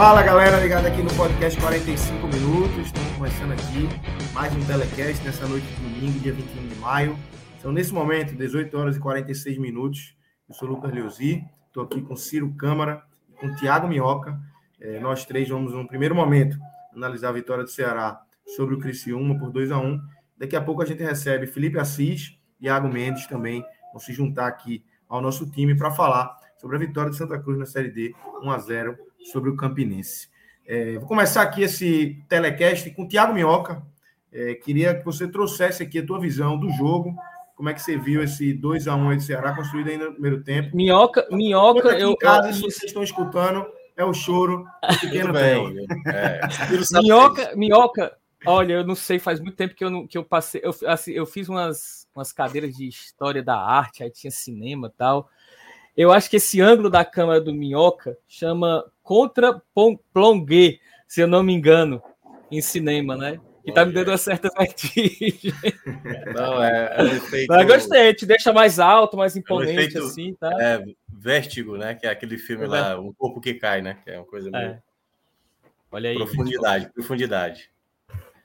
Fala galera, ligado aqui no podcast 45 minutos. Estamos começando aqui mais um telecast nessa noite de domingo, dia 21 de maio. São nesse momento 18 horas e 46 minutos. Eu sou Lucas Leuzi, estou aqui com Ciro Câmara e com Tiago Minhoca. É, nós três vamos, no primeiro momento, analisar a vitória do Ceará sobre o Criciúma por 2 a 1 Daqui a pouco a gente recebe Felipe Assis e Iago Mendes também. Vão se juntar aqui ao nosso time para falar sobre a vitória de Santa Cruz na Série D, 1 a 0 sobre o Campinense. É, vou começar aqui esse telecast com o Tiago Minhoca. É, queria que você trouxesse aqui a tua visão do jogo. Como é que você viu esse 2 a 1 aí do Ceará construído ainda no primeiro tempo? Minhoca, minhoca, eu. Em casa, eu... se vocês estão escutando, é o choro do pequeno bem. É. minhoca, minhoca, olha, eu não sei, faz muito tempo que eu, não, que eu passei. Eu, assim, eu fiz umas, umas cadeiras de história da arte, aí tinha cinema e tal. Eu acho que esse ângulo da câmera do Minhoca chama contra plongue, se eu não me engano, em cinema, né? Que tá me dando uma certa vertigem. Não, é, é um efeito... Mas gostei, te deixa mais alto, mais imponente, é um efeito, assim, tá? É, Vértigo, né? Que é aquele filme é. lá, Um Corpo que Cai, né? Que é uma coisa é. meio... Olha aí. Profundidade, gente. profundidade.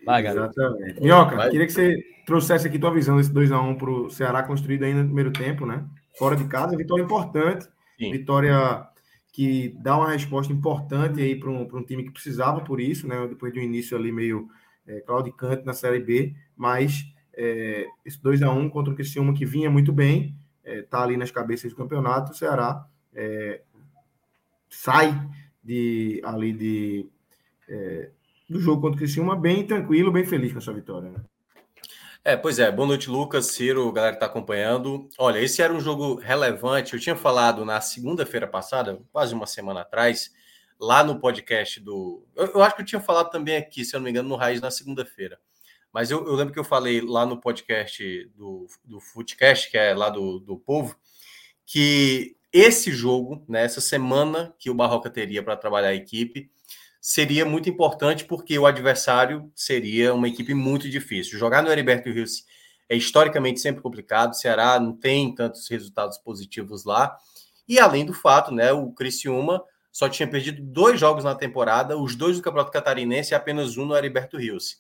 Vai, Exatamente. Minhoca, Vai. queria que você trouxesse aqui tua visão desse 2x1 para o Ceará construído ainda no primeiro tempo, né? Fora de casa, vitória importante, Sim. vitória que dá uma resposta importante aí para um, um time que precisava por isso, né? Depois de um início ali meio é, claudicante na Série B, mas é, esse 2 a 1 contra o Criciúma que vinha muito bem, é, tá ali nas cabeças do campeonato, o Ceará é, sai de ali de é, do jogo contra o Criciúma bem tranquilo, bem feliz com essa vitória. Né? É, pois é. Boa noite, Lucas, Ciro, galera que está acompanhando. Olha, esse era um jogo relevante. Eu tinha falado na segunda-feira passada, quase uma semana atrás, lá no podcast do. Eu, eu, acho que eu tinha falado também aqui, se eu não me engano, no Raiz na segunda-feira. Mas eu, eu, lembro que eu falei lá no podcast do, do Footcast, que é lá do, do Povo, que esse jogo, né, essa semana que o Barroca teria para trabalhar a equipe, seria muito importante porque o adversário seria uma equipe muito difícil. Jogar no Heriberto Rios é historicamente sempre complicado, o Ceará não tem tantos resultados positivos lá. E além do fato, né, o Criciúma só tinha perdido dois jogos na temporada, os dois do Campeonato Catarinense e apenas um no Heriberto Rios.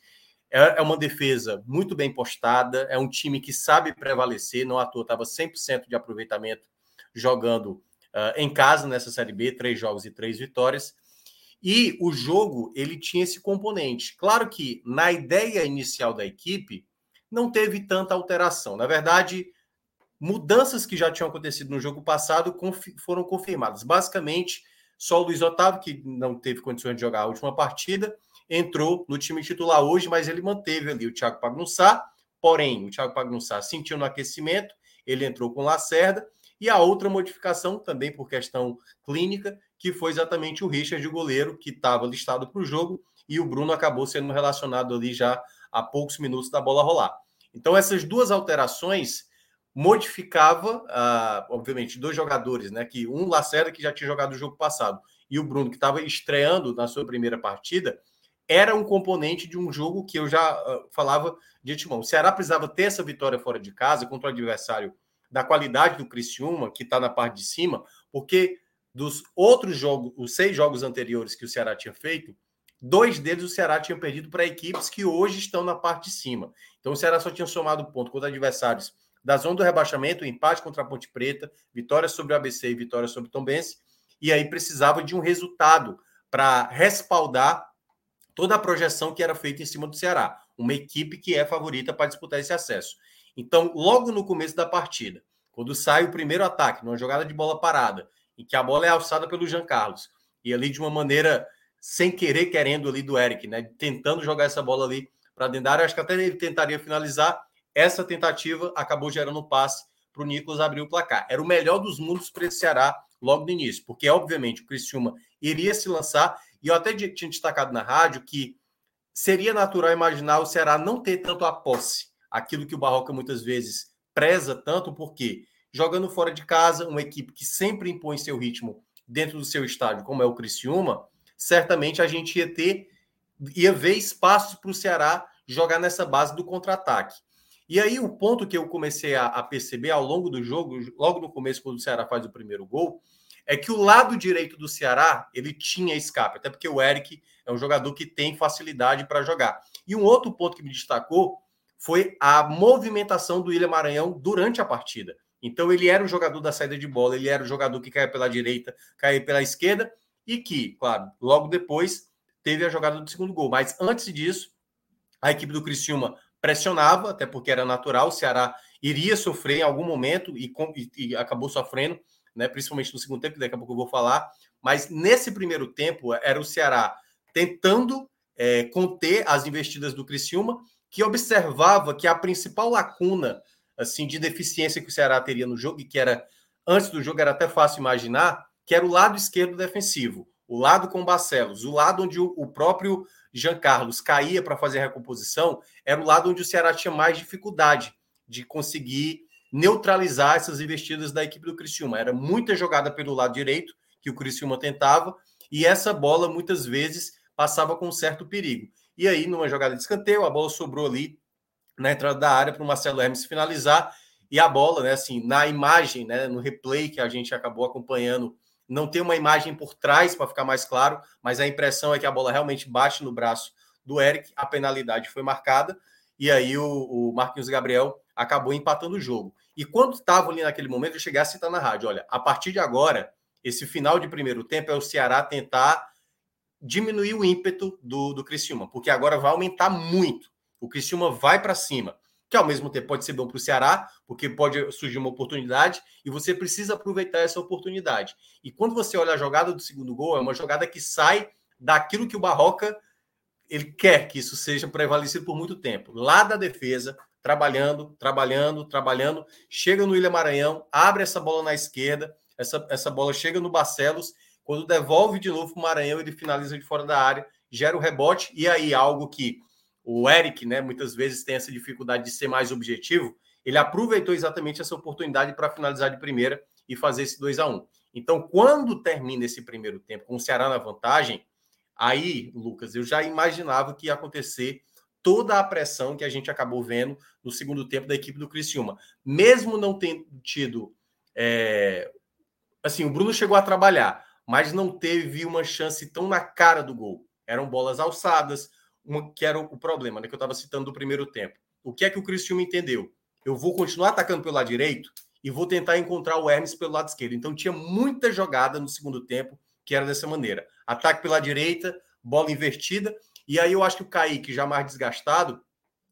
É, é uma defesa muito bem postada, é um time que sabe prevalecer, não à toa estava 100% de aproveitamento jogando uh, em casa nessa Série B, três jogos e três vitórias. E o jogo, ele tinha esse componente. Claro que na ideia inicial da equipe, não teve tanta alteração. Na verdade, mudanças que já tinham acontecido no jogo passado foram confirmadas. Basicamente, só o Luiz Otávio, que não teve condições de jogar a última partida, entrou no time titular hoje, mas ele manteve ali o Thiago Pagnussá. Porém, o Thiago Pagnussá sentiu no aquecimento, ele entrou com Lacerda. E a outra modificação, também por questão clínica, que foi exatamente o Richard, o goleiro, que estava listado para o jogo, e o Bruno acabou sendo relacionado ali já há poucos minutos da bola rolar. Então, essas duas alterações modificava, uh, obviamente, dois jogadores, né? Que um Lacerda, que já tinha jogado o jogo passado, e o Bruno, que estava estreando na sua primeira partida, era um componente de um jogo que eu já uh, falava de antemão. O Ceará precisava ter essa vitória fora de casa contra o adversário da qualidade do Criciúma, que está na parte de cima, porque dos outros jogos, os seis jogos anteriores que o Ceará tinha feito, dois deles o Ceará tinha perdido para equipes que hoje estão na parte de cima. Então o Ceará só tinha somado ponto contra adversários da zona do rebaixamento, empate contra a Ponte Preta, vitória sobre o ABC e vitória sobre o Tombense, e aí precisava de um resultado para respaldar toda a projeção que era feita em cima do Ceará, uma equipe que é favorita para disputar esse acesso. Então, logo no começo da partida, quando sai o primeiro ataque, numa jogada de bola parada, em que a bola é alçada pelo Jean Carlos. E ali, de uma maneira sem querer, querendo ali do Eric, né? Tentando jogar essa bola ali para dentro da área. Acho que até ele tentaria finalizar. Essa tentativa acabou gerando um passe para o Nicolas abrir o placar. Era o melhor dos mundos para esse Ceará logo no início, porque obviamente o Criciúma iria se lançar. E eu até tinha destacado na rádio que seria natural imaginar o Ceará não ter tanto a posse, aquilo que o Barroca muitas vezes preza tanto, porque jogando fora de casa, uma equipe que sempre impõe seu ritmo dentro do seu estádio, como é o Criciúma, certamente a gente ia ter, ia ver espaço para o Ceará jogar nessa base do contra-ataque. E aí o ponto que eu comecei a, a, perceber ao longo do jogo, logo no começo, quando o Ceará faz o primeiro gol, é que o lado direito do Ceará ele tinha escape, até porque o Eric é um jogador que tem facilidade para jogar. E um outro ponto que me destacou foi a movimentação do William Maranhão durante a partida. Então ele era o jogador da saída de bola, ele era o jogador que caía pela direita, caía pela esquerda e que, claro, logo depois teve a jogada do segundo gol. Mas antes disso, a equipe do Criciúma pressionava, até porque era natural, o Ceará iria sofrer em algum momento e, e, e acabou sofrendo, né, principalmente no segundo tempo, daqui a pouco eu vou falar. Mas nesse primeiro tempo, era o Ceará tentando é, conter as investidas do Criciúma, que observava que a principal lacuna assim de deficiência que o Ceará teria no jogo, e que era antes do jogo era até fácil imaginar, que era o lado esquerdo defensivo, o lado com Barcelos, o lado onde o, próprio Jean Carlos caía para fazer a recomposição, era o lado onde o Ceará tinha mais dificuldade de conseguir neutralizar essas investidas da equipe do Criciúma. Era muita jogada pelo lado direito que o Criciúma tentava, e essa bola muitas vezes passava com certo perigo. E aí, numa jogada de escanteio, a bola sobrou ali na entrada da área para o Marcelo Hermes finalizar. E a bola, né, assim, na imagem, né, no replay que a gente acabou acompanhando, não tem uma imagem por trás para ficar mais claro, mas a impressão é que a bola realmente bate no braço do Eric, a penalidade foi marcada, e aí o, o Marquinhos Gabriel acabou empatando o jogo. E quando estava ali naquele momento, eu cheguei a citar na rádio: olha, a partir de agora, esse final de primeiro tempo é o Ceará tentar diminuir o ímpeto do, do Criciúma, porque agora vai aumentar muito. O Criciúma vai para cima, que ao mesmo tempo pode ser bom para o Ceará, porque pode surgir uma oportunidade e você precisa aproveitar essa oportunidade. E quando você olha a jogada do segundo gol, é uma jogada que sai daquilo que o Barroca ele quer que isso seja prevalecido por muito tempo. Lá da defesa, trabalhando, trabalhando, trabalhando, chega no Ilha Maranhão, abre essa bola na esquerda, essa, essa bola chega no Barcelos quando devolve de novo para o Maranhão, ele finaliza de fora da área, gera o rebote, e aí algo que o Eric, né, muitas vezes tem essa dificuldade de ser mais objetivo, ele aproveitou exatamente essa oportunidade para finalizar de primeira e fazer esse 2 a 1 Então, quando termina esse primeiro tempo com o Ceará na vantagem, aí, Lucas, eu já imaginava que ia acontecer toda a pressão que a gente acabou vendo no segundo tempo da equipe do Criciúma. Mesmo não tendo tido. É... Assim, o Bruno chegou a trabalhar, mas não teve uma chance tão na cara do gol. Eram bolas alçadas, uma, que era o problema, né, que eu estava citando do primeiro tempo. O que é que o Cristiano entendeu? Eu vou continuar atacando pelo lado direito e vou tentar encontrar o Hermes pelo lado esquerdo. Então tinha muita jogada no segundo tempo que era dessa maneira. Ataque pela direita, bola invertida. E aí eu acho que o Kaique, já mais desgastado,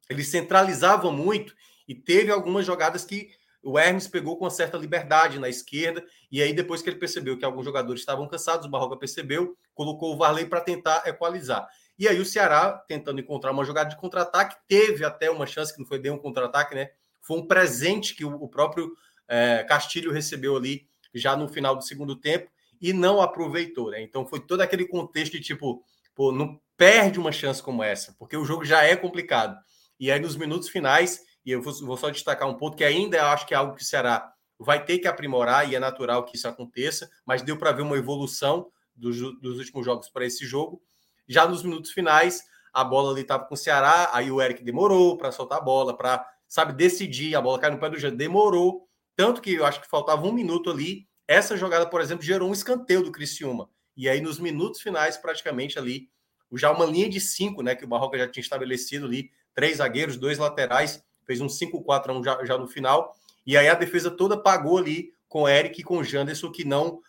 ele centralizava muito e teve algumas jogadas que o Hermes pegou com uma certa liberdade na esquerda, e aí depois que ele percebeu que alguns jogadores estavam cansados, o Barroca percebeu, colocou o Varley para tentar equalizar. E aí o Ceará, tentando encontrar uma jogada de contra-ataque, teve até uma chance, que não foi bem um contra-ataque, né? Foi um presente que o, próprio é, Castilho recebeu ali já no final do segundo tempo e não aproveitou, né? Então foi todo aquele contexto de tipo, pô, não perde uma chance como essa, porque o jogo já é complicado. E aí nos minutos finais e eu vou, só destacar um ponto que ainda acho que é algo que o Ceará vai ter que aprimorar e é natural que isso aconteça, mas deu para ver uma evolução dos, dos últimos jogos para esse jogo. Já nos minutos finais, a bola ali estava com o Ceará, aí o Eric demorou para soltar a bola, para, sabe, decidir, a bola cai no pé do Jean, demorou, tanto que eu acho que faltava um minuto ali. Essa jogada, por exemplo, gerou um escanteio do Criciúma. E aí, nos minutos finais, praticamente ali, já uma linha de cinco, né, que o Barroca já tinha estabelecido ali, três zagueiros, dois laterais, fez um 5-4 a 1 já, já no final. E aí a defesa toda pagou ali com o Eric e com o Janderson, que não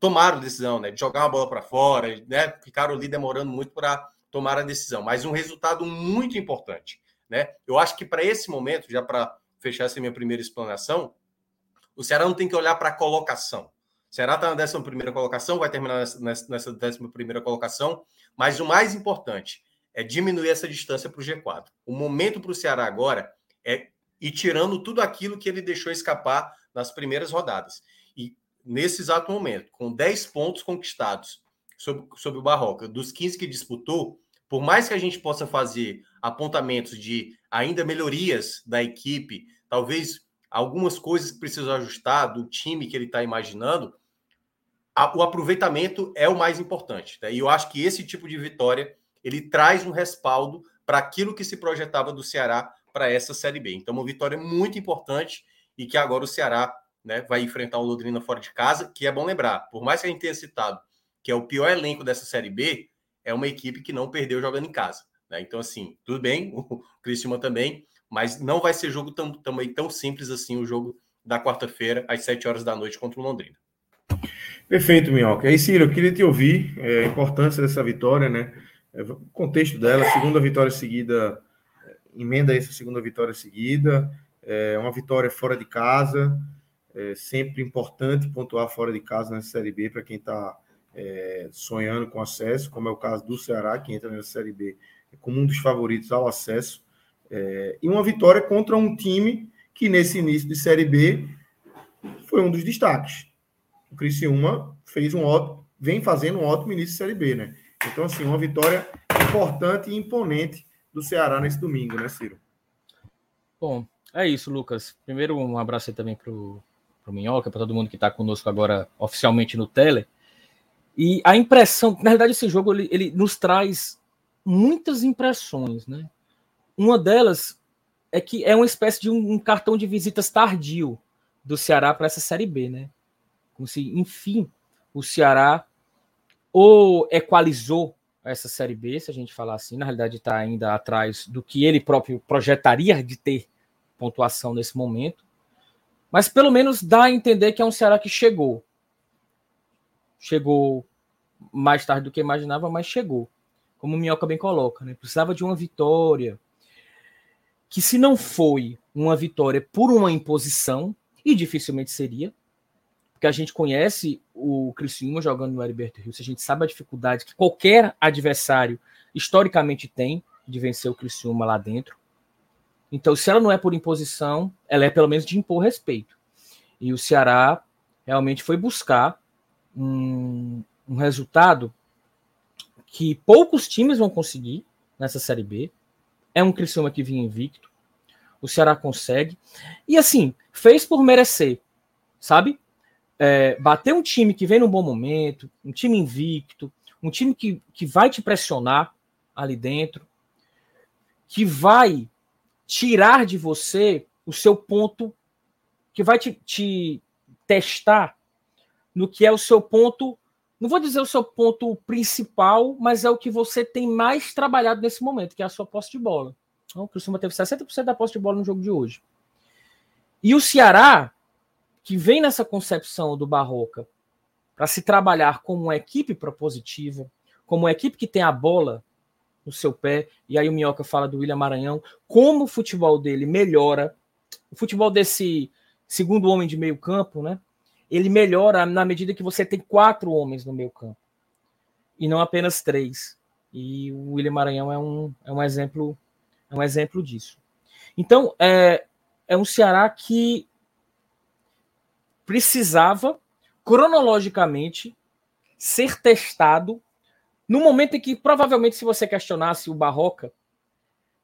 tomaram decisão, né? De jogar uma bola para fora, né? Ficaram ali demorando muito para tomar a decisão. Mas um resultado muito importante, né? Eu acho que para esse momento, já para fechar essa minha primeira explanação, o Ceará não tem que olhar para a colocação. Ceará está na 11 colocação, vai terminar nessa, nessa 11 colocação, mas o mais importante é diminuir essa distância para o G4. O momento para o Ceará agora é ir tirando tudo aquilo que ele deixou escapar nas primeiras rodadas. Nesse exato momento, com 10 pontos conquistados sobre, sobre o Barroca, dos 15 que disputou, por mais que a gente possa fazer apontamentos de ainda melhorias da equipe, talvez algumas coisas que precisam ajustar do time que ele está imaginando, a, o aproveitamento é o mais importante. Né? E eu acho que esse tipo de vitória ele traz um respaldo para aquilo que se projetava do Ceará para essa Série B. Então, uma vitória muito importante e que agora o Ceará né, vai enfrentar o Londrina fora de casa, que é bom lembrar, por mais que a gente tenha citado que é o pior elenco dessa Série B, é uma equipe que não perdeu jogando em casa. Né? Então, assim, tudo bem, o Cristiano também, mas não vai ser jogo tão, também tão simples assim o jogo da quarta-feira, às 7 horas da noite, contra o Londrina. Perfeito, Minhoca. Aí, Ciro, eu queria te ouvir é, a importância dessa vitória, né? É, o contexto dela, segunda vitória seguida, emenda essa segunda vitória seguida, é uma vitória fora de casa, é sempre importante pontuar fora de casa nessa Série B para quem está é, sonhando com acesso, como é o caso do Ceará, que entra nessa Série B como um dos favoritos ao acesso, é, e uma vitória contra um time que nesse início de Série B foi um dos destaques. O Criciúma fez um ótimo, vem fazendo um ótimo início de Série B, né? Então, assim, uma vitória importante e imponente do Ceará nesse domingo, né, Ciro? Bom, é isso, Lucas. Primeiro, um abraço aí também para o Minhoca, para todo mundo que está conosco agora oficialmente no Tele. E a impressão, na verdade, esse jogo ele, ele nos traz muitas impressões, né? Uma delas é que é uma espécie de um, um cartão de visitas tardio do Ceará para essa Série B, né? Como se, enfim, o Ceará ou equalizou essa Série B, se a gente falar assim, na realidade está ainda atrás do que ele próprio projetaria de ter pontuação nesse momento, mas pelo menos dá a entender que é um Ceará que chegou. Chegou mais tarde do que imaginava, mas chegou. Como o Minhoca bem coloca, né? Precisava de uma vitória. Que se não foi uma vitória por uma imposição, e dificilmente seria, porque a gente conhece o Criciúma jogando no Heriberto Rio, a gente sabe a dificuldade que qualquer adversário historicamente tem de vencer o Criciúma lá dentro. Então, se ela não é por imposição, ela é pelo menos de impor respeito. E o Ceará realmente foi buscar um, um resultado que poucos times vão conseguir nessa Série B. É um Criciúma que vinha invicto. O Ceará consegue. E assim, fez por merecer, sabe? É, bater um time que vem num bom momento, um time invicto, um time que, que vai te pressionar ali dentro, que vai tirar de você o seu ponto, que vai te, te testar no que é o seu ponto não vou dizer o seu ponto principal, mas é o que você tem mais trabalhado nesse momento, que é a sua posse de bola. Então, o Criciúma teve 60% da posse de bola no jogo de hoje. E o Ceará, que vem nessa concepção do Barroca para se trabalhar como uma equipe propositiva, como uma equipe que tem a bola no seu pé, e aí o Minhoca fala do William Maranhão, como o futebol dele melhora, o futebol desse segundo homem de meio campo, né? ele melhora na medida que você tem quatro homens no meio campo e não apenas três. E o William Maranhão é um, é um exemplo é um exemplo disso. Então é, é um Ceará que precisava cronologicamente ser testado no momento em que provavelmente se você questionasse o Barroca,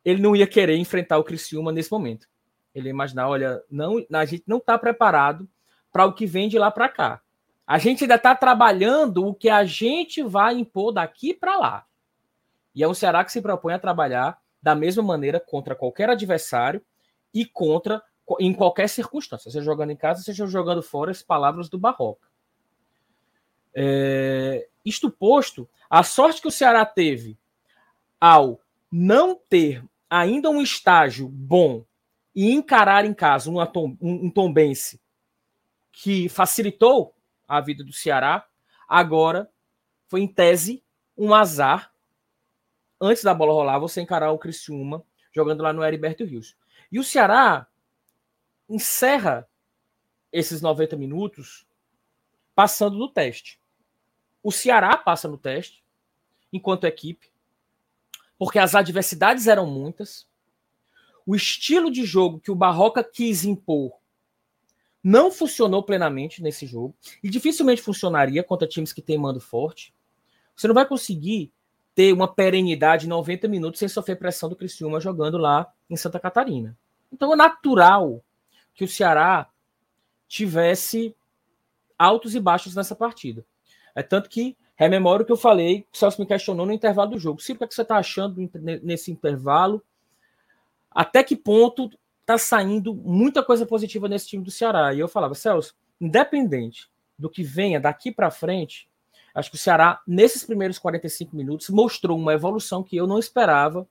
ele não ia querer enfrentar o Criciúma nesse momento. Ele ia imaginar, olha, não, a gente não está preparado para o que vem de lá para cá. A gente ainda está trabalhando o que a gente vai impor daqui para lá. E é um Ceará que se propõe a trabalhar da mesma maneira contra qualquer adversário e contra em qualquer circunstância, seja jogando em casa, seja jogando fora, as palavras do Barroca. É, isto posto, a sorte que o Ceará teve ao não ter ainda um estágio bom e encarar em casa um, um, um tombense que facilitou a vida do Ceará, agora foi em tese um azar. Antes da bola rolar, você encarar o Criciúma jogando lá no Heriberto Rios. E o Ceará encerra esses 90 minutos passando no teste. O Ceará passa no teste, enquanto equipe, porque as adversidades eram muitas. O estilo de jogo que o Barroca quis impor não funcionou plenamente nesse jogo e dificilmente funcionaria contra times que têm mando forte. Você não vai conseguir ter uma perenidade 90 minutos sem sofrer pressão do Criciúma jogando lá em Santa Catarina. Então é natural que o Ceará tivesse altos e baixos nessa partida. É tanto que rememoro o que eu falei, o Celso me questionou no intervalo do jogo. Sim, o que, é que você está achando nesse intervalo? Até que ponto está saindo muita coisa positiva nesse time do Ceará? E eu falava, Celso, independente do que venha daqui para frente, acho que o Ceará, nesses primeiros 45 minutos, mostrou uma evolução que eu não esperava,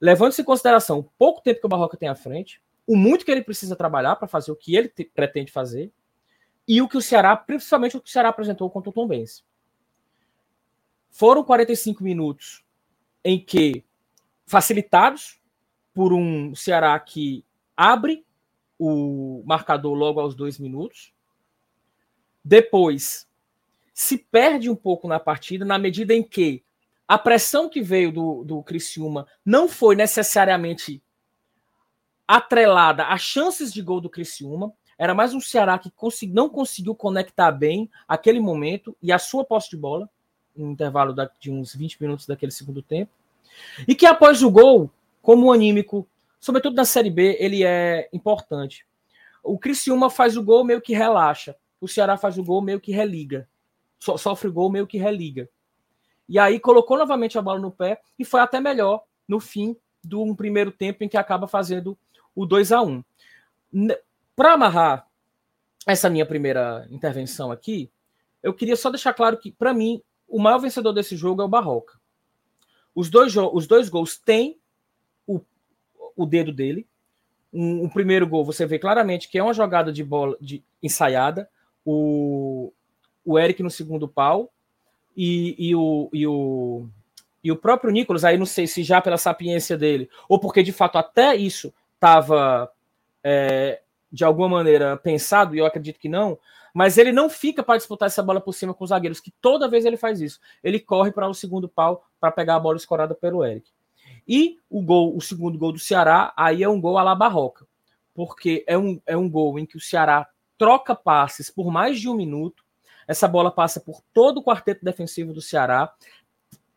levando-se em consideração o pouco tempo que o Barroca tem à frente, o muito que ele precisa trabalhar para fazer o que ele te, pretende fazer, e o que o Ceará, principalmente o que o Ceará apresentou contra o Tom Benz. Foram 45 minutos em que, facilitados por um Ceará que abre o marcador logo aos dois minutos, depois se perde um pouco na partida, na medida em que a pressão que veio do, do Criciúma não foi necessariamente atrelada às chances de gol do Criciúma, era mais um Ceará que consegui, não conseguiu conectar bem aquele momento e a sua posse de bola, no intervalo de uns 20 minutos daquele segundo tempo. E que após o gol, como anímico, sobretudo na Série B, ele é importante. O Criciúma faz o gol meio que relaxa. O Ceará faz o gol meio que religa. So, sofre o gol meio que religa. E aí colocou novamente a bola no pé e foi até melhor no fim do um primeiro tempo em que acaba fazendo o 2 a 1 para amarrar essa minha primeira intervenção aqui, eu queria só deixar claro que, para mim, o maior vencedor desse jogo é o Barroca. Os dois, os dois gols têm o, o dedo dele. Um, o primeiro gol, você vê claramente que é uma jogada de bola de, ensaiada. O, o Eric no segundo pau e, e, o, e, o, e o próprio Nicolas, aí não sei se já pela sapiência dele, ou porque de fato até isso estava é, de alguma maneira pensado, e eu acredito que não, mas ele não fica para disputar essa bola por cima com os zagueiros, que toda vez ele faz isso. Ele corre para o segundo pau para pegar a bola escorada pelo Eric. E o gol, o segundo gol do Ceará, aí é um gol à la barroca, porque é um, é um gol em que o Ceará troca passes por mais de um minuto, essa bola passa por todo o quarteto defensivo do Ceará,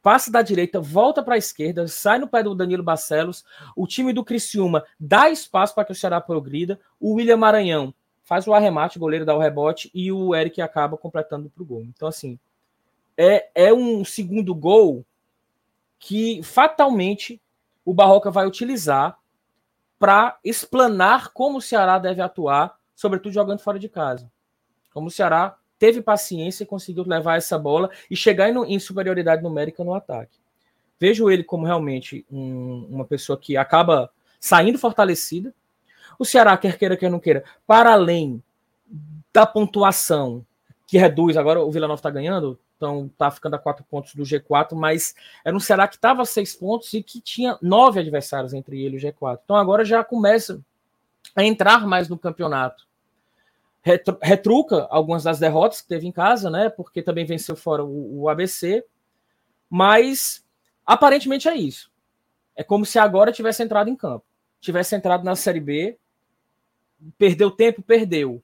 passa da direita, volta para a esquerda, sai no pé do Danilo Barcelos. O time do Criciúma dá espaço para que o Ceará progrida. O William Maranhão faz o arremate, o goleiro dá o rebote e o Eric acaba completando para o gol. Então, assim, é, é um segundo gol que fatalmente o Barroca vai utilizar para explanar como o Ceará deve atuar, sobretudo jogando fora de casa. Como o Ceará teve paciência e conseguiu levar essa bola e chegar em, em superioridade numérica no ataque. Vejo ele como realmente um, uma pessoa que acaba saindo fortalecida. O Ceará, quer queira, quer não queira, para além da pontuação que reduz, agora o Vila Nova está ganhando, então está ficando a quatro pontos do G4, mas era um Ceará que estava a seis pontos e que tinha nove adversários entre ele e o G4. Então agora já começa a entrar mais no campeonato retruca algumas das derrotas que teve em casa, né? Porque também venceu fora o, o, ABC. Mas aparentemente é isso. É como se agora tivesse entrado em campo. Tivesse entrado na Série B. Perdeu tempo, perdeu.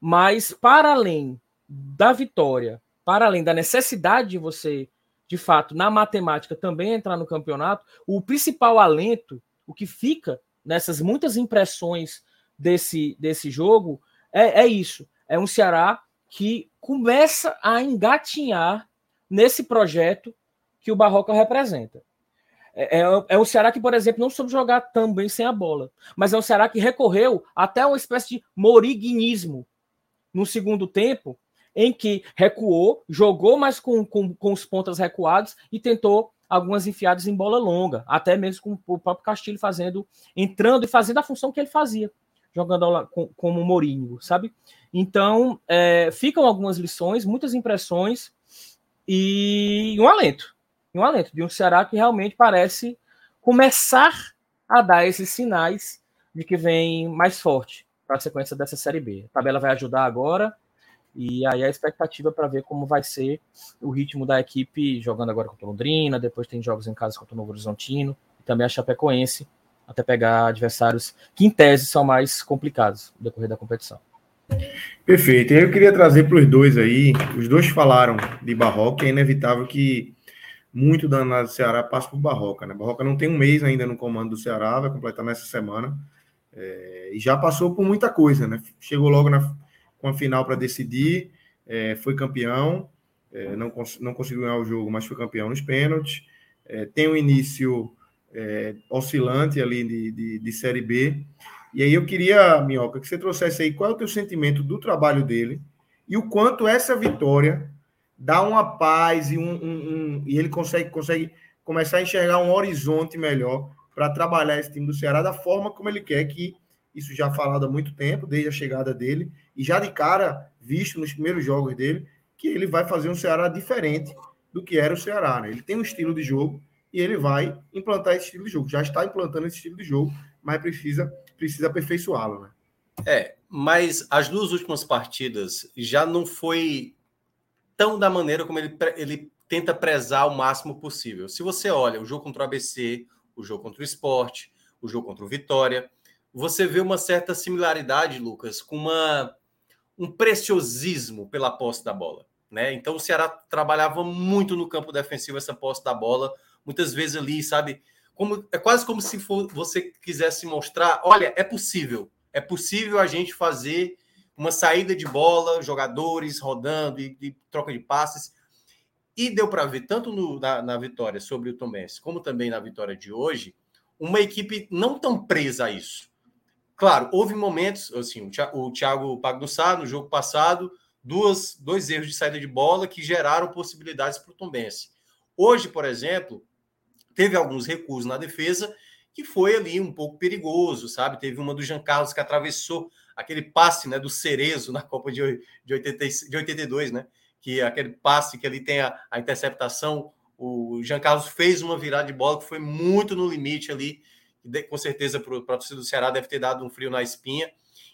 Mas para além da vitória, para além da necessidade de você, de fato, na matemática também entrar no campeonato, o principal alento, o que fica nessas muitas impressões desse, desse jogo, é, é isso. É um Ceará que começa a engatinhar nesse projeto que o Barroca representa. É, é, é um Ceará que, por exemplo, não soube jogar tão bem sem a bola, mas é um Ceará que recorreu até uma espécie de moriguinismo no segundo tempo, em que recuou, jogou mais com, com, com os pontas recuados e tentou algumas enfiadas em bola longa, até mesmo com o próprio Castilho fazendo, entrando e fazendo a função que ele fazia, jogando com, como Mourinho, sabe? Então, é, ficam algumas lições, muitas impressões e um alento. Um alento de um Ceará que realmente parece começar a dar esses sinais de que vem mais forte para a sequência dessa Série B. A tabela vai ajudar agora E aí a expectativa para ver como vai ser o ritmo da equipe jogando agora contra o Londrina, depois tem jogos em casa contra o Novo Horizontino, e também a Chapecoense, até pegar adversários que em tese são mais complicados no decorrer da competição. Perfeito. Eu queria trazer para os dois aí, os dois falaram de Barroca, é inevitável que muito danado do Ceará passe por Barroca, né? Barroca não tem um mês ainda no comando do Ceará, vai completar nessa semana, é, e já passou por muita coisa, né? Chegou logo na, com a final para decidir, é, foi campeão, é, não, não conseguiu ganhar o jogo, mas foi campeão nos pênaltis, é, tem um início é, oscilante ali de, de, de Série B, e aí eu queria, Minhoca, que você trouxesse aí qual é o teu sentimento do trabalho dele e o quanto essa vitória dá uma paz e, um, um, um e ele consegue, consegue começar a enxergar um horizonte melhor para trabalhar esse time do Ceará da forma como ele quer, que isso já falado há muito tempo, desde a chegada dele, e já de cara visto nos primeiros jogos dele, que ele vai fazer um Ceará diferente do que era o Ceará. Né? Ele tem um estilo de jogo e ele vai implantar esse estilo de jogo. Já está implantando esse estilo de jogo, mas precisa precisa aperfeiçoá-lo, né? É, mas as duas últimas partidas já não foi tão da maneira como ele, ele tenta prezar o máximo possível. Se você olha o jogo contra o ABC, o jogo contra o Esporte, o jogo contra o Vitória, você vê uma certa similaridade, Lucas, com uma, um preciosismo pela posse da bola. Né? Então o Ceará trabalhava muito no campo defensivo essa posse da bola, muitas vezes ali, sabe, como, é quase como se for, você quisesse mostrar: olha, é possível, é possível a gente fazer uma saída de bola, jogadores rodando e, e troca de passes. E deu para ver, tanto no, na, na, vitória sobre o Tom como também na vitória de hoje, uma equipe não tão presa a isso. Claro, houve momentos, assim, o Thiago Pagnussá, no jogo passado, duas, dois erros de saída de bola que geraram possibilidades para o Tom Benz. Hoje, por exemplo, teve alguns recuos na defesa que foi ali um pouco perigoso, sabe? Teve uma do Jean Carlos que atravessou aquele passe né, do Cerezo na Copa de, de, 80, de 82, né? Que aquele passe que ali tem a, a interceptação. O Jean Carlos fez uma virada de bola que foi muito no limite ali. De, com certeza, para o torcida do Ceará deve ter dado um frio na espinha.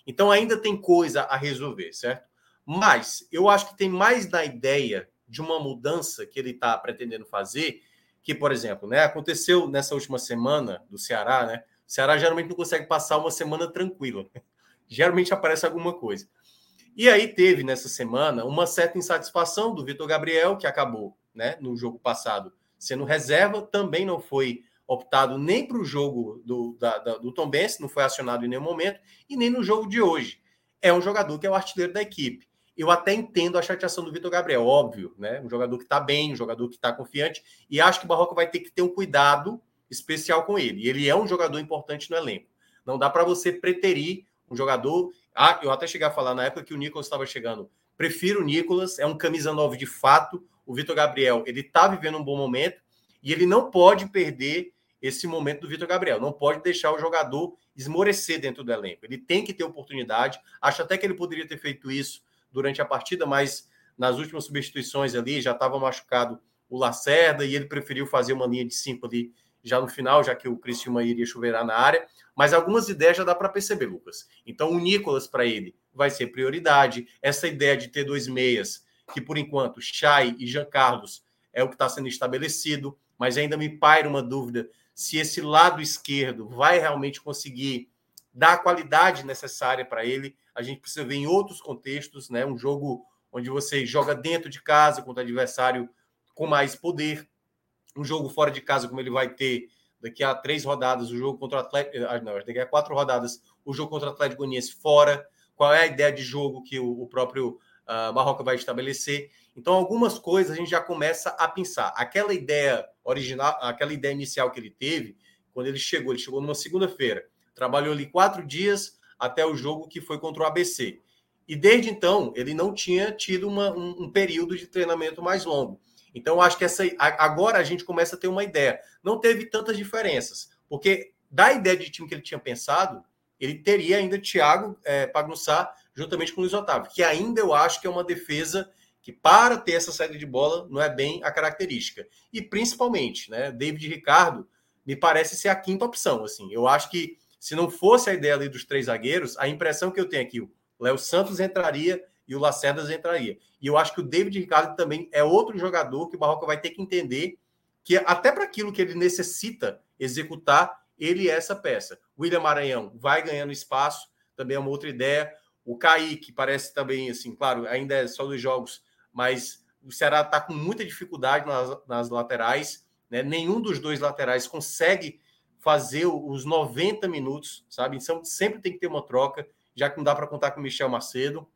Então, ainda tem coisa a resolver, certo? Mas eu acho que tem mais da ideia de uma mudança que ele está pretendendo fazer que, por exemplo, né, aconteceu nessa última semana do Ceará, né? O Ceará geralmente não consegue passar uma semana tranquila. geralmente aparece alguma coisa. E aí teve nessa semana uma certa insatisfação do Vitor Gabriel, que acabou, né, no jogo passado sendo reserva, também não foi optado nem para o jogo do, da, da, do Tom Benz, não foi acionado em nenhum momento, e nem no jogo de hoje. É um jogador que é o artilheiro da equipe. Eu até entendo a chateação do Vitor Gabriel, óbvio, né? Um jogador que está bem, um jogador que está confiante, e acho que o Barroca vai ter que ter um cuidado especial com ele. Ele é um jogador importante no elenco. Não dá para você preterir um jogador. Ah, eu até cheguei a falar na época que o Nicolas estava chegando. Prefiro o Nicolas, é um camisa 9 de fato. O Vitor Gabriel, ele está vivendo um bom momento e ele não pode perder esse momento do Vitor Gabriel. Não pode deixar o jogador esmorecer dentro do elenco. Ele tem que ter oportunidade. Acho até que ele poderia ter feito isso durante a partida, mas nas últimas substituições ali já estava machucado o Lacerda e ele preferiu fazer uma linha de cinco ali já no final, já que o Cristiano iria chuveirar na área. Mas algumas ideias já dá para perceber, Lucas. Então o Nicolas para ele vai ser prioridade. Essa ideia de ter dois meias, que por enquanto Chay e Jean Carlos é o que está sendo estabelecido, mas ainda me paira uma dúvida se esse lado esquerdo vai realmente conseguir dar a qualidade necessária para ele a gente precisa ver em outros contextos, né? Um jogo onde você joga dentro de casa contra adversário com mais poder, um jogo fora de casa como ele vai ter daqui a três rodadas, o jogo contra o Atlético, ah, não, daqui a quatro rodadas, o jogo contra o Atlético Goianiense fora, qual é a ideia de jogo que o, próprio uh, Marroca vai estabelecer. Então, algumas coisas a gente já começa a pensar. Aquela ideia original, aquela ideia inicial que ele teve, quando ele chegou, ele chegou numa segunda-feira, trabalhou ali quatro dias, até o jogo que foi contra o ABC. E desde então, ele não tinha tido uma, um, um, período de treinamento mais longo. Então, acho que essa, agora a gente começa a ter uma ideia. Não teve tantas diferenças, porque da ideia de time que ele tinha pensado, ele teria ainda Thiago é, Pagnussá juntamente com o Luiz Otávio, que ainda eu acho que é uma defesa que, para ter essa saída de bola, não é bem a característica. E principalmente, né, David Ricardo me parece ser a quinta opção. Assim, eu acho que se não fosse a ideia ali dos três zagueiros, a impressão que eu tenho aqui, o Léo Santos entraria e o Lacerdas entraria. E eu acho que o David Ricardo também é outro jogador que o Barroca vai ter que entender que até para aquilo que ele necessita executar, ele é essa peça. William Maranhão vai ganhando espaço, também é uma outra ideia. O Kaique parece também, assim, claro, ainda é só dos jogos, mas o Ceará está com muita dificuldade nas, nas laterais. Né? Nenhum dos dois laterais consegue fazer os 90 minutos, sabe? Então sempre tem que ter uma troca, já que não dá para contar com o Michel Macedo.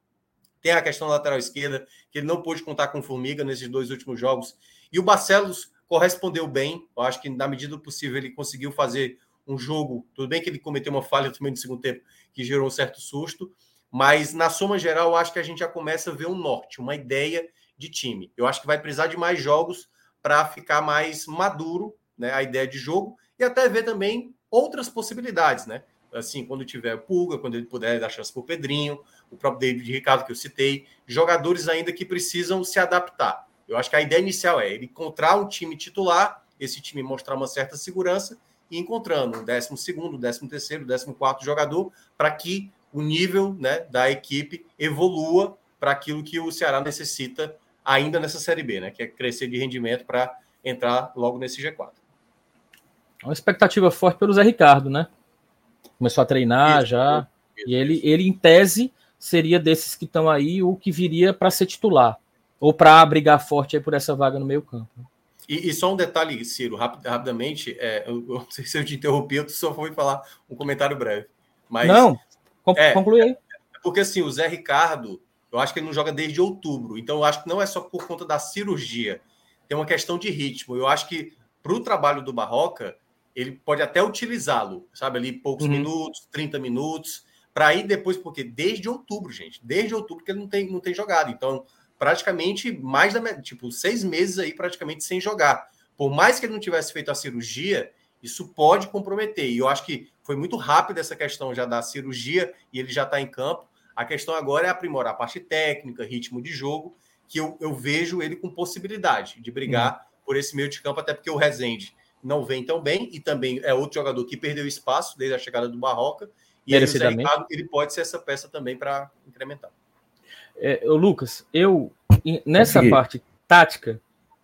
Tem a questão da lateral esquerda, que ele não pôde contar com o Formiga nesses dois últimos jogos. E o Barcelos correspondeu bem. Eu acho que, na medida do possível, ele conseguiu fazer um jogo. Tudo bem que ele cometeu uma falha também no segundo tempo, que gerou um certo susto. Mas, na soma geral, eu acho que a gente já começa a ver um norte, uma ideia de time. Eu acho que vai precisar de mais jogos para ficar mais maduro né, a ideia de jogo e até ver também outras possibilidades, né? Assim, quando tiver Pulga, quando ele puder dar chance para o Pedrinho, o próprio David Ricardo que eu citei, jogadores ainda que precisam se adaptar. Eu acho que a ideia inicial é ele encontrar um time titular, esse time mostrar uma certa segurança e encontrando um décimo segundo, décimo terceiro, décimo quarto jogador para que o nível né, da equipe evolua para aquilo que o Ceará necessita ainda nessa Série B, né, que é crescer de rendimento para entrar logo nesse G4 uma expectativa forte pelo Zé Ricardo, né? Começou a treinar isso, já. Isso, e ele, ele, em tese, seria desses que estão aí o que viria para ser titular. Ou para brigar forte aí por essa vaga no meio campo. E, e só um detalhe, Ciro, rapid, rapidamente, é, eu, eu, não sei se eu te interrompi, eu só fui falar um comentário breve. Mas, não, é, conclui aí. Porque assim, o Zé Ricardo, eu acho que ele não joga desde outubro. Então, eu acho que não é só por conta da cirurgia. Tem uma questão de ritmo. Eu acho que para o trabalho do Barroca, ele pode até utilizá-lo, sabe, ali poucos uhum. minutos, 30 minutos, para ir depois, porque desde outubro, gente, desde outubro que ele não tem, não tem jogado. Então, praticamente mais da tipo seis meses aí praticamente sem jogar. Por mais que ele não tivesse feito a cirurgia, isso pode comprometer. E eu acho que foi muito rápido essa questão já da cirurgia e ele já está em campo. A questão agora é aprimorar a parte técnica, ritmo de jogo, que eu, eu vejo ele com possibilidade de brigar uhum. por esse meio de campo, até porque o Rezende não vem tão bem e também é outro jogador que perdeu espaço desde a chegada do Barroca. E aí, o Zé Ricardo, ele pode ser essa peça também para incrementar. É, Lucas, eu nessa parte tática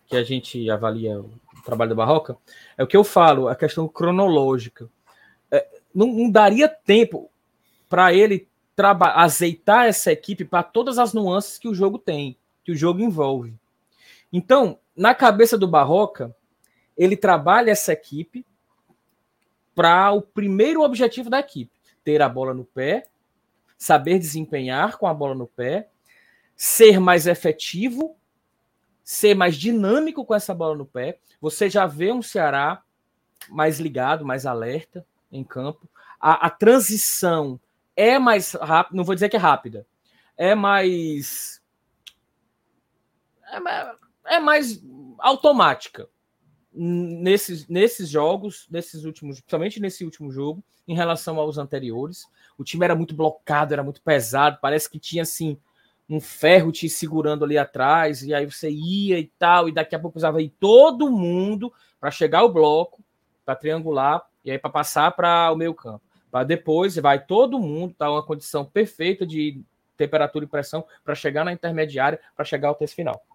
que a gente avalia o trabalho do Barroca, é o que eu falo, a questão cronológica. É, não, não, daria tempo para ele azeitar essa equipe para todas as nuances que o jogo tem, que o jogo envolve. Então, na cabeça do Barroca, ele trabalha essa equipe para o primeiro objetivo da equipe: ter a bola no pé, saber desempenhar com a bola no pé, ser mais efetivo, ser mais dinâmico com essa bola no pé. Você já vê um Ceará mais ligado, mais alerta em campo. A, a transição é mais rápida, não vou dizer que é rápida, é mais. É, é mais automática nesses, nesses jogos, nesses últimos, principalmente nesse último jogo, em relação aos anteriores. O time era muito blocado, era muito pesado, parece que tinha assim um ferro te segurando ali atrás, e aí você ia e tal, e daqui a pouco precisava ir todo mundo para chegar ao bloco, para triangular, e aí para passar para o meio campo. Para depois vai todo mundo, tá uma condição perfeita de temperatura e pressão para chegar na intermediária, para chegar ao terço final.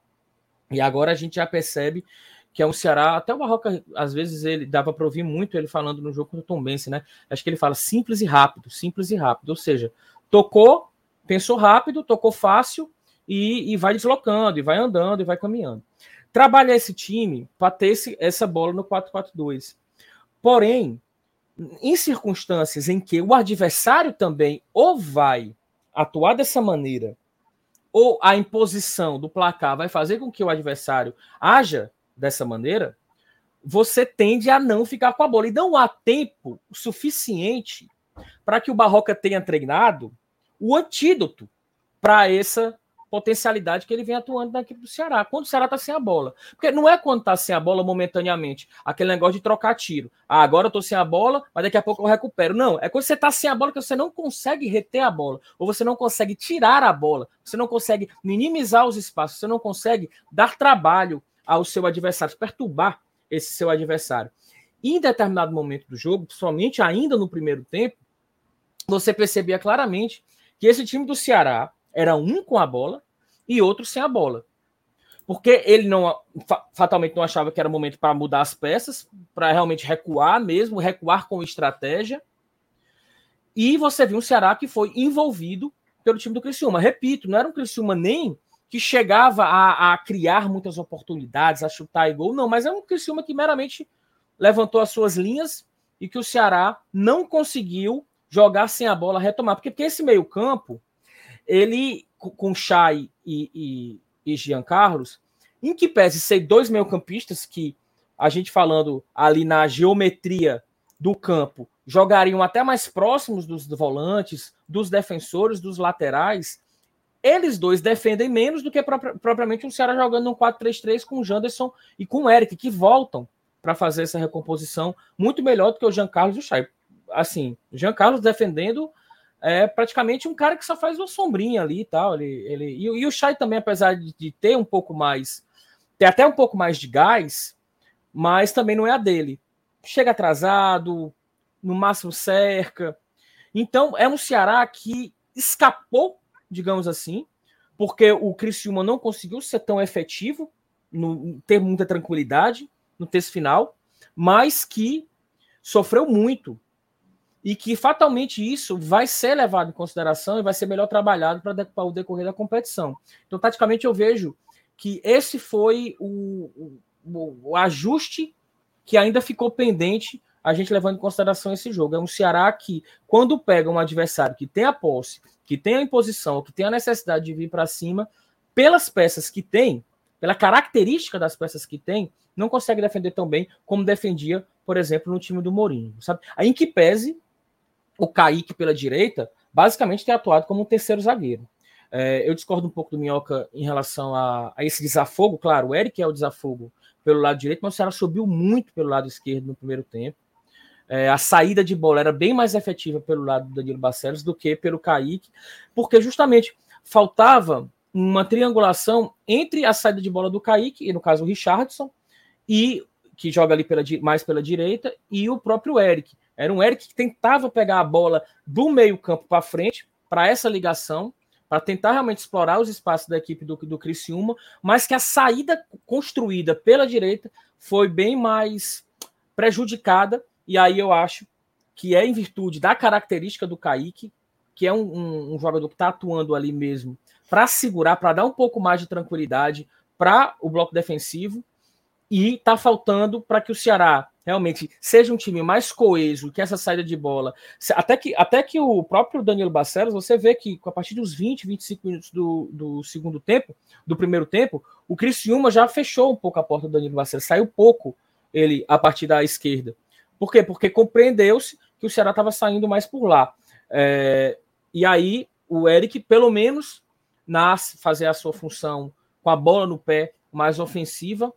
E agora a gente já percebe que é um Ceará, até o Barroca, às vezes ele dava para ouvir muito ele falando no jogo contra o Tom Bense, né? Acho que ele fala simples e rápido, simples e rápido, ou seja, tocou, pensou rápido, tocou fácil e, e vai deslocando, e vai andando, e vai caminhando. Trabalhar esse time para ter esse, essa bola no 4-4-2. Porém, em circunstâncias em que o adversário também ou vai atuar dessa maneira, ou a imposição do placar vai fazer com que o adversário haja dessa maneira, você tende a não ficar com a bola. E não há tempo suficiente para que o Barroca tenha treinado o antídoto para essa potencialidade que ele vem atuando na equipe do Ceará, quando o Ceará está sem a bola. Porque não é quando está sem a bola momentaneamente, aquele negócio de trocar tiro. Ah, agora eu estou sem a bola, mas daqui a pouco eu recupero. Não, é quando você está sem a bola que você não consegue reter a bola, ou você não consegue tirar a bola, você não consegue minimizar os espaços, você não consegue dar trabalho ao seu adversário, perturbar esse seu adversário. Em determinado momento do jogo, somente ainda no primeiro tempo, você percebia claramente que esse time do Ceará era um com a bola e outro sem a bola. Porque ele não fatalmente não achava que era momento para mudar as peças, para realmente recuar mesmo, recuar com estratégia. E você viu um Ceará que foi envolvido pelo time do Criciúma. Repito, não era um Criciúma nem que chegava a, a, criar muitas oportunidades, a chutar e gol, não, mas é um Criciúma que meramente levantou as suas linhas e que o Ceará não conseguiu jogar sem a bola retomar. Porque, porque esse meio-campo, ele, com Chay e, e, e Jean Carlos, em que pese ser dois meio-campistas que a gente falando ali na geometria do campo jogariam até mais próximos dos volantes, dos defensores, dos laterais, eles dois defendem menos do que propriamente um Ceará jogando no 4-3-3 com o Janderson e com o Eric, que voltam para fazer essa recomposição muito melhor do que o Jean Carlos e o Chay. Assim, Jean Carlos defendendo é praticamente um cara que só faz uma sombrinha ali e tal. Ele, ele, e, e o Chay também, apesar de, de, ter um pouco mais, ter até um pouco mais de gás, mas também não é a dele. Chega atrasado, no máximo cerca. Então, é um Ceará que escapou digamos assim, porque o Criciúma não conseguiu ser tão efetivo, no, ter muita tranquilidade no texto final, mas que sofreu muito e que fatalmente isso vai ser levado em consideração e vai ser melhor trabalhado para o decorrer da competição. Então, taticamente, eu vejo que esse foi o, o, o ajuste que ainda ficou pendente a gente levando em consideração esse jogo. É um Ceará que, quando pega um adversário que tem a posse, que tem a imposição, que tem a necessidade de vir para cima, pelas peças que tem, pela característica das peças que tem, não consegue defender tão bem como defendia, por exemplo, no time do Mourinho. Sabe? Aí, em que pese o Kaique pela direita, basicamente tem atuado como um terceiro zagueiro. É, eu discordo um pouco do Minhoca em relação a, a, esse desafogo. Claro, o Eric é o desafogo pelo lado direito, mas o Ceará subiu muito pelo lado esquerdo no primeiro tempo. É, a saída de bola era bem mais efetiva pelo lado do Danilo Barcelos do que pelo Kaique, porque justamente faltava uma triangulação entre a saída de bola do Kaique, e no caso o Richardson, e que joga ali pela, mais pela direita, e o próprio Eric. Era um Eric que tentava pegar a bola do meio-campo para frente, para essa ligação, para tentar realmente explorar os espaços da equipe do, do Criciúma, mas que a saída construída pela direita foi bem mais prejudicada e aí eu acho que é em virtude da característica do Kaique, que é um, um, um jogador que está atuando ali mesmo para segurar, para dar um pouco mais de tranquilidade para o bloco defensivo, e está faltando para que o Ceará realmente seja um time mais coeso, que essa saída de bola. Até que, até que o próprio Danilo Barcelos, você vê que a partir dos 20, 25 minutos do, do segundo tempo, do primeiro tempo, o Criciúma já fechou um pouco a porta do Danilo Barcelos, saiu pouco ele a partir da esquerda. Por quê? Porque compreendeu-se que o Ceará estava saindo mais por lá. É, e aí o Eric, pelo menos, nasce fazer a sua função com a bola no pé mais ofensiva.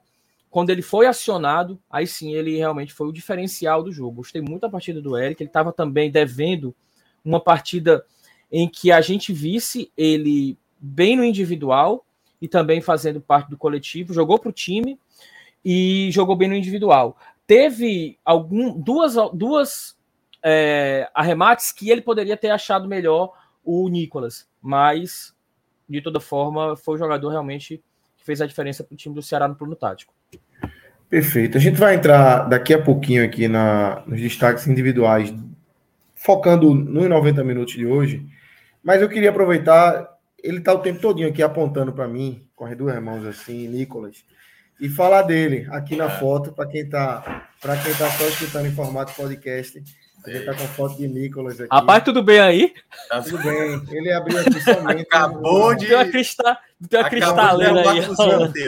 Quando ele foi acionado, aí sim ele realmente foi o diferencial do jogo. Gostei muito da partida do Eric. Ele estava também devendo uma partida em que a gente visse ele bem no individual e também fazendo parte do coletivo. Jogou para o time e jogou bem no individual teve algum, duas, duas é, arremates que ele poderia ter achado melhor o Nicolas, mas de toda forma foi o jogador realmente que fez a diferença para o time do Ceará no plano tático. Perfeito. A gente vai entrar daqui a pouquinho aqui na, nos destaques individuais, focando nos 90 minutos de hoje, mas eu queria aproveitar, ele está o tempo todinho aqui apontando para mim, as duas mãos assim, Nicolas, e falar dele aqui na foto, para quem está para quem tá só escutando em formato podcast. A gente tá com foto de Nicolas aqui. Rapaz, tudo bem aí? Tá tudo bem. Ele abriu aqui somente. Acabou de. Tem uma, crista... Uma cristaleira aí.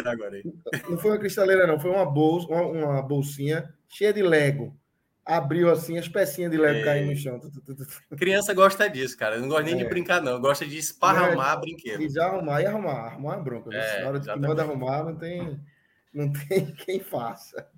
Agora. Não foi uma cristaleira, não. Foi uma bolsa, uma, uma bolsinha cheia de Lego abriu assim, as pecinhas de Lego é. caindo no chão. Criança gosta disso, cara. Não gosta nem é. de brincar, não. Gosta de esparramar é, brinquedo. E já arrumar e arrumar. Arrumar é bronca. É, Na hora de que manda arrumar, não tem não tem quem faça.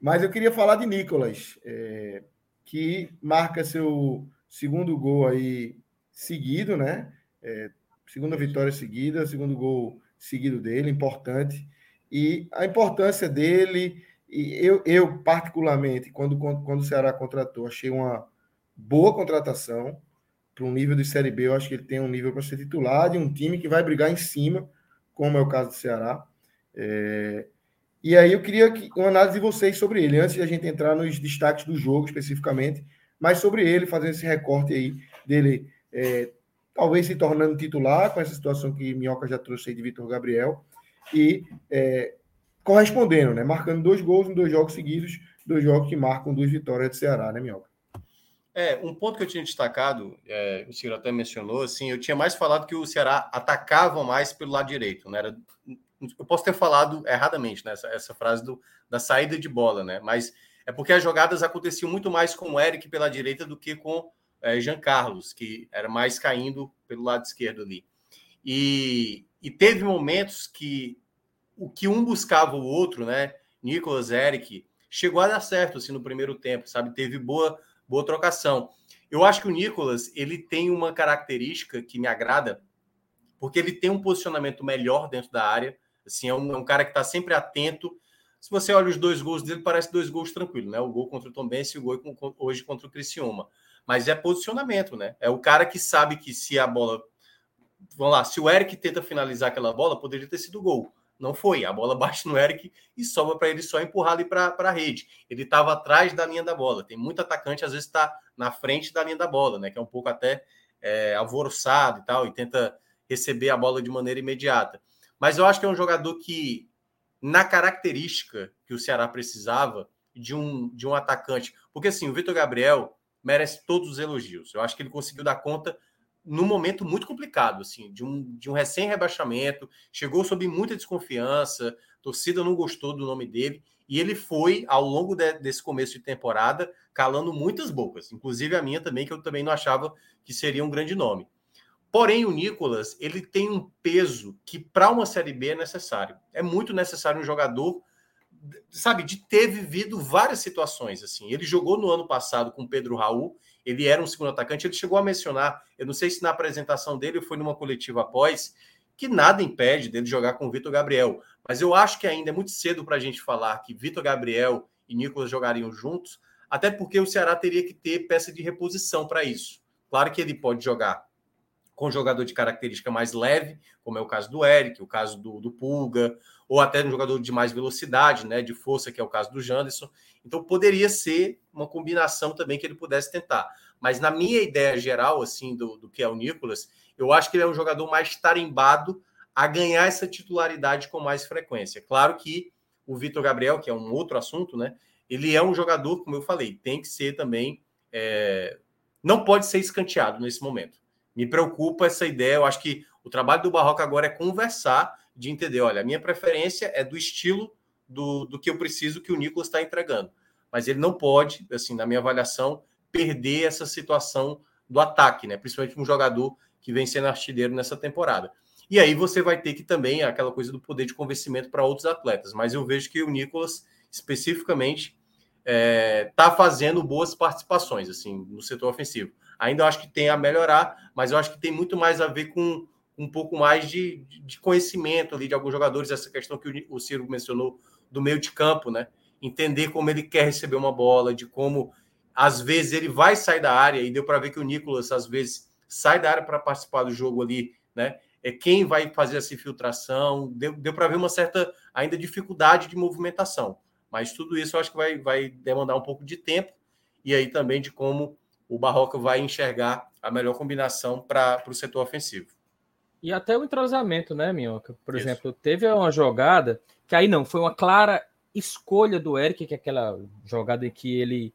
Mas eu queria falar de Nicolas, é, que marca seu segundo gol aí seguido, né? É, segunda vitória seguida, segundo gol seguido dele, importante. E a importância dele, e eu, eu particularmente, quando, quando o Ceará contratou, achei uma boa contratação para um nível de Série B, eu acho que ele tem um nível para ser titular de um time que vai brigar em cima, como é o caso do Ceará. É... E aí eu queria que, uma análise de vocês sobre ele, antes de a gente entrar nos destaques do jogo especificamente, mas sobre ele, fazendo esse recorte aí dele, é, talvez se tornando titular, com essa situação que Minhoca já trouxe aí de Vitor Gabriel, e é, correspondendo, né? Marcando dois gols em dois jogos seguidos, dois jogos que marcam duas vitórias do Ceará, né, Minhoca? É, um ponto que eu tinha destacado, é, o senhor até mencionou, assim, eu tinha mais falado que o Ceará atacava mais pelo lado direito, né? Era, eu posso ter falado erradamente, né? Essa, essa frase do, da saída de bola, né? Mas é porque as jogadas aconteciam muito mais com o Eric pela direita do que com é, Jean Carlos, que era mais caindo pelo lado esquerdo ali. E, e teve momentos que o que um buscava o outro, né? Nicolas, Eric, chegou a dar certo assim no primeiro tempo, sabe? Teve boa boa trocação. Eu acho que o Nicolas ele tem uma característica que me agrada, porque ele tem um posicionamento melhor dentro da área. Assim, é um, é um cara que está sempre atento. Se você olha os dois gols dele, parece dois gols tranquilos, né? O gol contra o Tom Benz e o gol hoje contra o Criciúma. Mas é posicionamento, né? É o cara que sabe que se a bola. Vamos lá, se o Eric tenta finalizar aquela bola, poderia ter sido gol. Não foi. A bola bate no Eric e sobra para ele só empurrar ali para a rede. Ele estava atrás da linha da bola. Tem muito atacante, às vezes, está na frente da linha da bola, né? Que é um pouco até é, alvoroçado e tal, e tenta receber a bola de maneira imediata. Mas eu acho que é um jogador que, na característica que o Ceará precisava de um, de um atacante, porque assim, o Vitor Gabriel merece todos os elogios. Eu acho que ele conseguiu dar conta num momento muito complicado, assim, de um, de um recém-rebaixamento, chegou sob muita desconfiança, torcida não gostou do nome dele, e ele foi, ao longo de, desse começo de temporada, calando muitas bocas, inclusive a minha também, que eu também não achava que seria um grande nome. Porém, o Nicolas, ele tem um peso que para uma Série B é necessário. É muito necessário um jogador, sabe, de ter vivido várias situações, assim. Ele jogou no ano passado com Pedro Raul, ele era um segundo atacante. Ele chegou a mencionar, eu não sei se na apresentação dele ou foi numa coletiva após, que nada impede dele jogar com o Vitor Gabriel. Mas eu acho que ainda é muito cedo para a gente falar que Vitor Gabriel e Nicolas jogariam juntos, até porque o Ceará teria que ter peça de reposição para isso. Claro que ele pode jogar com jogador de característica mais leve, como é o caso do Eric, o caso do, do Pulga, ou até um jogador de mais velocidade, né, de força, que é o caso do Janderson. Então poderia ser uma combinação também que ele pudesse tentar. Mas na minha ideia geral, assim, do, do que é o Nicolas, eu acho que ele é um jogador mais tarimbado a ganhar essa titularidade com mais frequência. Claro que o Vitor Gabriel, que é um outro assunto, né? Ele é um jogador, como eu falei, tem que ser também. É... Não pode ser escanteado nesse momento me preocupa essa ideia. Eu acho que o trabalho do Barroca agora é conversar, de entender, olha, a minha preferência é do estilo do, do que eu preciso que o Nicolas está entregando. Mas ele não pode, assim, na minha avaliação, perder essa situação do ataque, né? Principalmente um jogador que vem sendo artilheiro nessa temporada. E aí você vai ter que também aquela coisa do poder de convencimento para outros atletas. Mas eu vejo que o Nicolas, especificamente, está é, tá fazendo boas participações assim no setor ofensivo. Ainda acho que tem a melhorar, mas eu acho que tem muito mais a ver com um pouco mais de, de conhecimento ali de alguns jogadores, essa questão que o Ciro mencionou do meio de campo, né? Entender como ele quer receber uma bola, de como às vezes ele vai sair da área, e deu para ver que o Nicolas às vezes sai da área para participar do jogo ali, né? É quem vai fazer essa infiltração, deu, deu para ver uma certa ainda dificuldade de movimentação. Mas tudo isso eu acho que vai, vai demandar um pouco de tempo e aí também de como o Barroca vai enxergar a melhor combinação para o setor ofensivo. E até o entrosamento, né, Minhoca? Por Isso. exemplo, teve uma jogada que aí não, foi uma clara escolha do Eric, que é aquela jogada em que ele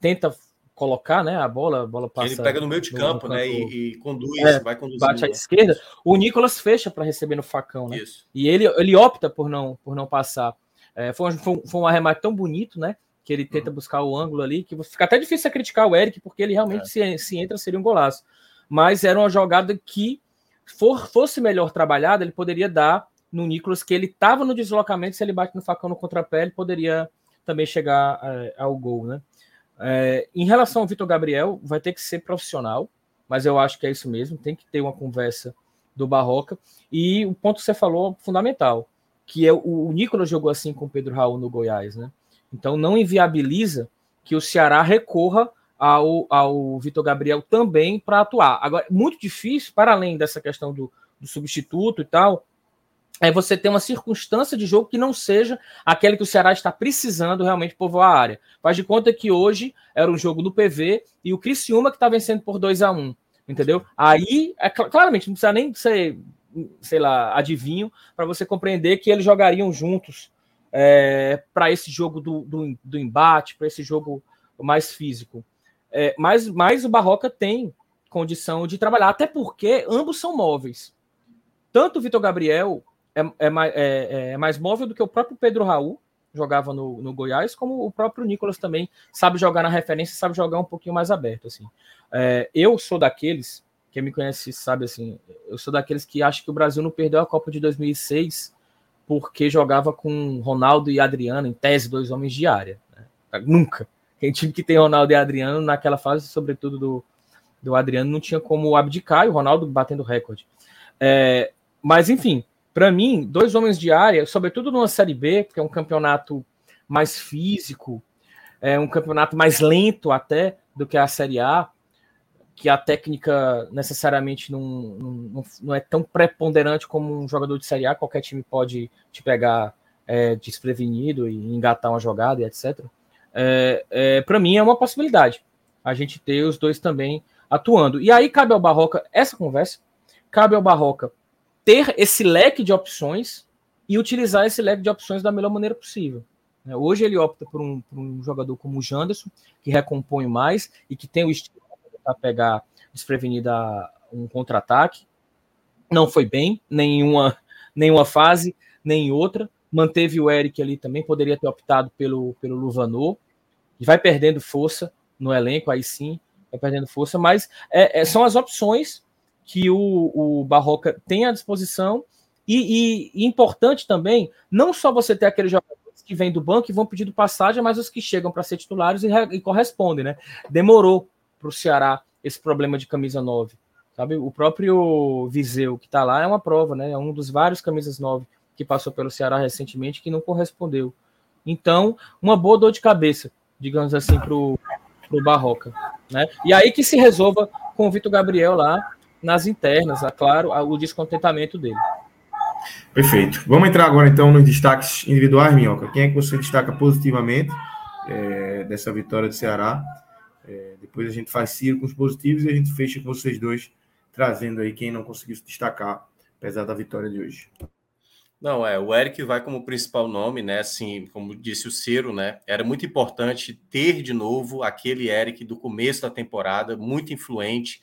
tenta colocar né, a bola, a bola passa. Ele pega no meio de campo, no, no né? Campo, e, e, conduz, é, vai conduzir. Bate à esquerda. O Nicolas fecha para receber no facão, né? Isso. E ele, ele opta por não, por não passar. É, foi, foi, foi um arremate tão bonito, né? Que ele tenta uhum. buscar o ângulo ali, que fica até difícil criticar o Eric, porque ele realmente é. se, se entra, seria um golaço. Mas era uma jogada que for, fosse melhor trabalhada, ele poderia dar no Nicolas, que ele estava no deslocamento, se ele bate no facão no contrapé, ele poderia também chegar é, ao gol, né? É, em relação ao Vitor Gabriel, vai ter que ser profissional, mas eu acho que é isso mesmo, tem que ter uma conversa do Barroca. E o ponto que você falou fundamental, que é o, o Nicolas jogou assim com o Pedro Raul no Goiás, né? Então não inviabiliza que o Ceará recorra ao, ao Vitor Gabriel também para atuar. Agora, muito difícil, para além dessa questão do, do substituto e tal, é você ter uma circunstância de jogo que não seja aquele que o Ceará está precisando realmente povoar a área. Faz de conta que hoje era um jogo no PV e o Criciúma que está vencendo por 2 a 1 entendeu? Aí, é, claramente, não precisa nem ser, sei lá, adivinho, para você compreender que eles jogariam juntos é, para esse jogo do, do, do embate, para esse jogo mais físico. É, mas, mas o Barroca tem condição de trabalhar, até porque ambos são móveis. Tanto o Vitor Gabriel é, é, é, é, mais móvel do que o próprio Pedro Raul, jogava no, no Goiás, como o próprio Nicolas também sabe jogar na referência, sabe jogar um pouquinho mais aberto. assim. É, eu sou daqueles, quem me conhece sabe assim, eu sou daqueles que acho que o Brasil não perdeu a Copa de 2006 porque jogava com Ronaldo e Adriano, em tese, dois homens de área. Né? Nunca. Quem time que tem Ronaldo e Adriano, naquela fase, sobretudo do, do Adriano, não tinha como abdicar e o Ronaldo batendo recorde. É, mas, enfim, para mim, dois homens de área, sobretudo numa Série B, que é um campeonato mais físico, é um campeonato mais lento até do que a Série A, que a técnica necessariamente não, não, não é tão preponderante como um jogador de Série A, qualquer time pode te pegar é, desprevenido e engatar uma jogada e etc. É, é, para mim é uma possibilidade a gente ter os dois também atuando. E aí cabe ao Barroca essa conversa, cabe ao Barroca ter esse leque de opções e utilizar esse leque de opções da melhor maneira possível. Né? Hoje ele opta por um, por um jogador como o Janderson, que recompõe mais e que tem o estilo para pegar desprevenida um contra-ataque. Não foi bem, nenhuma, nenhuma fase, nem outra. Manteve o Eric ali também, poderia ter optado pelo, pelo Luvanor. E vai perdendo força no elenco, aí sim, vai perdendo força, mas é, é, são as opções que o, o Barroca tem à disposição. E, e, e, importante também, não só você ter aqueles jogadores que vêm do banco e vão pedindo passagem, mas os que chegam para ser titulares e, e, correspondem, né? Demorou para o Ceará esse problema de camisa 9. Sabe? O próprio Viseu, que está lá, é uma prova, né? É um dos vários camisas 9 que passou pelo Ceará recentemente que não correspondeu. Então, uma boa dor de cabeça, digamos assim, para o Barroca. Né? E aí que se resolva com o Vitor Gabriel lá nas internas, é claro, o descontentamento dele. Perfeito. Vamos entrar agora então nos destaques individuais, Minhoca. Quem é que você destaca positivamente é, dessa vitória do Ceará? É, depois a gente faz Ciro com os positivos e a gente fecha com vocês dois, trazendo aí quem não conseguiu se destacar, apesar da vitória de hoje. Não, é, o Eric vai como principal nome, né? Assim, como disse o Ciro, né? Era muito importante ter de novo aquele Eric do começo da temporada, muito influente,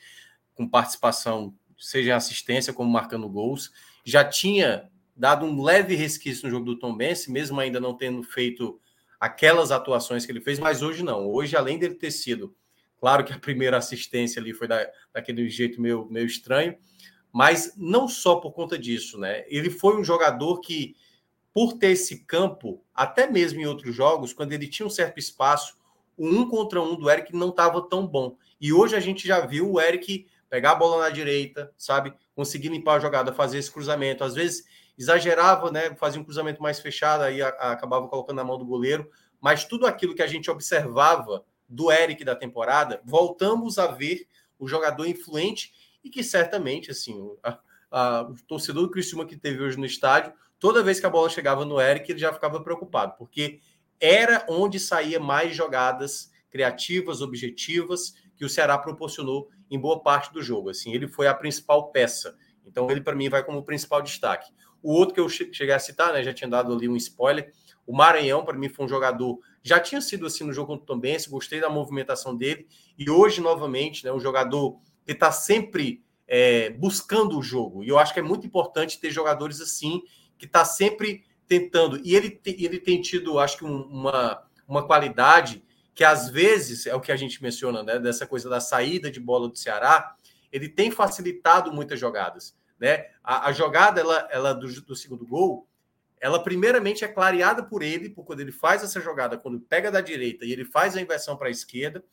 com participação, seja em assistência como marcando gols. Já tinha dado um leve resquício no jogo do Tom Bense, mesmo ainda não tendo feito aquelas atuações que ele fez, mas hoje não. Hoje, além dele ter sido, claro que a primeira assistência ali foi da, daquele jeito meio, meio estranho, mas não só por conta disso, né? Ele foi um jogador que, por ter esse campo, até mesmo em outros jogos, quando ele tinha um certo espaço, o um contra um do Eric não estava tão bom. E hoje a gente já viu o Eric pegar a bola na direita, sabe? Conseguir limpar a jogada, fazer esse cruzamento. Às vezes exagerava, né? Fazia um cruzamento mais fechado, aí a, a, acabava colocando na mão do goleiro. Mas tudo aquilo que a gente observava do Eric da temporada, voltamos a ver o jogador influente e que certamente, assim, a, a, o torcedor do Criciúma que teve hoje no estádio, toda vez que a bola chegava no Eric, ele já ficava preocupado, porque era onde saía mais jogadas criativas, objetivas, que o Ceará proporcionou em boa parte do jogo. Assim, ele foi a principal peça. Então, ele, para mim, vai como principal destaque. O outro que eu cheguei a citar, né, já tinha dado ali um spoiler, o Maranhão, para mim, foi um jogador. Já tinha sido assim no jogo contra o Tombense, gostei da movimentação dele. E hoje, novamente, né, um jogador que está sempre é, buscando o jogo. E eu acho que é muito importante ter jogadores assim, que está sempre tentando. E ele, ele tem tido, acho que, um, uma, uma qualidade que às vezes é o que a gente menciona, né, dessa coisa da saída de bola do Ceará, ele tem facilitado muitas jogadas, né? A, a jogada ela, ela do, do, segundo gol, ela primeiramente é clareada por ele, por quando ele faz essa jogada, quando pega da direita e ele faz a inversão para a esquerda,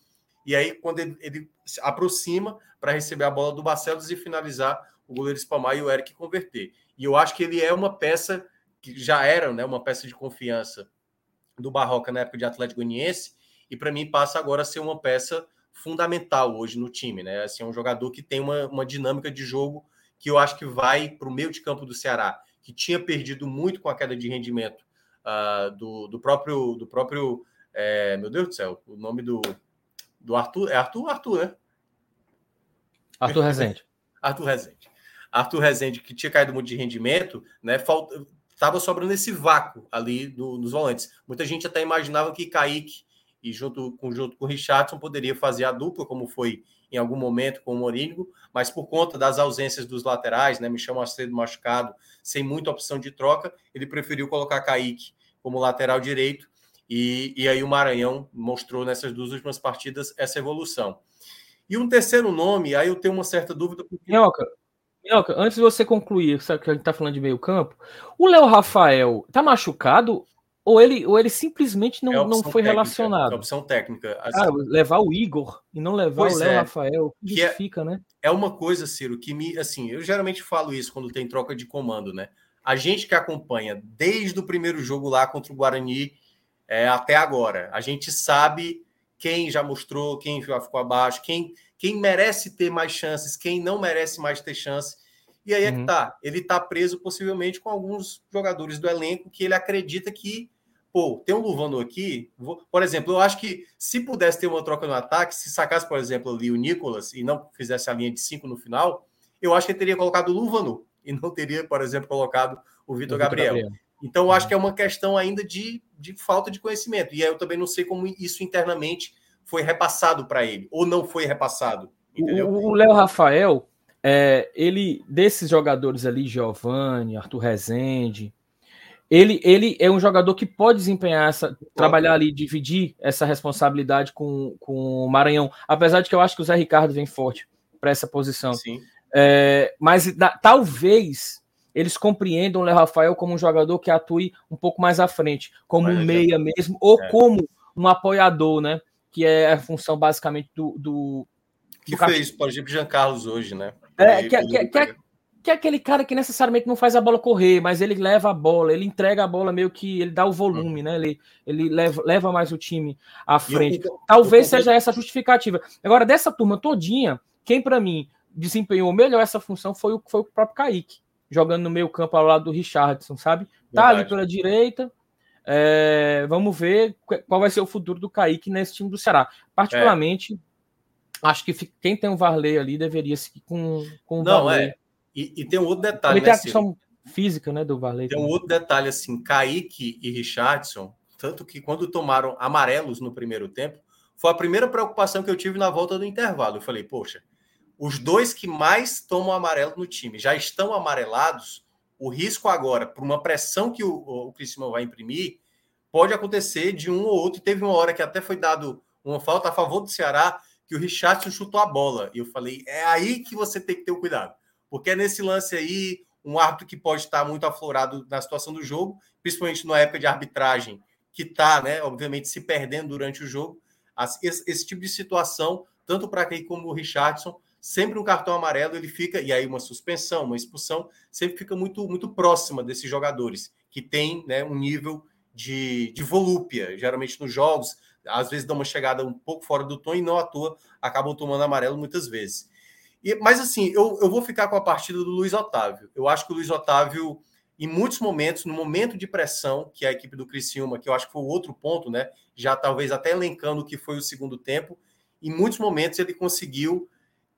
e aí quando ele, ele se aproxima para receber a bola do Barcelos e finalizar o goleiro espalmar e o Eric converter. E eu acho que ele é uma peça que já era, né, uma peça de confiança do Barroca na época de Atlético Goianiense, e para mim passa agora a ser uma peça fundamental hoje no time, né? Assim, é um jogador que tem uma, uma dinâmica de jogo que eu acho que vai para o meio de campo do Ceará, que tinha perdido muito com a queda de rendimento uh, do, do próprio do próprio é, meu Deus do céu, o nome do, do Arthur é Arthur Arthur, né? Arthur Rezende. Arthur Rezende. Arthur Rezende, que tinha caído muito de rendimento, né? Falta, estava sobrando esse vácuo ali no, nos volantes. Muita gente até imaginava que Kaique e junto com, junto com o Richardson poderia fazer a dupla, como foi em algum momento com o Morínigo, mas por conta das ausências dos laterais, né, Michel Macedo machucado, sem muita opção de troca, ele preferiu colocar Kaique como lateral direito, e, e aí o Maranhão mostrou nessas duas últimas partidas essa evolução. E um terceiro nome, aí eu tenho uma certa dúvida. Porque... Minhoca, Minhoca, antes de você concluir, sabe que a gente está falando de meio campo, o Léo Rafael tá machucado ou ele, ou ele simplesmente não, é não foi técnica, relacionado? É opção técnica. Assim, ah, levar o Igor e não levar o Léo é, Rafael, que é fica, né? É uma coisa, Ciro, que me. Assim, eu geralmente falo isso quando tem troca de comando, né? A gente que acompanha desde o primeiro jogo lá contra o Guarani é, até agora, a gente sabe quem já mostrou, quem já ficou abaixo, quem, quem merece ter mais chances, quem não merece mais ter chance. E aí é que uhum. tá. Ele tá preso possivelmente com alguns jogadores do elenco que ele acredita que pô, tem um Luvano aqui. Vou... Por exemplo, eu acho que se pudesse ter uma troca no ataque, se sacasse, por exemplo, ali o Nicolas e não fizesse a linha de cinco no final, eu acho que ele teria colocado o Luvano e não teria, por exemplo, colocado o Vitor Gabriel. Gabriel. Então, eu acho que é uma questão ainda de, de falta de conhecimento. E aí eu também não sei como isso internamente foi repassado para ele, ou não foi repassado. Entendeu? O Léo Rafael, é, ele, desses jogadores ali, Giovanni, Arthur Rezende, ele, ele é um jogador que pode desempenhar essa, trabalhar ali, dividir essa responsabilidade com, com o Maranhão, apesar de que eu acho que o Zé Ricardo vem forte para essa posição. Sim. É, mas da, talvez eles compreendam o Léo Rafael como um jogador que atue um pouco mais à frente, como um meia mesmo, ou é. como um apoiador, né? Que é a função basicamente do. do que do fez, por exemplo, Jean Carlos hoje, né? É, que, que, que, é, que é aquele cara que necessariamente não faz a bola correr, mas ele leva a bola, ele entrega a bola meio que ele dá o volume, né? Ele, ele leva, leva mais o time à frente. Eu, eu, Talvez eu, seja essa a justificativa. Agora, dessa turma todinha, quem para mim desempenhou melhor essa função foi o, foi o próprio Kaique, jogando no meio campo ao lado do Richardson, sabe? Tá Verdade. ali pela direita. É, vamos ver qual vai ser o futuro do Kaique nesse time do Ceará. Particularmente, é. acho que quem tem um Varley ali deveria seguir com, com o Não, Varley. É. E, e tem um outro detalhe. Tem né, a questão física, né, do Varley. Tem um outro detalhe, assim, Kaique e Richardson, tanto que quando tomaram amarelos no primeiro tempo, foi a primeira preocupação que eu tive na volta do intervalo. Eu falei, poxa, os dois que mais tomam amarelo no time já estão amarelados, o risco agora, por uma pressão que o, o Cristiano vai imprimir, pode acontecer de um ou outro. Teve uma hora que até foi dado uma falta a favor do Ceará, que o Richardson chutou a bola. E eu falei, é aí que você tem que ter o cuidado. Porque é nesse lance aí, um árbitro que pode estar muito aflorado na situação do jogo, principalmente na época de arbitragem, que está, né, obviamente, se perdendo durante o jogo. Esse, esse tipo de situação, tanto para quem como o Richardson, sempre um cartão amarelo ele fica, e aí uma suspensão, uma expulsão, sempre fica muito, muito próxima desses jogadores, que tem né, um nível de, de volúpia, geralmente nos jogos, às vezes dão uma chegada um pouco fora do tom e não à toa acabam tomando amarelo muitas vezes. E, mas assim, eu, eu vou ficar com a partida do Luiz Otávio. Eu acho que o Luiz Otávio, em muitos momentos, no momento de pressão, que é a equipe do Criciúma, que eu acho que foi o outro ponto, né? Já talvez até elencando o que foi o segundo tempo, em muitos momentos ele conseguiu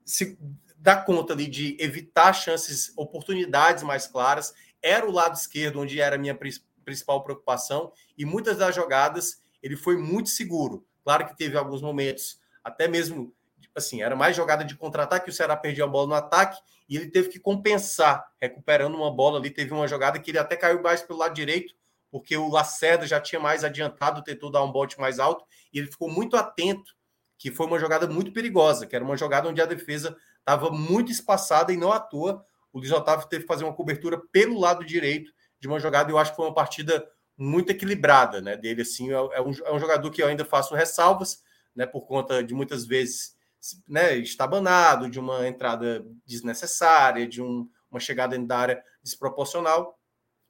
se dar conta ali de evitar chances, oportunidades mais claras. Era o lado esquerdo onde era a minha principal preocupação, e muitas das jogadas ele foi muito seguro. Claro que teve alguns momentos, até mesmo assim, era mais jogada de contra-ataque, o Ceará perdia a bola no ataque e ele teve que compensar, recuperando uma bola ali. Teve uma jogada que ele até caiu mais pelo lado direito, porque o Lacerda já tinha mais adiantado, tentou dar um bote mais alto e ele ficou muito atento, que foi uma jogada muito perigosa, que era uma jogada onde a defesa estava muito espaçada e não à toa. O Luiz Otávio teve que fazer uma cobertura pelo lado direito de uma jogada, eu acho que foi uma partida muito equilibrada, né? Dele assim, é, é um, é um jogador que eu ainda faço ressalvas, né? Por conta de muitas vezes né, estabanado, de uma entrada desnecessária, de um, uma chegada da área desproporcional,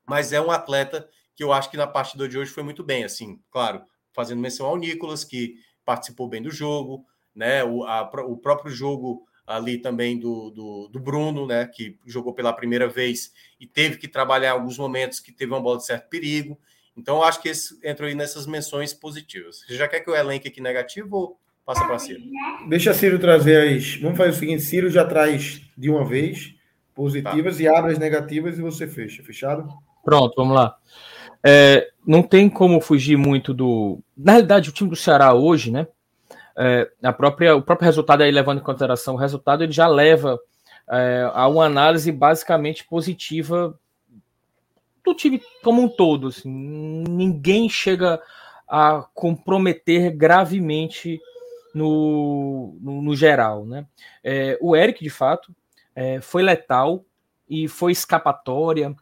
mas é um atleta que eu acho que na partida de hoje foi muito bem, assim, claro, fazendo menção ao Nicolas, que participou bem do jogo, né? O, a, o próprio jogo ali também do, do, do, Bruno, né? Que jogou pela primeira vez e teve que trabalhar alguns momentos que teve uma bola de certo perigo. Então, eu acho que esse entrou aí nessas menções positivas. Você já quer que eu elenque aqui negativo ou passa para Ciro? Deixa Ciro trazer as. Vamos fazer o seguinte: Ciro já traz de uma vez positivas tá. e abre as negativas e você fecha. Fechado? Pronto, vamos lá. É, não tem como fugir muito do. Na realidade, o time do Ceará hoje, né? É, a própria, o próprio resultado aí levando em consideração o resultado, ele já leva é, a uma análise basicamente positiva do time como um todo. Assim, ninguém chega a comprometer gravemente no, no, no geral. Né? É, o Eric, de fato, é, foi letal e foi escapatória,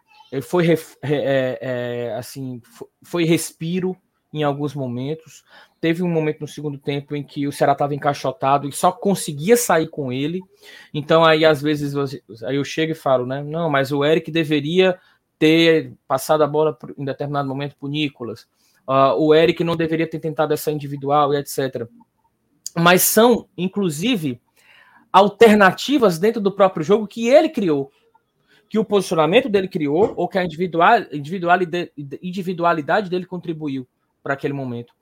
foi é, é, assim, foi respiro em alguns momentos. Teve um momento no segundo tempo em que o Ceará estava encaixotado e só conseguia sair com ele. Então aí às vezes aí eu chego e falo, né? Não, mas o Eric deveria ter passado a bola em determinado momento para o Nicolas. Uh, o Eric não deveria ter tentado essa individual e etc. Mas são, inclusive, alternativas dentro do próprio jogo que ele criou. Que o posicionamento dele criou, ou que a individual, individualidade dele contribuiu para aquele momento.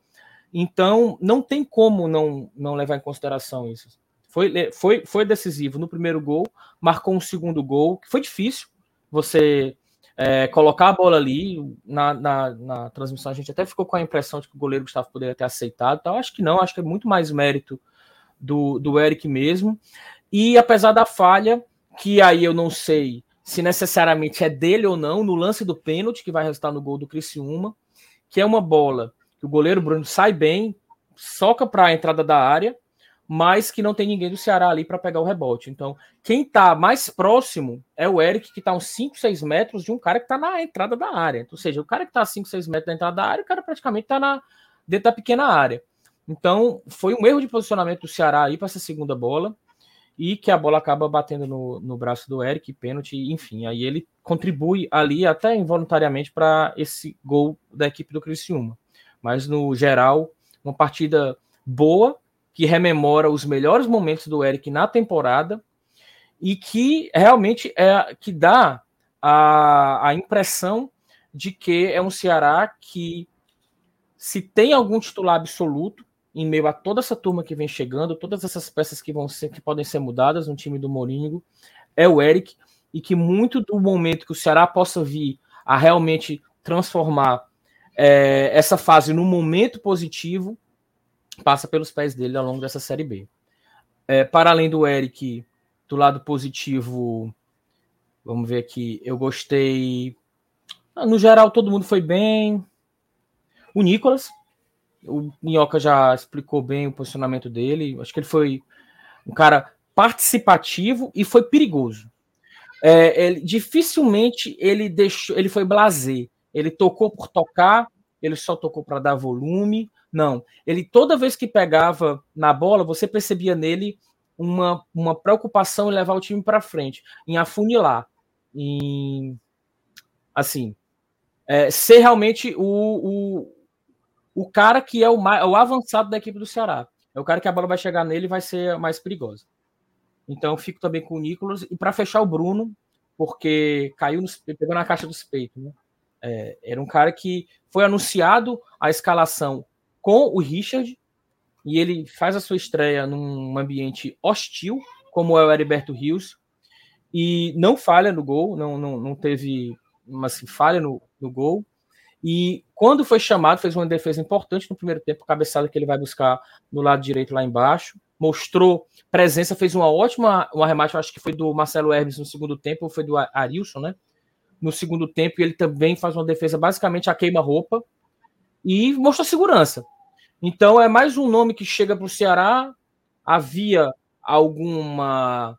Então, não tem como não, não levar em consideração isso. Foi, foi, foi decisivo no primeiro gol, marcou um segundo gol, que foi difícil você é, colocar a bola ali. Na, na, na, transmissão, a gente até ficou com a impressão de que o goleiro Gustavo poderia ter aceitado. Então, acho que não, acho que é muito mais mérito do, do Eric mesmo. E apesar da falha, que aí eu não sei se necessariamente é dele ou não, no lance do pênalti, que vai resultar no gol do Criciúma, que é uma bola que o goleiro Bruno sai bem, soca para a entrada da área, mas que não tem ninguém do Ceará ali para pegar o rebote. Então, quem está mais próximo é o Eric, que está uns 5, 6 metros de um cara que está na entrada da área. Ou seja, o cara que está a 5, 6 metros da entrada da área, o cara praticamente está dentro da pequena área. Então, foi um erro de posicionamento do Ceará aí para essa segunda bola e que a bola acaba batendo no, no braço do Eric, pênalti, enfim. Aí ele contribui ali até involuntariamente para esse gol da equipe do Criciúma. Mas no geral, uma partida boa que rememora os melhores momentos do Eric na temporada e que realmente é que dá a, a impressão de que é um Ceará que se tem algum titular absoluto em meio a toda essa turma que vem chegando, todas essas peças que vão ser que podem ser mudadas no time do Mourinho, é o Eric e que muito do momento que o Ceará possa vir a realmente transformar é, essa fase num momento positivo passa pelos pés dele ao longo dessa Série B. É, para além do Eric, do lado positivo, vamos ver aqui, eu gostei. Ah, no geral, todo mundo foi bem. O Nicolas, o Minhoca já explicou bem o posicionamento dele. Acho que ele foi um cara participativo e foi perigoso. É, ele, dificilmente ele deixou, ele foi blazer. Ele tocou por tocar, ele só tocou para dar volume. Não, ele toda vez que pegava na bola, você percebia nele uma, uma preocupação em levar o time para frente, em afunilar, em assim, é, ser realmente o, o, o cara que é o, mais, o avançado da equipe do Ceará. É o cara que a bola vai chegar nele e vai ser mais perigosa. Então fico também com o Nicolas. E para fechar o Bruno, porque caiu no, pegou na caixa dos peitos. Né? É, era um cara que foi anunciado a escalação com o Richard e ele faz a sua estreia num ambiente hostil, como é o Heriberto Rios, e não falha no gol, não, não, não teve uma assim, falha no, no gol. E quando foi chamado, fez uma defesa importante no primeiro tempo, cabeçada que ele vai buscar no lado direito lá embaixo. Mostrou presença, fez uma ótima um arremate, acho que foi do Marcelo Hermes no segundo tempo, ou foi do Arilson, né? No segundo tempo, e ele também faz uma defesa basicamente a queima-roupa e mostrou segurança. Então é mais um nome que chega para o Ceará. Havia alguma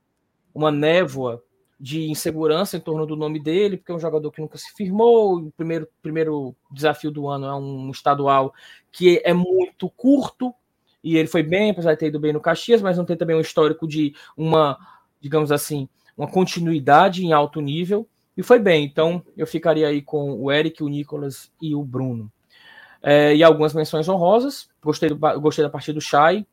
uma névoa de insegurança em torno do nome dele, porque é um jogador que nunca se firmou. O primeiro, primeiro desafio do ano é um estadual que é muito curto, e ele foi bem, apesar de ter ido bem no Caxias, mas não tem também um histórico de uma, digamos assim, uma continuidade em alto nível, e foi bem. Então eu ficaria aí com o Eric, o Nicolas e o Bruno. É, e algumas menções honrosas. Gostei, do, gostei da partida do Chay.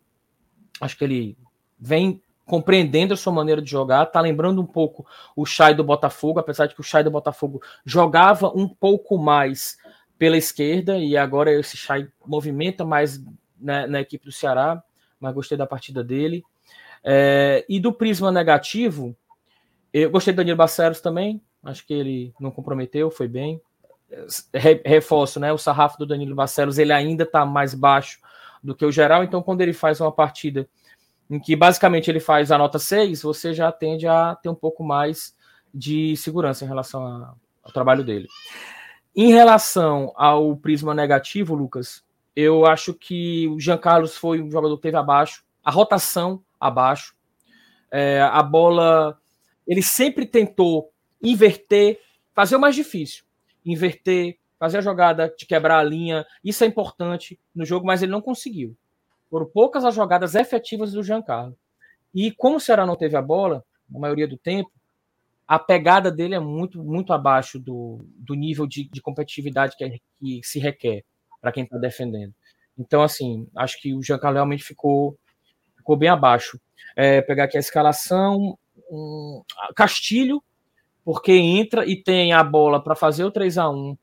Acho que ele vem compreendendo a sua maneira de jogar, tá lembrando um pouco o Chay do Botafogo, apesar de que o Chay do Botafogo jogava um pouco mais pela esquerda e agora esse Chay movimenta mais né, na equipe do Ceará, mas gostei da partida dele. É, e do prisma negativo, eu gostei do Danilo Barcelos também, acho que ele não comprometeu, foi bem. Re, reforço, né? O sarrafo do Danilo Barcelos ele ainda está mais baixo do que o geral, então quando ele faz uma partida em que basicamente ele faz a nota 6, você já tende a ter um pouco mais de segurança em relação a, ao trabalho dele. Em relação ao prisma negativo, Lucas, eu acho que o Jean Carlos foi um jogador que teve abaixo, a rotação abaixo, é, a bola. Ele sempre tentou inverter, fazer o mais difícil, inverter, fazer a jogada de quebrar a linha. Isso é importante no jogo, mas ele não conseguiu. Foram poucas as jogadas efetivas do Giancarlo. E como o Ceará não teve a bola, na maioria do tempo, a pegada dele é muito, muito abaixo do, do nível de, de competitividade que, é, que se requer para quem está defendendo. Então, assim, acho que o Giancarlo realmente ficou, ficou bem abaixo. É, pegar aqui a escalação. Um, Castilho, porque entra e tem a bola para fazer o 3 a 1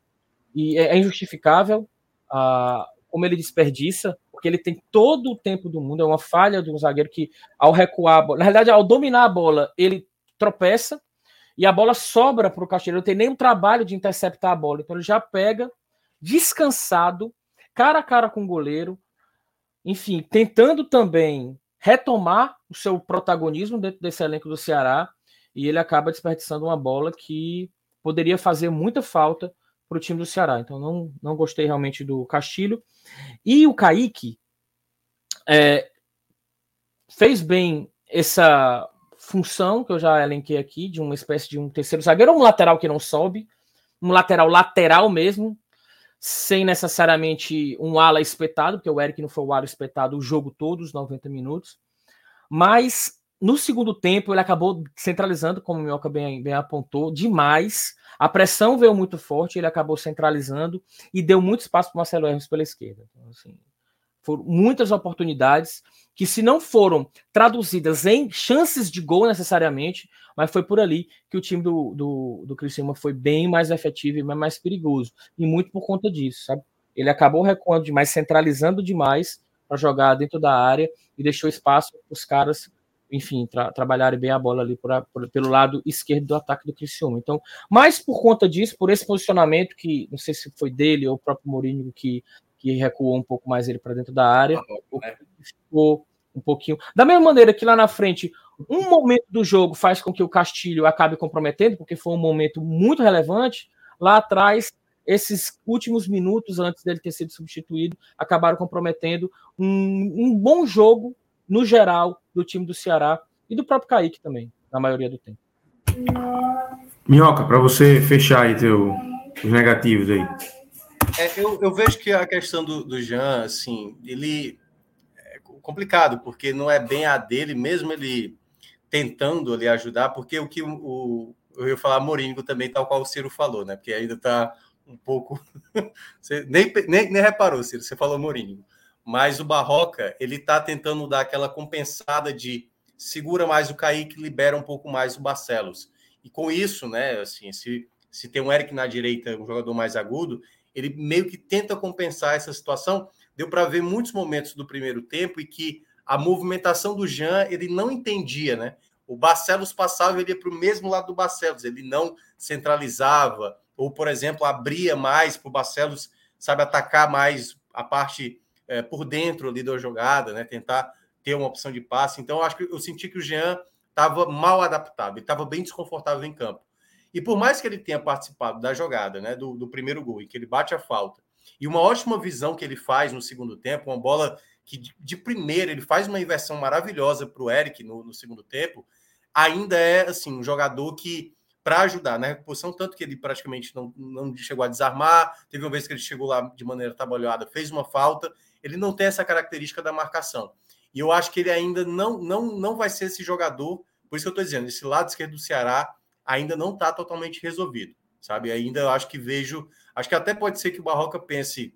e é, é injustificável a, como ele desperdiça porque ele tem todo o tempo do mundo, é uma falha do zagueiro que, ao recuar, na realidade, ao dominar a bola, ele tropeça e a bola sobra para o Castilho. Não tem nenhum trabalho de interceptar a bola, então ele já pega descansado, cara a cara com o goleiro, enfim, tentando também retomar o seu protagonismo dentro desse elenco do Ceará e ele acaba desperdiçando uma bola que poderia fazer muita falta para o time do Ceará. Então não, não gostei realmente do Castilho. E o Kaique é, fez bem essa função que eu já elenquei aqui, de uma espécie de um terceiro zagueiro, um lateral que não sobe, um lateral lateral mesmo, sem necessariamente um ala espetado, porque o Eric não foi o ala espetado o jogo todo, os 90 minutos. Mas no segundo tempo ele acabou centralizando, como o Minhoca bem, bem apontou, demais a pressão veio muito forte, ele acabou centralizando e deu muito espaço para o Marcelo Hermes pela esquerda. Então, assim, foram muitas oportunidades que, se não foram traduzidas em chances de gol necessariamente, mas foi por ali que o time do, do, do Criciúma foi bem mais efetivo e mais perigoso. E muito por conta disso, sabe? Ele acabou recuando demais, centralizando demais para jogar dentro da área e deixou espaço para os caras enfim, tra trabalharem bem a bola ali por, por, pelo lado esquerdo do ataque do Criciúma. Então, mais por conta disso, por esse posicionamento que não sei se foi dele ou o próprio Mourinho que, que recuou um pouco mais ele para dentro da área, né? ficou um pouquinho. Da mesma maneira que lá na frente, um momento do jogo faz com que o Castilho acabe comprometendo, porque foi um momento muito relevante. Lá atrás, esses últimos minutos antes dele ter sido substituído, acabaram comprometendo um, um bom jogo no geral, do time do Ceará e do próprio Kaique também, na maioria do tempo. Minhoca, para você fechar aí teu, os negativos aí. É, eu, eu, vejo que a questão do, do Jean, assim, ele é complicado, porque não é bem a dele, mesmo ele tentando ali ajudar, porque o que o, o eu ia falar Moringo também, tal qual o Ciro falou, né? Porque ainda está um pouco. você nem, nem, nem reparou, Ciro, você falou Moringo mas o Barroca ele está tentando dar aquela compensada de segura mais o Kaique, libera um pouco mais o Barcelos. E com isso, né, assim, se, se tem um Eric na direita, um jogador mais agudo, ele meio que tenta compensar essa situação. Deu para ver muitos momentos do primeiro tempo e que a movimentação do Jean ele não entendia, né? O Barcelos passava ele para o mesmo lado do Barcelos, ele não centralizava, ou, por exemplo, abria mais para o Barcelos, sabe, atacar mais a parte é, por dentro ali da jogada, né? Tentar ter uma opção de passe. Então, acho que eu senti que o Jean estava mal adaptado, ele estava bem desconfortável em campo. E por mais que ele tenha participado da jogada, né, do, do primeiro gol, e que ele bate a falta, e uma ótima visão que ele faz no segundo tempo, uma bola que de, de primeira ele faz uma inversão maravilhosa para o Eric no, no, segundo tempo, ainda é assim um jogador que para ajudar na recuperação, tanto que ele praticamente não, não chegou a desarmar, teve uma vez que ele chegou lá de maneira trabalhada, fez uma falta, ele não tem essa característica da marcação. E eu acho que ele ainda não, não, não vai ser esse jogador. Por isso que eu estou dizendo, esse lado esquerdo do Ceará ainda não está totalmente resolvido, sabe? Ainda acho que vejo. Acho que até pode ser que o Barroca pense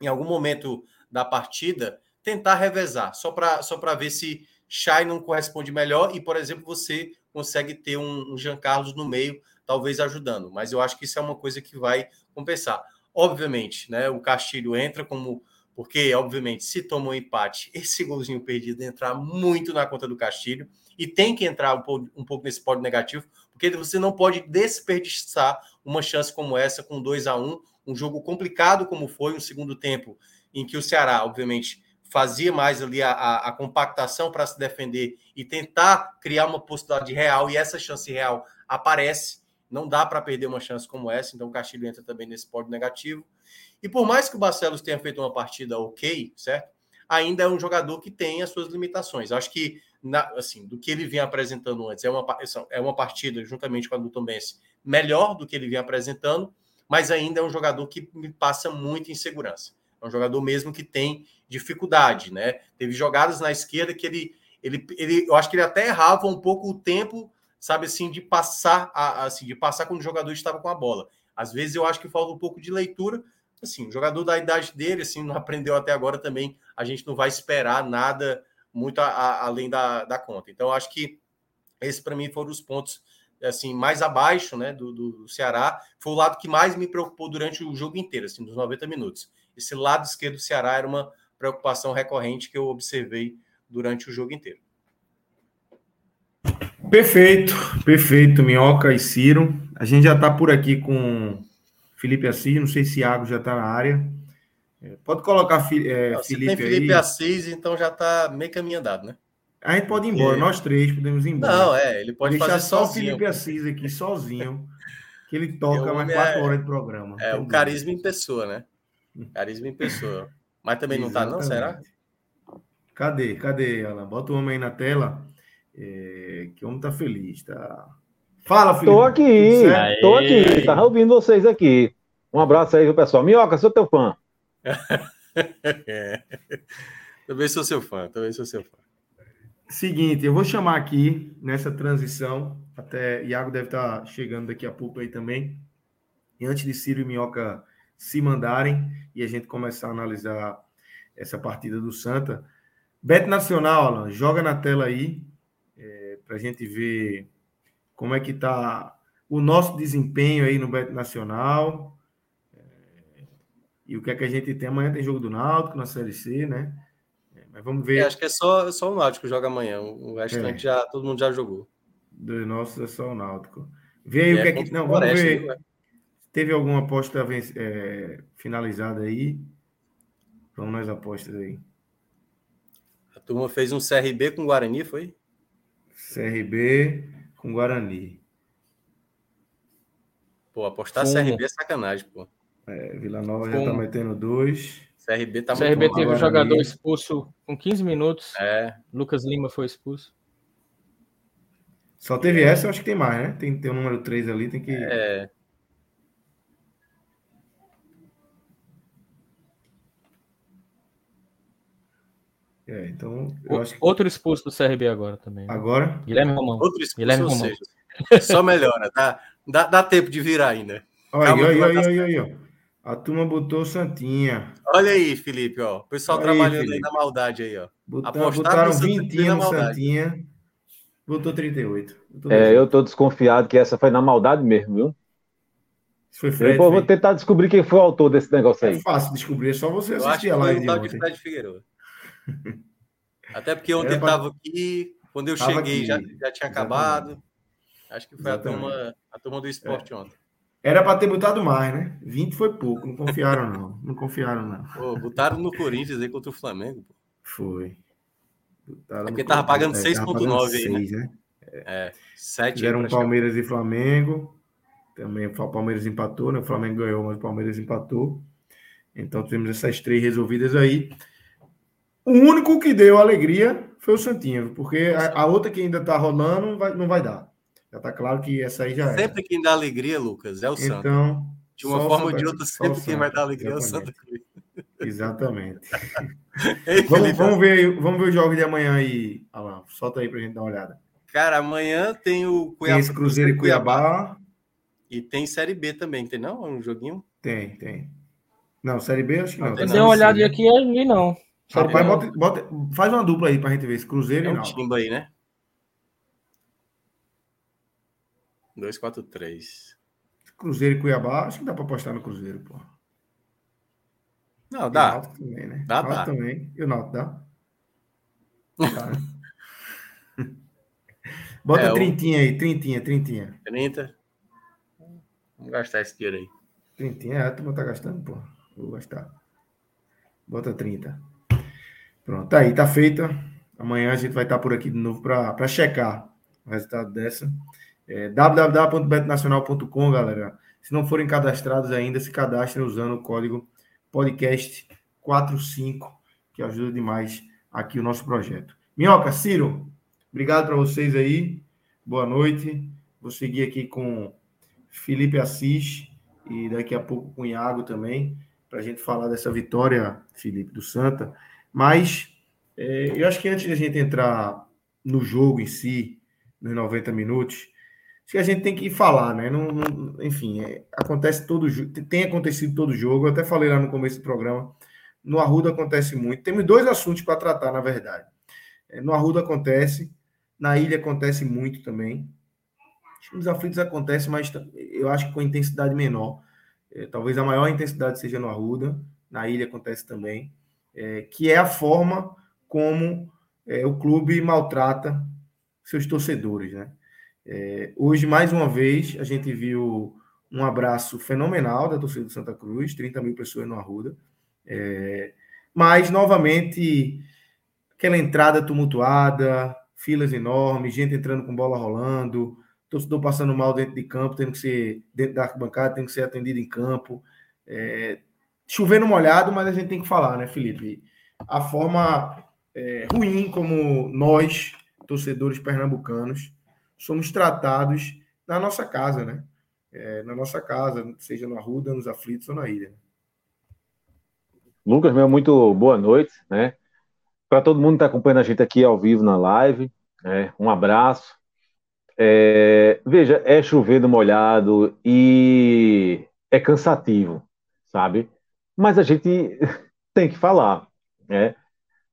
em algum momento da partida tentar revezar, só para só ver se Chay não corresponde melhor e, por exemplo, você consegue ter um, um Jean Carlos no meio, talvez ajudando. Mas eu acho que isso é uma coisa que vai compensar. Obviamente, né? O Castilho entra como. Porque, obviamente, se toma um empate, esse golzinho perdido entrar muito na conta do Castilho e tem que entrar um pouco, um pouco nesse pódio negativo, porque você não pode desperdiçar uma chance como essa com 2 a 1 um, um jogo complicado como foi, um segundo tempo em que o Ceará, obviamente, fazia mais ali a, a, a compactação para se defender e tentar criar uma possibilidade real, e essa chance real aparece. Não dá para perder uma chance como essa, então o Castilho entra também nesse pódio negativo. E por mais que o Barcelos tenha feito uma partida ok, certo? Ainda é um jogador que tem as suas limitações. Acho que, na, assim, do que ele vinha apresentando antes, é uma, é uma partida, juntamente com a do Bense, melhor do que ele vinha apresentando, mas ainda é um jogador que me passa muita insegurança. É um jogador mesmo que tem dificuldade, né? Teve jogadas na esquerda que ele, ele, ele eu acho que ele até errava um pouco o tempo, sabe assim, de passar, a, assim, de passar quando o jogador estava com a bola. Às vezes eu acho que falta um pouco de leitura. Assim, o jogador da idade dele, assim, não aprendeu até agora também. A gente não vai esperar nada muito a, a, além da, da conta. Então, acho que esse para mim foram os pontos assim mais abaixo, né, do, do Ceará. Foi o lado que mais me preocupou durante o jogo inteiro, assim, dos 90 minutos. Esse lado esquerdo do Ceará era uma preocupação recorrente que eu observei durante o jogo inteiro. Perfeito, perfeito, Minhoca e Ciro. A gente já está por aqui com Felipe Assis, não sei se Iago já está na área. É, pode colocar é, não, Felipe. Felipe. Assis, então já está meio caminho andado, né? A gente pode ir embora, é. nós três podemos ir embora. Não, é, ele pode Deixar fazer só sozinho. o Felipe Assis aqui, sozinho, que ele toca mais quatro é, horas de programa. É, o carisma em pessoa, né? Carisma em pessoa. Mas também não Exatamente. tá, não? Será? Cadê? Cadê, Alan? Bota o homem aí na tela. É, que o homem tá feliz, tá? Fala, Felipe. Tô aqui, tô aqui. Tava ouvindo vocês aqui. Um abraço aí, pessoal. Minhoca, sou teu fã. é. Também sou seu fã, também sou seu fã. Seguinte, eu vou chamar aqui nessa transição, até Iago deve estar chegando daqui a pouco aí também. E antes de Ciro e Minhoca se mandarem e a gente começar a analisar essa partida do Santa. Bet Nacional, Alan, joga na tela aí é, para a gente ver como é que está o nosso desempenho aí no Bet Nacional. É, e o que é que a gente tem amanhã? Tem jogo do Náutico na Série C, né? É, mas vamos ver. É, acho que é só, só o Náutico joga amanhã. O restante é. já todo mundo já jogou. Dos nossos é só o Náutico. Vê aí o que é que. Não, vamos ver. Né? Teve alguma aposta é, finalizada aí? Vamos nas apostas aí. A turma fez um CRB com Guarani, foi? CRB com Guarani. Pô, apostar Fumo. CRB é sacanagem, pô. É, Vila Nova Fumo. já tá metendo dois. CRB tá CRB muito teve um jogador expulso com 15 minutos. É. Lucas Lima foi expulso. Só teve essa, eu acho que tem mais, né? Tem, tem o número 3 ali, tem que. É. É, então, que... Outro expulso do CRB agora também. Né? Agora? Guilherme Romão. Outro expulso, Guilherme Romão. Seja, só melhora, tá? Dá, dá tempo de virar ainda. Olha aí, olha aí, olha aí, A turma botou Santinha. Olha aí, Felipe, ó. O pessoal olha trabalhando aí, aí, na maldade aí, ó. Botar, botaram 20 no Santinha. Botou 38. Botou é, eu tô desconfiado que essa foi na maldade mesmo, viu? Foi Fred, Depois vou tentar descobrir quem foi o autor desse negócio aí. É fácil descobrir, é só você assistir a live de ontem. De Fred Figueiredo. Até porque ontem estava aqui, quando eu cheguei já, já tinha Exatamente. acabado. Acho que foi a turma, a turma do esporte é. ontem. Era para ter botado mais, né? 20 foi pouco, não confiaram, não. Não confiaram, não. Pô, botaram no Corinthians aí contra o Flamengo. Pô. Foi. Botaram é porque tava pagando 6,9 é, aí, né? né? É, 7 Fizeram Palmeiras e Flamengo. Também o Palmeiras empatou, né? O Flamengo ganhou, mas o Palmeiras empatou. Então temos essas três resolvidas aí. O único que deu alegria foi o Santinho, porque a, a outra que ainda está rolando não vai, não vai dar. Já está claro que essa aí já é. Sempre quem dá alegria, Lucas, é o Santos. Então, de uma forma ou de outra, sempre quem vai dar alegria Exatamente. é o Santos. Exatamente. Ei, vamos, vamos, ver, vamos ver o jogo de amanhã aí, Alan. Solta aí para a gente dar uma olhada. Cara, amanhã tem o Cuiabá. Tem esse Cruzeiro e Cuiabá. E tem Série B também, tem não? Um joguinho? Tem, tem. Não, Série B acho que não. Deu uma olhada aqui e não. Rapaz, bota, bota, faz uma dupla aí pra gente ver esse Cruzeiro é e um timba aí, né? 2-4-3. Cruzeiro e Cuiabá, acho que dá pra apostar no Cruzeiro, pô. Não, dá. também, né? Dá, dá. também. E o Náutico dá? Tá, né? Bota é, trintinha o... aí, trintinha, trintinha. 30. Vamos gastar esse dinheiro aí. Trintinha, é, a turma tá gastando, pô. Vou gastar. Bota 30. Pronto, tá aí, tá feita. Amanhã a gente vai estar por aqui de novo para checar o resultado dessa. É, www.betnacional.com, galera. Se não forem cadastrados ainda, se cadastrem usando o código podcast45, que ajuda demais aqui o nosso projeto. Minhoca, Ciro, obrigado para vocês aí. Boa noite. Vou seguir aqui com Felipe Assis e daqui a pouco com o Iago também, para a gente falar dessa vitória, Felipe, do Santa. Mas é, eu acho que antes de a gente entrar no jogo em si, nos 90 minutos, que a gente tem que falar, né? Não, não enfim, é, acontece todo tem acontecido todo jogo. Eu até falei lá no começo do programa. No Arruda acontece muito. Temos dois assuntos para tratar, na verdade. É, no Arruda acontece, na ilha acontece muito também. Nos aflitos acontece, mas eu acho que com intensidade menor. É, talvez a maior intensidade seja no Arruda, na ilha acontece também, é, que é a forma como é, o clube maltrata seus torcedores, né? É, hoje, mais uma vez, a gente viu um abraço fenomenal da torcida do Santa Cruz, 30 mil pessoas no Arruda. É, mas, novamente, aquela entrada tumultuada, filas enormes, gente entrando com bola rolando, torcedor passando mal dentro de campo, tendo que ser dentro da arquibancada, tendo que ser atendido em campo. É, chovendo molhado, mas a gente tem que falar, né, Felipe? A forma é, ruim como nós, torcedores pernambucanos, somos tratados na nossa casa, né? É, na nossa casa, seja no Arruda, nos aflitos ou na ilha. Lucas, meu, muito boa noite, né? Para todo mundo que está acompanhando a gente aqui ao vivo na live, né? um abraço. É, veja, é chovendo molhado e é cansativo, sabe? Mas a gente tem que falar, né?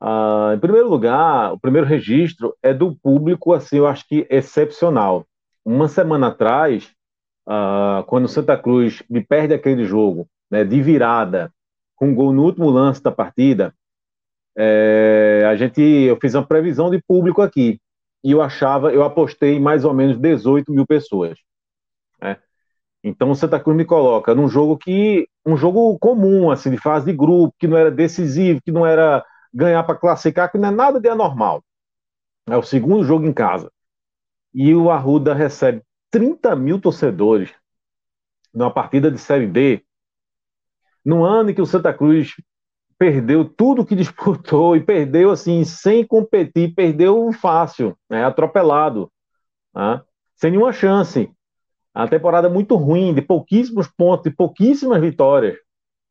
Ah, em primeiro lugar, o primeiro registro é do público, assim, eu acho que excepcional. Uma semana atrás, ah, quando o Santa Cruz me perde aquele jogo, né, de virada, com um gol no último lance da partida, é, a gente, eu fiz uma previsão de público aqui e eu achava, eu apostei mais ou menos 18 mil pessoas. Então o Santa Cruz me coloca num jogo que, um jogo comum, assim, de fase de grupo, que não era decisivo, que não era ganhar para classificar, que não é nada de anormal. É o segundo jogo em casa. E o Arruda recebe 30 mil torcedores numa partida de Série B, no ano em que o Santa Cruz perdeu tudo que disputou e perdeu assim, sem competir, perdeu fácil, né, atropelado, né, sem nenhuma chance. A temporada muito ruim, de pouquíssimos pontos, de pouquíssimas vitórias.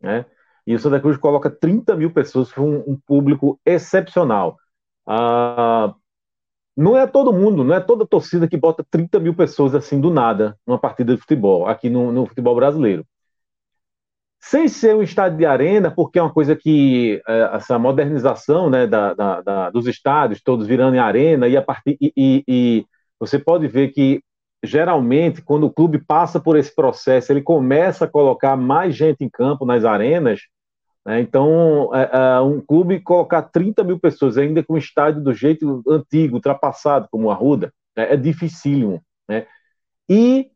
Né? E o Santa Cruz coloca 30 mil pessoas, foi um, um público excepcional. Ah, não é todo mundo, não é toda torcida que bota 30 mil pessoas assim do nada numa partida de futebol, aqui no, no futebol brasileiro. Sem ser um estádio de arena, porque é uma coisa que é, essa modernização né, da, da, da, dos estádios, todos virando em arena, e, a e, e, e você pode ver que geralmente, quando o clube passa por esse processo, ele começa a colocar mais gente em campo nas arenas, né? Então, é, é, um clube colocar 30 mil pessoas, ainda com um estádio do jeito antigo, ultrapassado, como o Arruda, né? é dificílimo. Né? E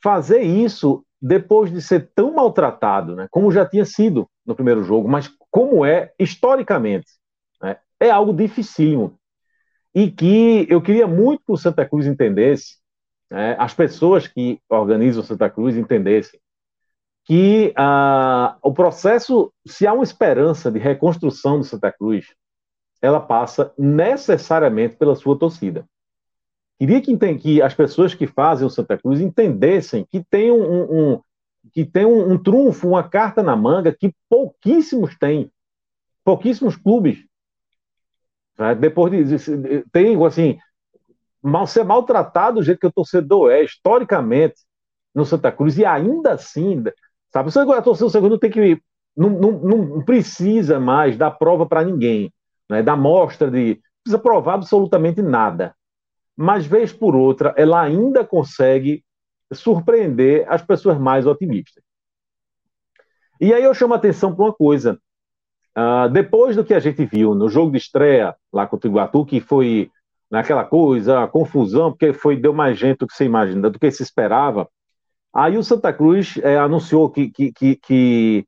fazer isso depois de ser tão maltratado, né? como já tinha sido no primeiro jogo, mas como é historicamente, né? é algo dificílimo. E que eu queria muito que o Santa Cruz entendesse, né? as pessoas que organizam Santa Cruz entendessem, que ah, o processo, se há uma esperança de reconstrução do Santa Cruz, ela passa necessariamente pela sua torcida. Queria que, que as pessoas que fazem o Santa Cruz entendessem que tem um, um que tem um, um, trunfo, uma carta na manga que pouquíssimos têm, pouquíssimos clubes. Né? Depois de, de, tem assim, mal, ser maltratado do jeito que o torcedor é, historicamente, no Santa Cruz, e ainda assim Sabe? A torcida do segundo tem que. Não, não, não precisa mais dar prova para ninguém. né, da mostra de. Não precisa provar absolutamente nada. Mas, vez por outra, ela ainda consegue surpreender as pessoas mais otimistas. E aí eu chamo a atenção para uma coisa. Uh, depois do que a gente viu no jogo de estreia lá contra o Iguatu, que foi naquela coisa, confusão, porque foi deu mais gente do que você imagina, do que se esperava. Aí o Santa Cruz é, anunciou que, que, que, que,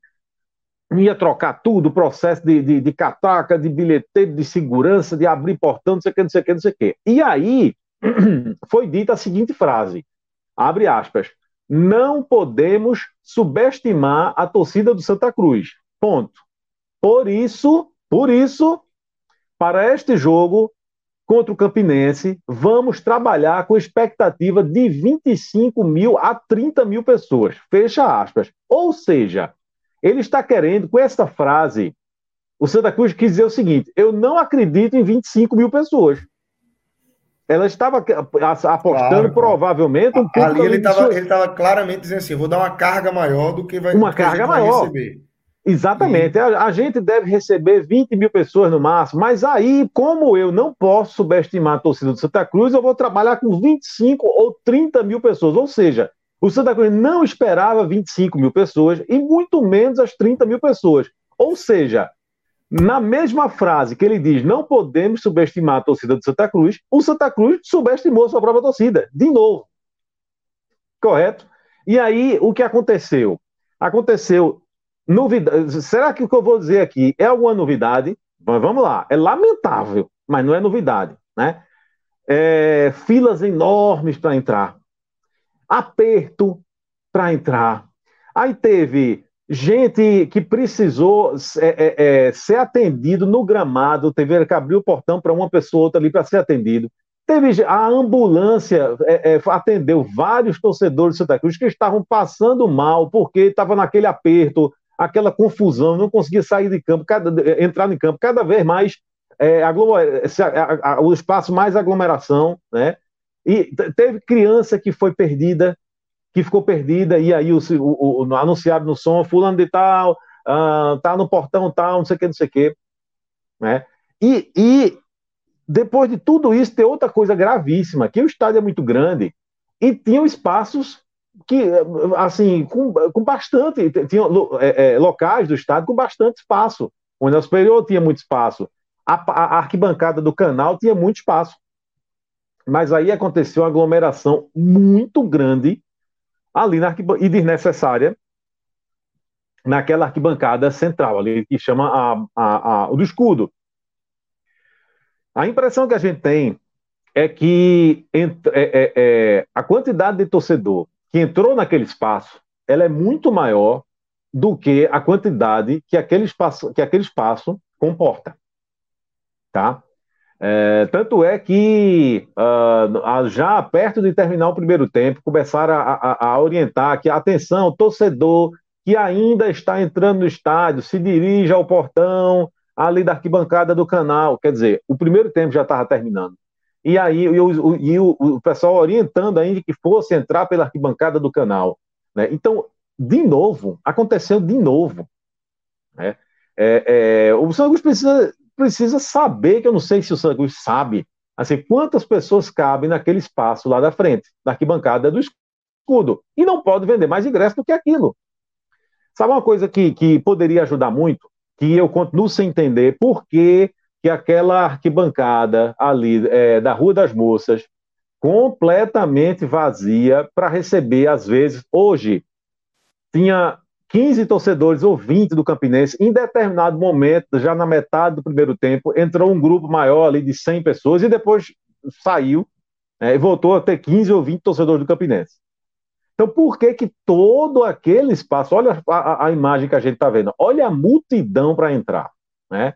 ia trocar tudo, o processo de, de, de cataca, de bilheteiro, de segurança, de abrir portão, não sei o que, não sei o que, não sei o que. E aí foi dita a seguinte frase, abre aspas, não podemos subestimar a torcida do Santa Cruz. Ponto. Por isso, por isso, para este jogo contra o Campinense, vamos trabalhar com expectativa de 25 mil a 30 mil pessoas. Fecha aspas. Ou seja, ele está querendo, com essa frase, o Santa Cruz quis dizer o seguinte: eu não acredito em 25 mil pessoas ela estava apostando claro, provavelmente um pouco. Ali ele estava claramente dizendo assim: vou dar uma carga maior do que vai uma carga maior. receber. Exatamente. A, a, gente deve receber 20 mil pessoas no máximo, mas aí, como eu não posso subestimar a torcida do Santa Cruz, eu vou trabalhar com 25 ou 30 mil pessoas. Ou seja, o Santa Cruz não esperava 25 mil pessoas e muito menos as 30 mil pessoas. Ou seja, na mesma frase que ele diz, não podemos subestimar a torcida do Santa Cruz, o Santa Cruz subestimou sua própria torcida, de novo. Correto? E aí, o que aconteceu? Aconteceu novidade. Será que o que eu vou dizer aqui é alguma novidade? Mas vamos lá. É lamentável, mas não é novidade, né? É, filas enormes para entrar, aperto para entrar. Aí teve gente que precisou é, é, é, ser atendido no gramado, teve que abrir o portão para uma pessoa outra ali para ser atendido. Teve a ambulância é, é, atendeu vários torcedores de Santa Cruz que estavam passando mal porque estava naquele aperto, aquela confusão, não conseguia sair de campo, cada, entrar em campo, cada vez mais é, o espaço mais aglomeração, né? E teve criança que foi perdida que ficou perdida, e aí o, o, o anunciado no som, fulano de tal, uh, tá no portão tal, não sei o que, não sei o que. Né? E, e depois de tudo isso, tem outra coisa gravíssima, que o estádio é muito grande e tinham espaços que, assim, com, com bastante, tinham é, é, locais do estádio com bastante espaço. O Anel Superior tinha muito espaço. A, a, arquibancada do canal tinha muito espaço. Mas aí aconteceu uma aglomeração muito grande ali na arquibancada, e desnecessária, naquela arquibancada central, ali que chama a, a, o do escudo. A impressão que a gente tem é que é, é, é, a quantidade de torcedor que entrou naquele espaço ela é muito maior do que a quantidade que aquele espaço, que aquele espaço comporta. Tá? É, tanto é que uh, já perto de terminar o primeiro tempo, começaram a, a, a, orientar que, atenção, torcedor que ainda está entrando no estádio, se dirija ao portão ali da arquibancada do canal. Quer dizer, o primeiro tempo já estava terminando. E aí e o, e o, o, pessoal orientando ainda que fosse entrar pela arquibancada do canal. Né? Então, de novo, aconteceu de novo. Né? É, é, o Santos precisa precisa saber, que eu não sei se o Cruz sabe, assim, quantas pessoas cabem naquele espaço lá da frente, na arquibancada do escudo. E não pode vender mais ingresso do que aquilo. Sabe uma coisa que, que poderia ajudar muito? Que eu continuo sem entender por que, que aquela arquibancada ali é, da Rua das Moças, completamente vazia para receber, às vezes, hoje, tinha 15 torcedores ou 20 do Campinense, em determinado momento, já na metade do primeiro tempo, entrou um grupo maior ali de 100 pessoas e depois saiu né, e voltou a ter 15 ou 20 torcedores do Campinense. Então, por que que todo aquele espaço, olha a, a, a imagem que a gente está vendo, olha a multidão para entrar, né?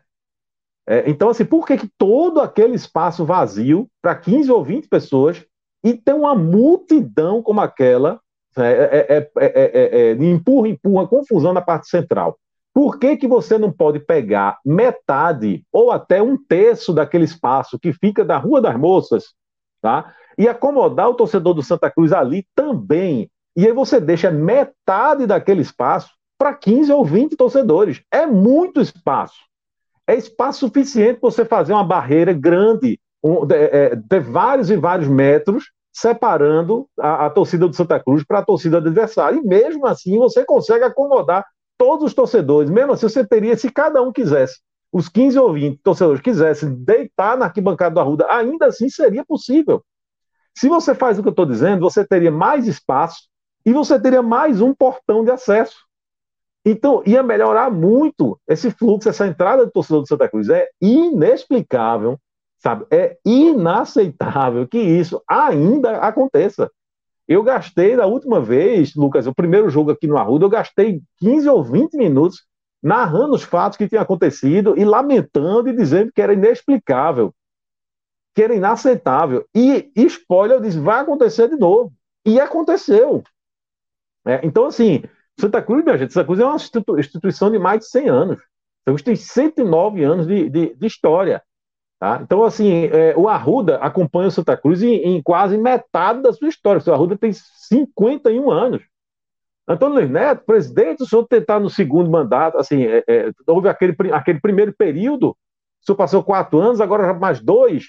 É, então, assim, por que que todo aquele espaço vazio para 15 ou 20 pessoas e tem uma multidão como aquela é, é, é, empurra, empurra, confusão na parte central. Por que, que você não pode pegar metade ou até um terço daquele espaço que fica da Rua das Moças, tá? E acomodar o torcedor do Santa Cruz ali também. E aí você deixa metade daquele espaço para 15 ou 20 torcedores. É muito espaço. É espaço suficiente para você fazer uma barreira grande, um, de, é, de, vários e vários metros, separando a, a torcida do Santa Cruz para a torcida do adversário. E mesmo assim você consegue acomodar todos os torcedores. Mesmo assim, você teria, se cada um quisesse, os 15 ou 20 torcedores quisessem deitar na arquibancada do Arruda, ainda assim seria possível. Se você faz o que eu estou dizendo, você teria mais espaço e você teria mais um portão de acesso. Então, ia melhorar muito esse fluxo, essa entrada do torcedor do Santa Cruz. É inexplicável, sabe? É inaceitável que isso ainda aconteça. Eu gastei da última vez, Lucas, o primeiro jogo aqui no Arruda, eu gastei 15 ou 20 minutos narrando os fatos que tinham acontecido e lamentando e dizendo que era inexplicável, que era inaceitável. E, spoiler, eu disse, vai acontecer de novo. E aconteceu. É, então, assim, Santa Cruz, minha gente, Santa Cruz é uma instituição de mais de 100 anos. Santa Cruz tem 109 anos de, de, de história. Tá? Então, assim, é, o Arruda acompanha o Santa Cruz em, em, quase metade da sua história. O Arruda tem 51 anos. Antônio Luiz Neto, presidente, o senhor tentar no segundo mandato, assim, é, é, houve aquele, aquele primeiro período, o senhor passou quatro anos, agora mais dois.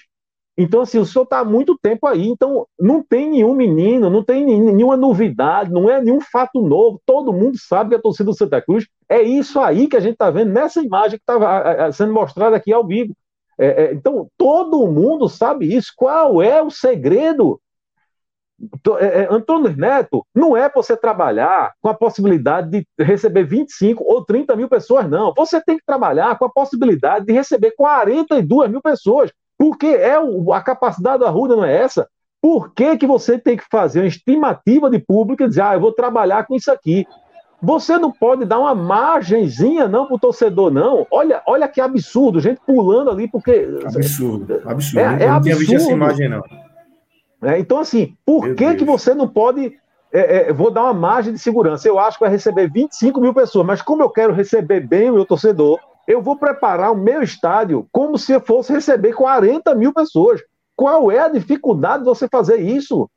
Então, assim, o senhor está há muito tempo aí, então não tem nenhum menino, não tem nenhuma novidade, não é nenhum fato novo. Todo mundo sabe que a torcida do Santa Cruz é isso aí que a gente está vendo nessa imagem que está sendo mostrada aqui ao vivo. É, é, então, todo mundo sabe isso. Qual é o segredo? É, é, Antônio Neto, não é você trabalhar com a possibilidade de receber 25 ou 30 mil pessoas, não. Você tem que trabalhar com a possibilidade de receber 42 mil pessoas, porque é o, a capacidade da Ruda não é essa. Por que, que você tem que fazer uma estimativa de público e dizer, ah, eu vou trabalhar com isso aqui? Você não pode dar uma margenzinha, não, para o torcedor, não. Olha, olha que absurdo, gente pulando ali, porque. Absurdo, absurdo. É, é não tinha visto essa imagem, não. É, então, assim, por que, que você não pode. É, é, vou dar uma margem de segurança. Eu acho que vai receber 25 mil pessoas, mas como eu quero receber bem o meu torcedor, eu vou preparar o meu estádio como se eu fosse receber 40 mil pessoas. Qual é a dificuldade de você fazer isso?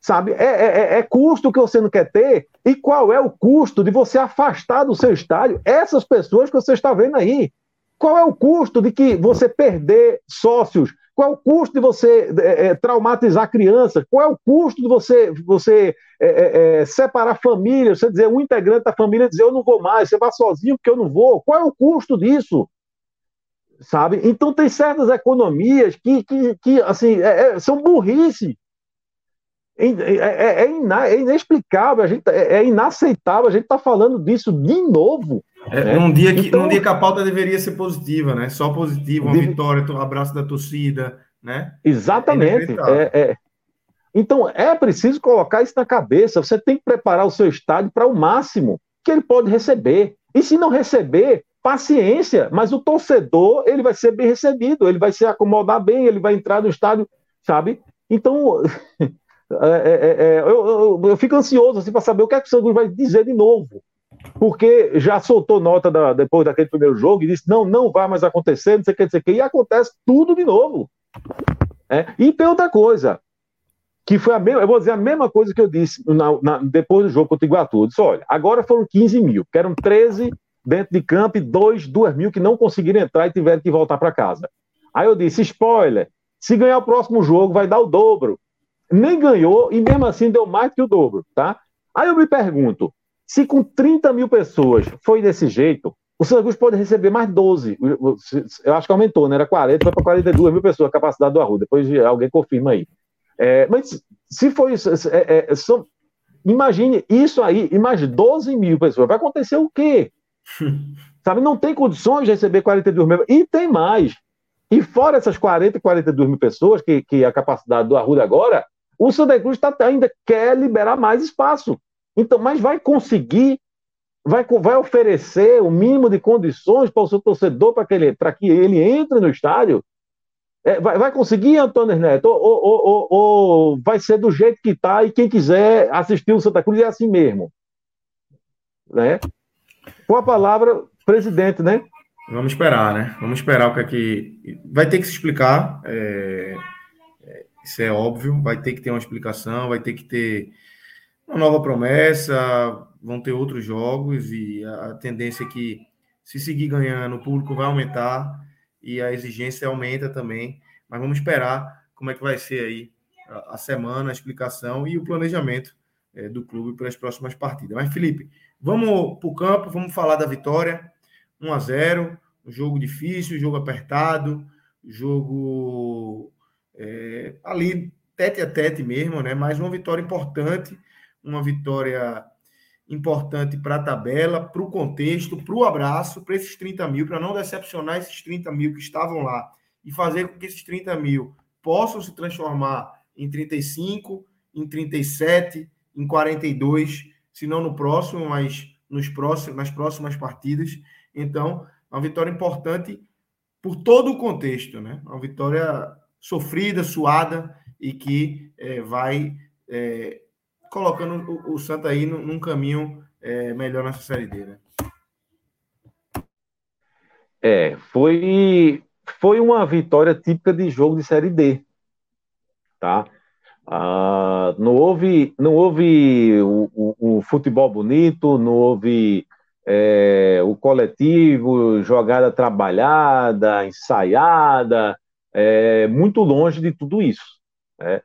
Sabe? É, é, é, é custo que você não quer ter. E qual é o custo de você afastar do seu estádio essas pessoas que você está vendo aí? Qual é o custo de que você perder sócios qual é o custo de você é, é, traumatizar crianças? Qual é o custo de você, você é, é, é, separar famílias? Você dizer, um integrante da família dizer, eu não vou mais, você vai sozinho porque eu não vou. Qual é o custo disso? Sabe? Então, tem certas economias que, que, que assim, é, são burrice. É, é, inexplicável, a gente, é, inaceitável a gente estar tá falando disso de novo. É, né? num, dia que, então, num dia que a pauta deveria ser positiva, né? Só positiva, uma de... vitória, um abraço da torcida, né? Exatamente. É, é, então é preciso colocar isso na cabeça. Você tem que preparar o seu estádio para o máximo que ele pode receber. E se não receber, paciência. Mas o torcedor ele vai ser bem recebido, ele vai se acomodar bem, ele vai entrar no estádio, sabe? Então é, é, é, eu, eu, eu, fico ansioso assim, para saber o que, é que o Santos vai dizer de novo porque já soltou nota da, depois daquele primeiro jogo e disse: não, não vai mais acontecer, não sei o que, não sei o que, e acontece tudo de novo. É? E tem outra coisa, que foi a mesma, eu vou dizer a mesma coisa que eu disse na, na, depois do jogo contra o Iguatu. Eu disse: olha, agora foram 15 mil, que eram 13 dentro de campo e 2, 2 mil que não conseguiram entrar e tiveram que voltar para casa. Aí eu disse: spoiler, se ganhar o próximo jogo, vai dar o dobro. Nem ganhou e mesmo assim deu mais que o dobro, tá? Aí eu me pergunto, se com 30 mil pessoas foi desse jeito, o Santa Cruz pode receber mais 12. Eu acho que aumentou, né? Era 40, foi para 42 mil pessoas a capacidade do Arruda. Depois alguém confirma aí. É, mas se foi isso, é, é, são, imagine isso aí, imagine 12 mil pessoas. Vai acontecer o quê? Sabe, não tem condições de receber 42 mil. E tem mais. E fora essas 40 e 42 mil pessoas, que, que é a capacidade do Arruda agora, o Santa Cruz tá, ainda quer liberar mais espaço. Então, mas vai conseguir, vai, vai oferecer o mínimo de condições para o seu torcedor para que ele, para que ele entre no estádio? É, vai, vai, conseguir, Antônio Neto? Ou, ou, ou, ou, vai ser do jeito que está e quem quiser assistir o Santa Cruz é assim mesmo? Né? Com a palavra, presidente, né? Vamos esperar, né? Vamos esperar o que é que. Vai ter que se explicar. É... é isso é óbvio. Vai ter que ter uma explicação, vai ter que ter uma nova promessa, vão ter outros jogos e a, tendência é que se seguir ganhando, o público vai aumentar e a exigência aumenta também. Mas vamos esperar como é que vai ser aí a, semana, a explicação e o planejamento é, do clube para as próximas partidas. Mas, Felipe, vamos para o campo, vamos falar da vitória. 1 a 0 um jogo difícil, jogo apertado, jogo é, ali tete a tete mesmo, né? Mas uma vitória importante, uma vitória importante para a tabela, para o contexto, para o abraço, para esses 30 mil, para não decepcionar esses 30 mil que estavam lá e fazer com que esses 30 mil possam se transformar em 35, em 37, em 42, se não no próximo, mas nos próximos, nas próximas partidas. Então, uma vitória importante por todo o contexto, né? Uma vitória sofrida, suada e que é, vai é, colocando o, o Santa aí num, num caminho é, melhor nessa Série D, né? É, foi, foi uma vitória típica de jogo de Série D, tá? Ah, não houve, não houve o, o, o futebol bonito, não houve é, o coletivo, jogada trabalhada, ensaiada, é, muito longe de tudo isso. Né?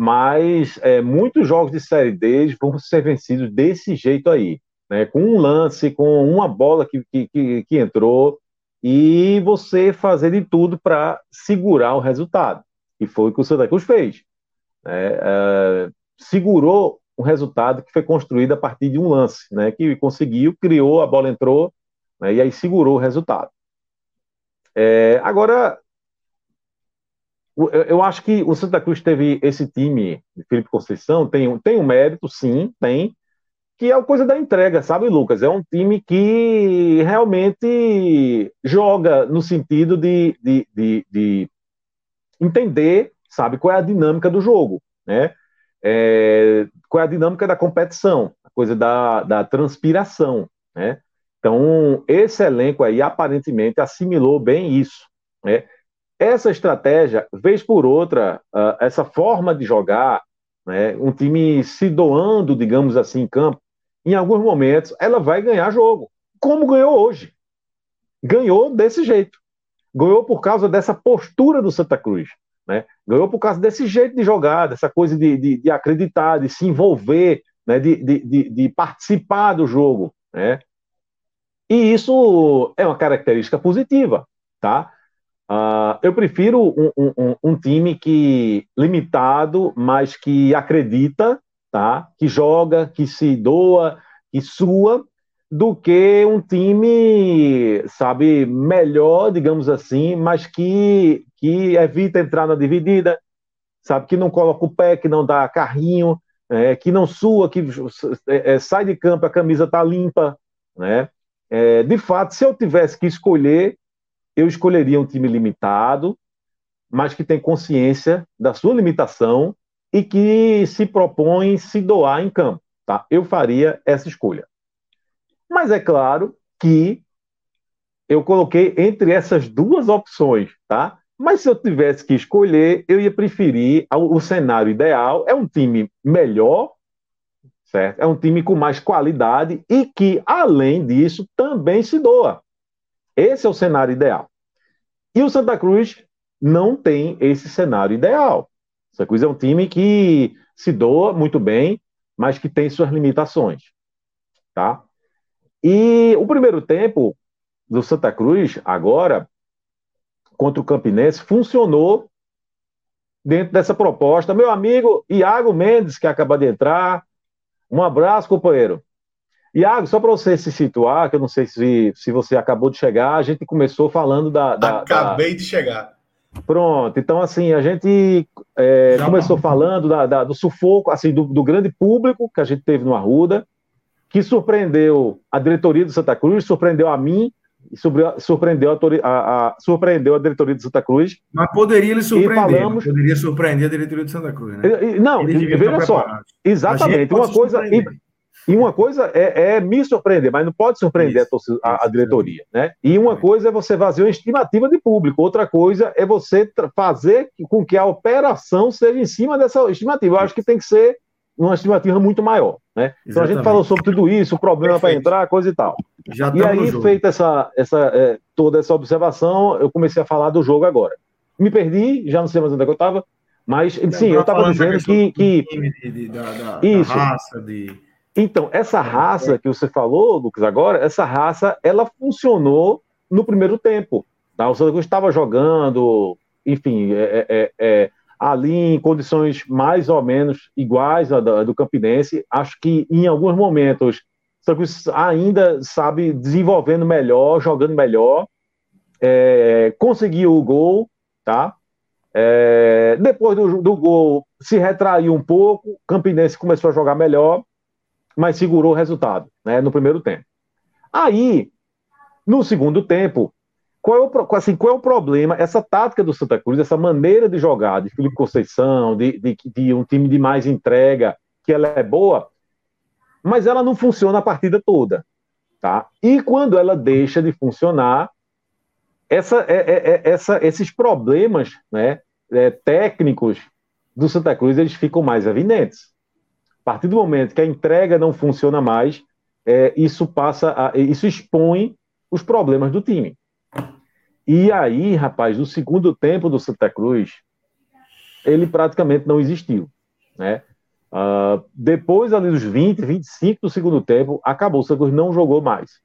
Mas é, muitos jogos de Série D vão ser vencidos desse jeito aí, né? com um lance, com uma bola que, que, que entrou, e você fazer de tudo para segurar o resultado. E foi o que o Santa Cruz fez. Né? É, segurou um resultado que foi construído a partir de um lance, né? Que conseguiu, criou, a bola entrou, né? e aí segurou o resultado. É, agora, eu acho que o Santa Cruz teve esse time de Felipe Conceição, tem, tem um mérito, sim, tem, que é a coisa da entrega, sabe, Lucas? É um time que realmente joga no sentido de, de, de, de entender, sabe, qual é a dinâmica do jogo, né? é, qual é a dinâmica da competição, a coisa da, da transpiração, né? Então, esse elenco aí aparentemente assimilou bem isso, né? Essa estratégia, vez por outra, uh, essa forma de jogar, né, um time se doando, digamos assim, em campo, em alguns momentos ela vai ganhar jogo, como ganhou hoje. Ganhou desse jeito. Ganhou por causa dessa postura do Santa Cruz. Né? Ganhou por causa desse jeito de jogar, dessa coisa de, de, de acreditar, de se envolver, né? de, de, de, participar do jogo. Né? E isso é uma característica positiva. Tá? Uh, eu prefiro um, um, um, time que limitado, mas que acredita, tá? que joga, que se doa, que sua, do que um time, sabe, melhor, digamos assim, mas que, que evita entrar na dividida, sabe, que não coloca o pé, que não dá carrinho, é, que não sua, que é, é sai de campo, a camisa tá limpa, né? É, de fato, se eu tivesse que escolher, eu escolheria um time limitado, mas que tem consciência da sua limitação e que se propõe se doar em campo, tá? Eu faria essa escolha. Mas é claro que eu coloquei entre essas duas opções, tá? Mas se eu tivesse que escolher, eu ia preferir o cenário ideal. É um time melhor, certo? É um time com mais qualidade e que, além disso, também se doa. Esse é o cenário ideal. E o Santa Cruz não tem esse cenário ideal. O Santa Cruz é um time que se doa muito bem, mas que tem suas limitações, tá? E o primeiro tempo do Santa Cruz, agora, contra o Campinense, funcionou dentro dessa proposta. Meu amigo Iago Mendes, que acaba de entrar, um abraço, companheiro. Iago, só para você se situar, que eu não sei se, se você acabou de chegar, a gente começou falando da. da Acabei da... de chegar. Pronto, então assim, a gente é, começou falando da, da, do sufoco, assim, do, do, grande público que a gente teve no Arruda, que surpreendeu a diretoria do Santa Cruz, surpreendeu a mim, surpreendeu a, a, a, surpreendeu a diretoria do Santa Cruz. Mas poderia lhe surpreender. Falamos... Poderia surpreender a diretoria do Santa Cruz, né? Não, veja só. Exatamente. Uma coisa. E, e, uma coisa é, é, me surpreender, mas não pode surpreender Isso, a, a, diretoria, né? E uma coisa é você fazer uma estimativa de público, outra coisa é você fazer com que a operação seja em cima dessa estimativa. Eu acho que tem que ser uma estimativa muito maior. Né? Então a gente falou sobre tudo isso, o problema para entrar, coisa e tal. Já e aí, feita essa, essa, é, toda essa observação, eu comecei a falar do jogo agora. Me perdi, já não sei mais onde é que eu estava, mas sim, eu estava dizendo que. que... De, de, da, da, isso. Da raça, de... Então, essa raça que você falou, Lucas, agora, essa raça, ela funcionou no primeiro tempo. Tá? O Santa Cruz estava jogando, enfim, é, é, é, ali em condições mais ou menos iguais à do, do Campinense. Acho que em alguns momentos Santa Cruz ainda sabe desenvolvendo melhor, jogando melhor, é, conseguiu o gol, tá? É, depois do, do, gol se retraiu um pouco, Campinense começou a jogar melhor, mas segurou o resultado, né? No primeiro tempo. Aí, no segundo tempo, qual é, o, assim, qual é o problema? Essa tática do Santa Cruz, essa maneira de jogar de Felipe Conceição, de, de, de um time de mais entrega, que ela é boa, mas ela não funciona a partida toda. Tá? E quando ela deixa de funcionar, essa, é, é, é essa, esses problemas né, é, técnicos do Santa Cruz eles ficam mais evidentes. A partir do momento que a entrega não funciona mais, é, isso passa, a, isso expõe os problemas do time. E aí, rapaz, no segundo tempo do Santa Cruz, ele praticamente não existiu, né? Uh, depois ali dos 20, 25 do segundo tempo, acabou. O Santa Cruz não jogou mais.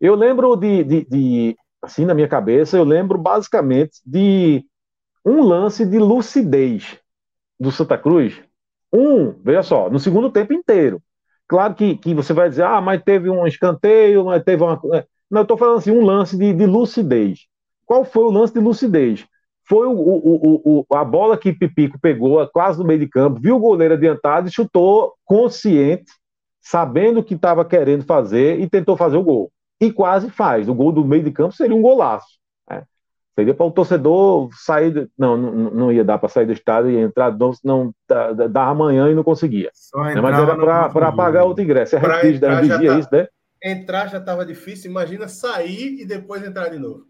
Eu lembro de, de, de, assim, na minha cabeça, eu lembro basicamente de um lance de lucidez do Santa Cruz. Um, veja só, no segundo tempo inteiro. Claro que, que você vai dizer, ah, mas teve um escanteio, mas teve uma. Não, eu estou falando assim, um lance de, de, lucidez. Qual foi o lance de lucidez? Foi o, o, o, a bola que Pipico pegou quase no meio de campo, viu o goleiro adiantado e chutou consciente, sabendo o que estava querendo fazer e tentou fazer o gol. E quase faz. O gol do meio de campo seria um golaço. Seria para o torcedor sair. Não, não, não ia dar para sair do estádio e entrar, não, não dava amanhã e não conseguia. Né? Mas era para pagar outro ingresso. É requisito da vigia tá... isso, né? entrar já estava difícil, imagina sair e depois entrar de novo.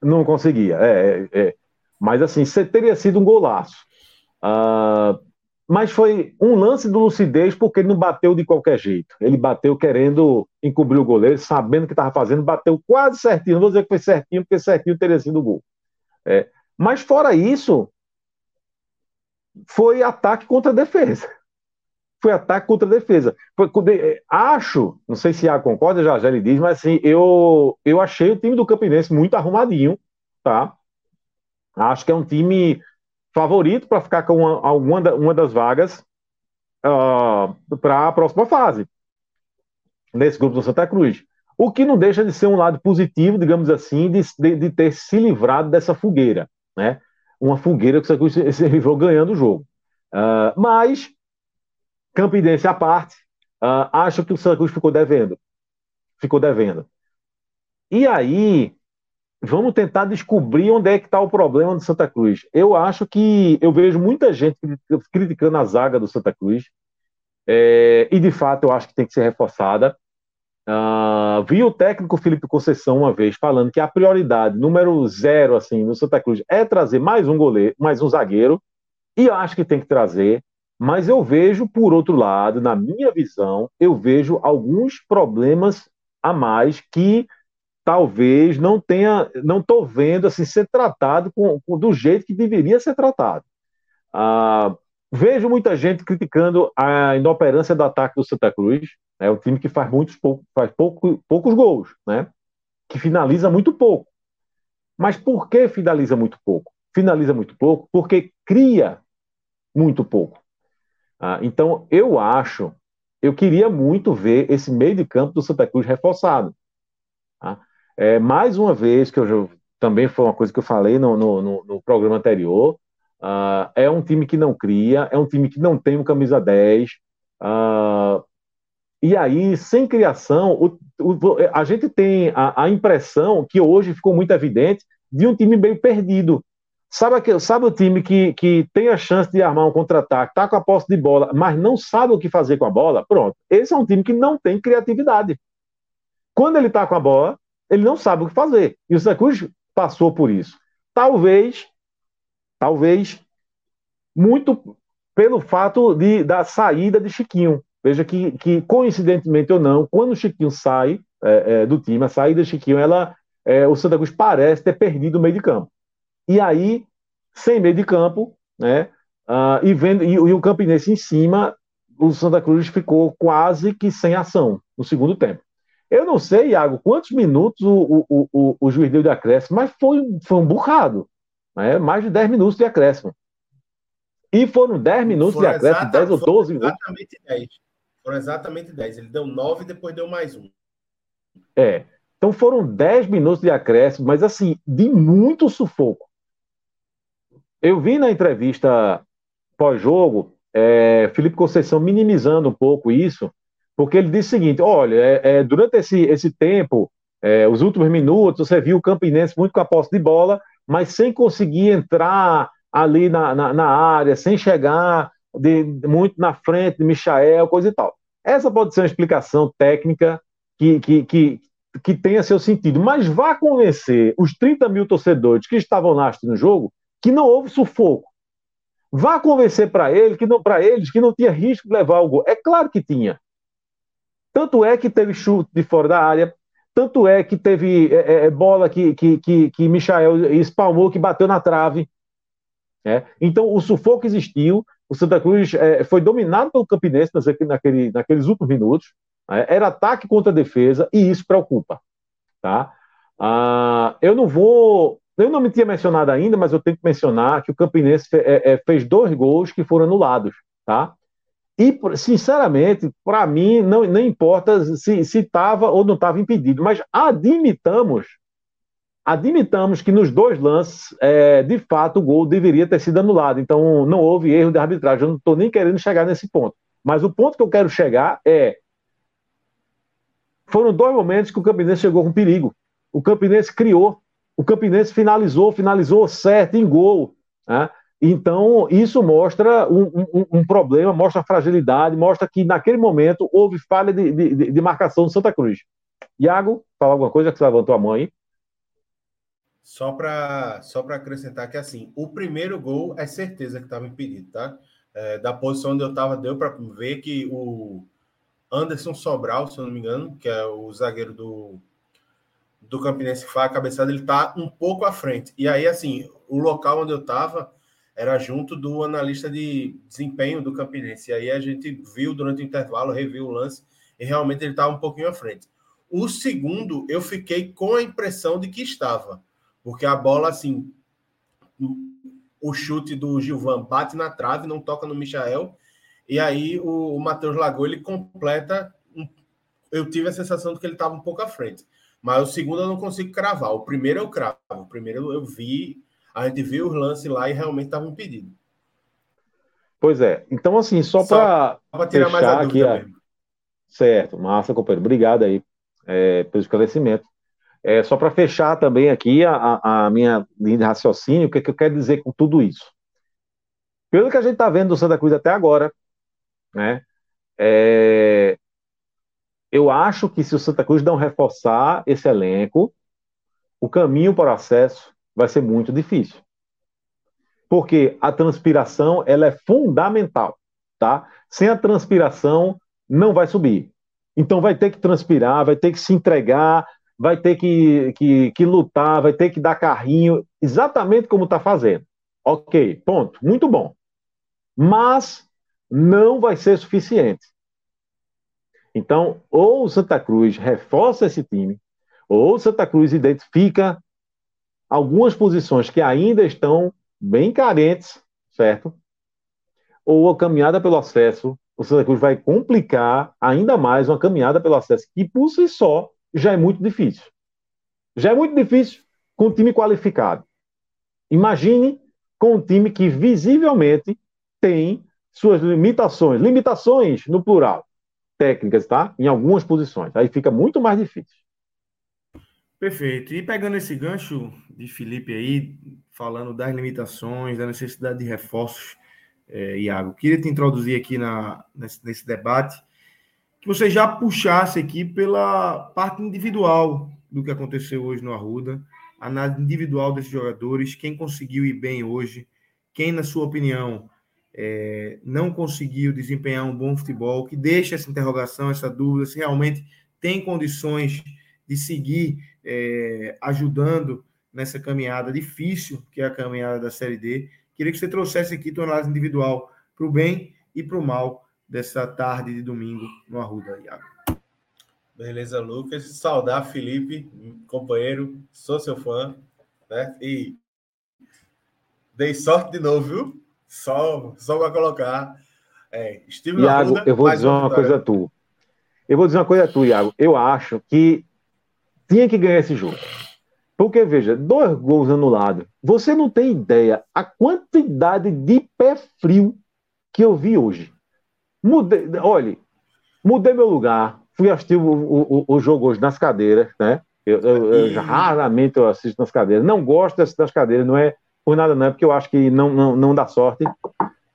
Não conseguia, é, é, é. mas assim, teria sido um golaço. Uh, mas foi um lance do lucidez porque ele não bateu de qualquer jeito. Ele bateu querendo encobrir o goleiro, sabendo o que estava fazendo, bateu quase certinho. Não vou dizer que foi certinho, porque certinho teria sido o gol. É. Mas fora isso, foi ataque contra defesa foi ataque contra defesa. Foi, acho, não sei se a concorda, já, já ele diz, mas assim, eu, eu achei o time do Campinense muito arrumadinho, tá? Acho que é um time favorito para ficar com uma, alguma uma das vagas uh, ah, para a próxima fase, nesse grupo do Santa Cruz. O que não deixa de ser um lado positivo, digamos assim, de, de, de ter se livrado dessa fogueira, né? Uma fogueira que o Santa Cruz se, livrou ganhando o jogo. Uh, mas Campinense à parte, uh, acho que o Santa Cruz ficou devendo. Ficou devendo. E aí, vamos tentar descobrir onde é que está o problema do Santa Cruz. Eu acho que eu vejo muita gente criticando a zaga do Santa Cruz, é, e de fato eu acho que tem que ser reforçada. Uh, vi o técnico Felipe Conceição uma vez falando que a prioridade número zero assim no Santa Cruz é trazer mais um goleiro, mais um zagueiro, e acho que tem que trazer. Mas eu vejo, por outro lado, na minha visão, eu vejo alguns problemas a mais que talvez não tenha, não estou vendo assim ser tratado com, com, do jeito que deveria ser tratado. Ah, vejo muita gente criticando a inoperância do ataque do Santa Cruz, é né, um time que faz muitos pouco, faz pouco, poucos gols, né? Que finaliza muito pouco. Mas por que finaliza muito pouco? Finaliza muito pouco porque cria muito pouco. Ah, então, eu acho, eu queria muito ver esse meio de campo do Santa Cruz reforçado. É, mais uma vez, que eu também foi uma coisa que eu falei no, no, no programa anterior, uh, é um time que não cria, é um time que não tem um camisa 10. Uh, ah, e aí, sem criação, o, o, a gente tem a, a impressão que hoje ficou muito evidente de um time meio perdido. Sabe, aquele, sabe o time que, que tem a chance de armar um contra-ataque, tá com a posse de bola, mas não sabe o que fazer com a bola? Pronto. Esse é um time que não tem criatividade. Quando ele tá com a bola, ele não sabe o que fazer. E o Santa passou por isso. Talvez, talvez, muito pelo fato de, da saída de Chiquinho. Veja que, que coincidentemente ou não, quando o Chiquinho sai é, é, do time, a saída de Chiquinho, ela, é, o Santa Cruz parece ter perdido o meio de campo. E aí, sem meio de campo, né, uh, e, vendo, e, e o Campinense em cima, o Santa Cruz ficou quase que sem ação no segundo tempo. Eu não sei, Iago, quantos minutos o, o, o, o juiz deu de acréscimo, mas foi, foi um burrado. Né? Mais de 10 minutos de acréscimo. E foram 10 minutos foram de acréscimo, exata, 10 ou 12 minutos. Exatamente 10. Foram exatamente 10. Ele deu 9 e depois deu mais um. É. Então foram 10 minutos de acréscimo, mas assim, de muito sufoco. Eu vi na entrevista pós-jogo, é, Felipe Conceição minimizando um pouco isso, porque ele disse o seguinte: olha, é, é, durante esse, esse tempo, é, os últimos minutos, você viu o Campinense muito com a posse de bola, mas sem conseguir entrar ali na, na, na área, sem chegar de, muito na frente de Michael, coisa e tal. Essa pode ser uma explicação técnica que, que, que, que tenha seu sentido, mas vá convencer os 30 mil torcedores que estavam lá assistindo o jogo que não houve sufoco. Vá convencer para ele que não para eles que não tinha risco de levar o gol. É claro que tinha. Tanto é que teve chute de fora da área, tanto é que teve é, é, é, bola que, que, que, que Michael espalmou, que bateu na trave. É. Então, o sufoco existiu, o Santa Cruz é, foi dominado pelo Campinense naquele, naqueles últimos minutos, né? era ataque contra defesa, e isso preocupa. Tá? Ah, eu não vou. Eu não me tinha mencionado ainda, mas eu tenho que mencionar que o Campinense é, é, fez dois gols que foram anulados. Tá? E, sinceramente, para mim, não, não importa se estava ou não estava impedido, mas admitamos, admitamos que nos dois lances, é, de fato, o gol deveria ter sido anulado. Então, não houve erro de arbitragem. Eu não estou nem querendo chegar nesse ponto. Mas o ponto que eu quero chegar é. Foram dois momentos que o Campinense chegou com perigo. O Campinense criou, o Campinense finalizou, finalizou certo em gol. Né? Então, isso mostra um, um, um, problema, mostra fragilidade, mostra que naquele momento houve falha de, de, de marcação do Santa Cruz. Iago, fala alguma coisa que você levantou a mão aí? Só para só acrescentar que, assim, o primeiro gol é certeza que estava impedido, tá? É, da posição onde eu estava, deu para ver que o Anderson Sobral, se eu não me engano, que é o zagueiro do, do Campinense que faz a cabeçada, ele está um pouco à frente. E aí, assim, o local onde eu estava era junto do analista de desempenho do Campinense. E aí a gente viu durante o intervalo, reviu o lance, e realmente ele estava um pouquinho à frente. O segundo, eu fiquei com a impressão de que estava, porque a bola, assim, o chute do Gilvan bate na trave, não toca no Michael, e aí o, o Matheus Lagoa, ele completa. Um, eu tive a sensação de que ele estava um pouco à frente. Mas o segundo eu não consigo cravar. O primeiro eu cravo. O primeiro eu vi a gente viu os lances lá e realmente estava impedido. Pois é. Então, assim, só, só para tirar mais a aqui, a... Certo, massa, companheiro. Obrigado aí é, pelo esclarecimento. É, só para fechar também aqui a, a, minha linha de raciocínio, o que, é que eu quero dizer com tudo isso? Pelo que a gente está vendo do Santa Cruz até agora, né? É, eu acho que se o Santa Cruz não reforçar esse elenco, o caminho para o acesso vai ser muito difícil. Porque a transpiração ela é fundamental, tá? Sem a transpiração não vai subir. Então vai ter que transpirar, vai ter que se entregar, vai ter que, que, que lutar, vai ter que dar carrinho, exatamente como está fazendo. Ok, ponto. Muito bom. Mas não vai ser suficiente. Então, ou o Santa Cruz reforça esse time, ou o Santa Cruz identifica algumas posições que ainda estão bem carentes, certo? Ou a caminhada pelo acesso, o Santa Cruz vai complicar ainda mais uma caminhada pelo acesso, que por si só já é muito difícil. Já é muito difícil com um time qualificado. Imagine com um time que visivelmente tem suas limitações, limitações no plural, técnicas, tá? Em algumas posições. Aí fica muito mais difícil. Perfeito. E pegando esse gancho de Felipe aí, falando das limitações, da necessidade de reforços, é, Iago, queria te introduzir aqui na, nesse, nesse debate, que você já puxasse aqui pela parte individual do que aconteceu hoje no Arruda, a análise individual desses jogadores, quem conseguiu ir bem hoje, quem, na sua opinião, é, não conseguiu desempenhar um bom futebol, que deixa essa interrogação, essa dúvida, se realmente tem condições de seguir é, ajudando nessa caminhada difícil, que é a caminhada da Série D. Queria que você trouxesse aqui tua análise individual para o bem e para o mal dessa tarde de domingo no Arruda, Iago. Beleza, Lucas. Saudar Felipe, companheiro, sou seu fã, né? E dei sorte de novo, viu? Só, só para colocar. É, estive Iago, Arruda, eu vou dizer uma coisa a tu. Eu vou dizer uma coisa a tu, Iago. Eu acho que tinha que ganhar esse jogo. Porque, veja, dois gols anulados. Você não tem ideia a quantidade de pé frio que eu vi hoje. Mudei, olhe, mudei meu lugar, fui assistir o, o, o jogo hoje nas cadeiras, né? Eu, eu, eu, raramente eu assisto nas cadeiras. Não gosto de assistir nas cadeiras, não é por nada, não, é porque eu acho que não, não, não dá sorte.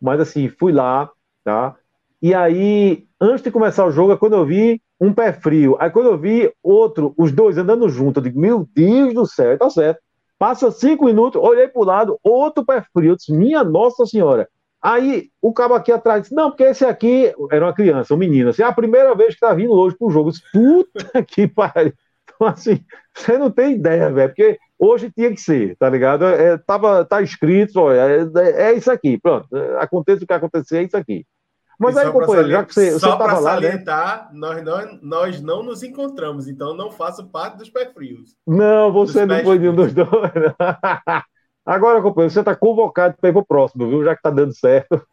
Mas assim, fui lá, tá? E aí, antes de começar o jogo, é quando eu vi um pé frio. Aí quando eu vi outro, os dois andando junto, eu digo, meu Deus do céu, tá certo. Passa cinco minutos, olhei para o lado, outro pé frio. Eu disse, minha Nossa Senhora. Aí o cabo aqui atrás disse, não, porque esse aqui era uma criança, um menino, assim, é a primeira vez que tá vindo hoje pro jogo. Eu disse, puta que pariu. Então, assim, você não tem ideia, velho, porque hoje tinha que ser, tá ligado? É, tava, tá escrito, olha, é, é isso aqui, pronto. Aconteça o que acontecer, é isso aqui. Mas aí, companheiro, já que você, só para salientar, né? nós, não, nós não nos encontramos, então não faço parte dos pés frios. Não, você não foi nenhum dos dois. Agora, companheiro, você está convocado para ir para o próximo, viu? Já que está dando certo.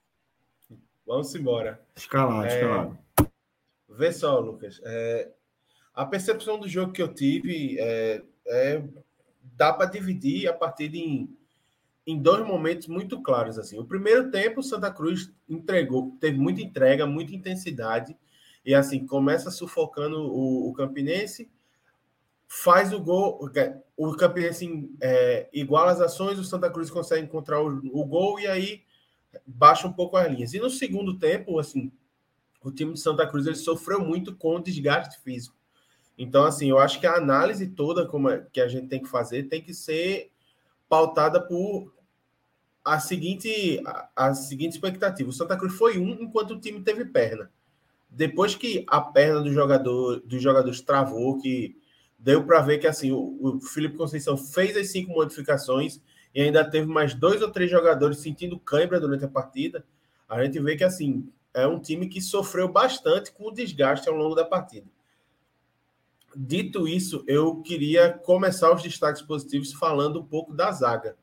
Vamos embora. Escalado, é, escalado. Vê só, Lucas. É, a percepção do jogo que eu tive é, é dá para dividir a partir de em dois momentos muito claros. assim. O primeiro tempo, Santa Cruz entregou, teve muita entrega, muita intensidade, e assim, começa sufocando o, o Campinense, faz o gol, o Campinense é, iguala as ações, o Santa Cruz consegue encontrar o, o, gol e aí baixa um pouco as linhas. E no segundo tempo, assim, o time de Santa Cruz ele sofreu muito com o desgaste físico. Então, assim, eu acho que a análise toda como é, que a gente tem que fazer tem que ser pautada por a seguinte, a, a, seguinte expectativa. O Santa Cruz foi um enquanto o time teve perna. Depois que a perna do jogador dos jogadores travou, que deu para ver que assim o, o Felipe Conceição fez as cinco modificações e ainda teve mais dois ou três jogadores sentindo cãibra durante a partida. A gente vê que assim é um time que sofreu bastante com o desgaste ao longo da partida. Dito isso, eu queria começar os destaques positivos falando um pouco da zaga.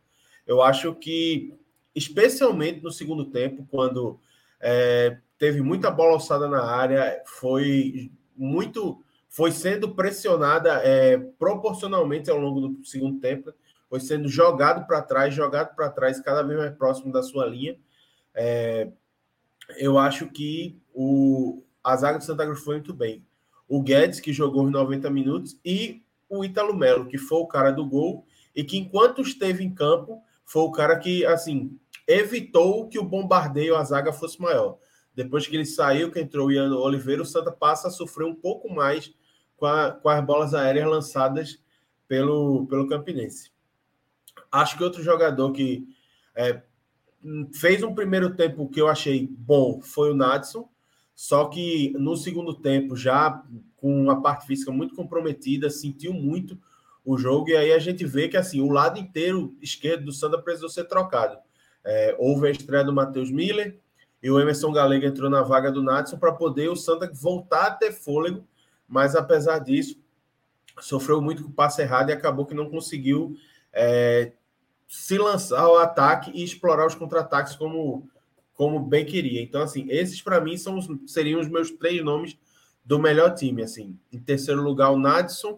Eu acho que, especialmente no segundo tempo, quando é, teve muita bola alçada na área, foi muito, foi sendo pressionada é, proporcionalmente ao longo do segundo tempo, foi sendo jogado para trás, jogado para trás, cada vez mais próximo da sua linha. É, eu acho que o, a zaga do Santa Cruz foi muito bem. O Guedes, que jogou os 90 minutos, e o Ítalo Melo, que foi o cara do gol, e que enquanto esteve em campo, foi o cara que, assim, evitou que o bombardeio à zaga fosse maior. Depois que ele saiu, que entrou o Ian Oliveira, o Santa passa a sofrer um pouco mais com, a, com as bolas aéreas lançadas pelo, pelo Campinense. Acho que outro jogador que é, fez um primeiro tempo que eu achei bom foi o Nadson, só que no segundo tempo, já com a parte física muito comprometida, sentiu muito o jogo, e aí a gente vê que assim o lado inteiro esquerdo do Santa precisou ser trocado. É, houve a estreia do Matheus Miller e o Emerson Galega entrou na vaga do Natson para poder o Santa voltar a ter fôlego, mas apesar disso, sofreu muito com o passe errado e acabou que não conseguiu é, se lançar ao ataque e explorar os contra-ataques como, como bem queria. Então, assim, esses para mim são seriam os meus três nomes do melhor time. Assim, em terceiro lugar, o Nadson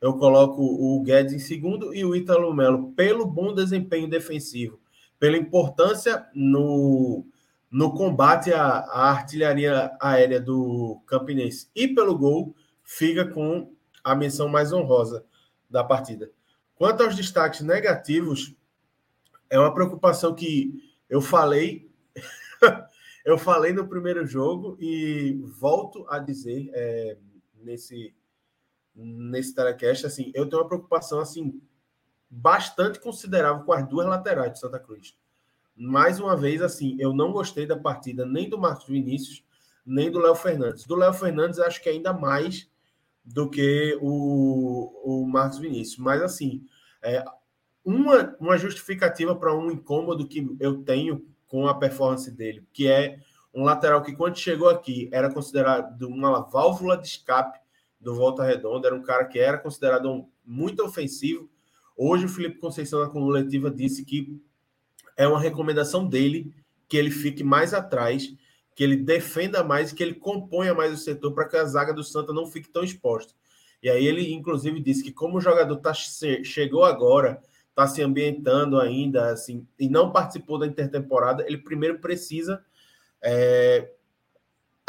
eu coloco o Guedes em segundo e o Ítalo Melo pelo bom desempenho defensivo, pela importância no, no combate à, à artilharia aérea do Campinense e pelo gol, fica com a menção mais honrosa da partida. Quanto aos destaques negativos, é uma preocupação que eu falei, eu falei no primeiro jogo e volto a dizer é, nesse nesse telecast, assim, eu tenho uma preocupação assim bastante considerável com as duas laterais de Santa Cruz. mais uma vez, assim, eu não gostei da partida nem do Marcos Vinícius, nem do Léo Fernandes. Do Léo Fernandes, acho que ainda mais do que o, o Marcos Vinícius. Mas, assim, é, uma, uma justificativa para um incômodo que eu tenho com a performance dele, que é um lateral que, quando chegou aqui, era considerado uma válvula de escape do Volta Redonda, era um cara que era considerado um, muito ofensivo. Hoje, o Felipe Conceição, na coletiva, disse que é uma recomendação dele que ele fique mais atrás, que ele defenda mais, que ele componha mais o setor para que a zaga do Santa não fique tão exposta. E aí ele, inclusive, disse que como o jogador tá, chegou agora, está se ambientando ainda, assim, e não participou da intertemporada, ele primeiro precisa é,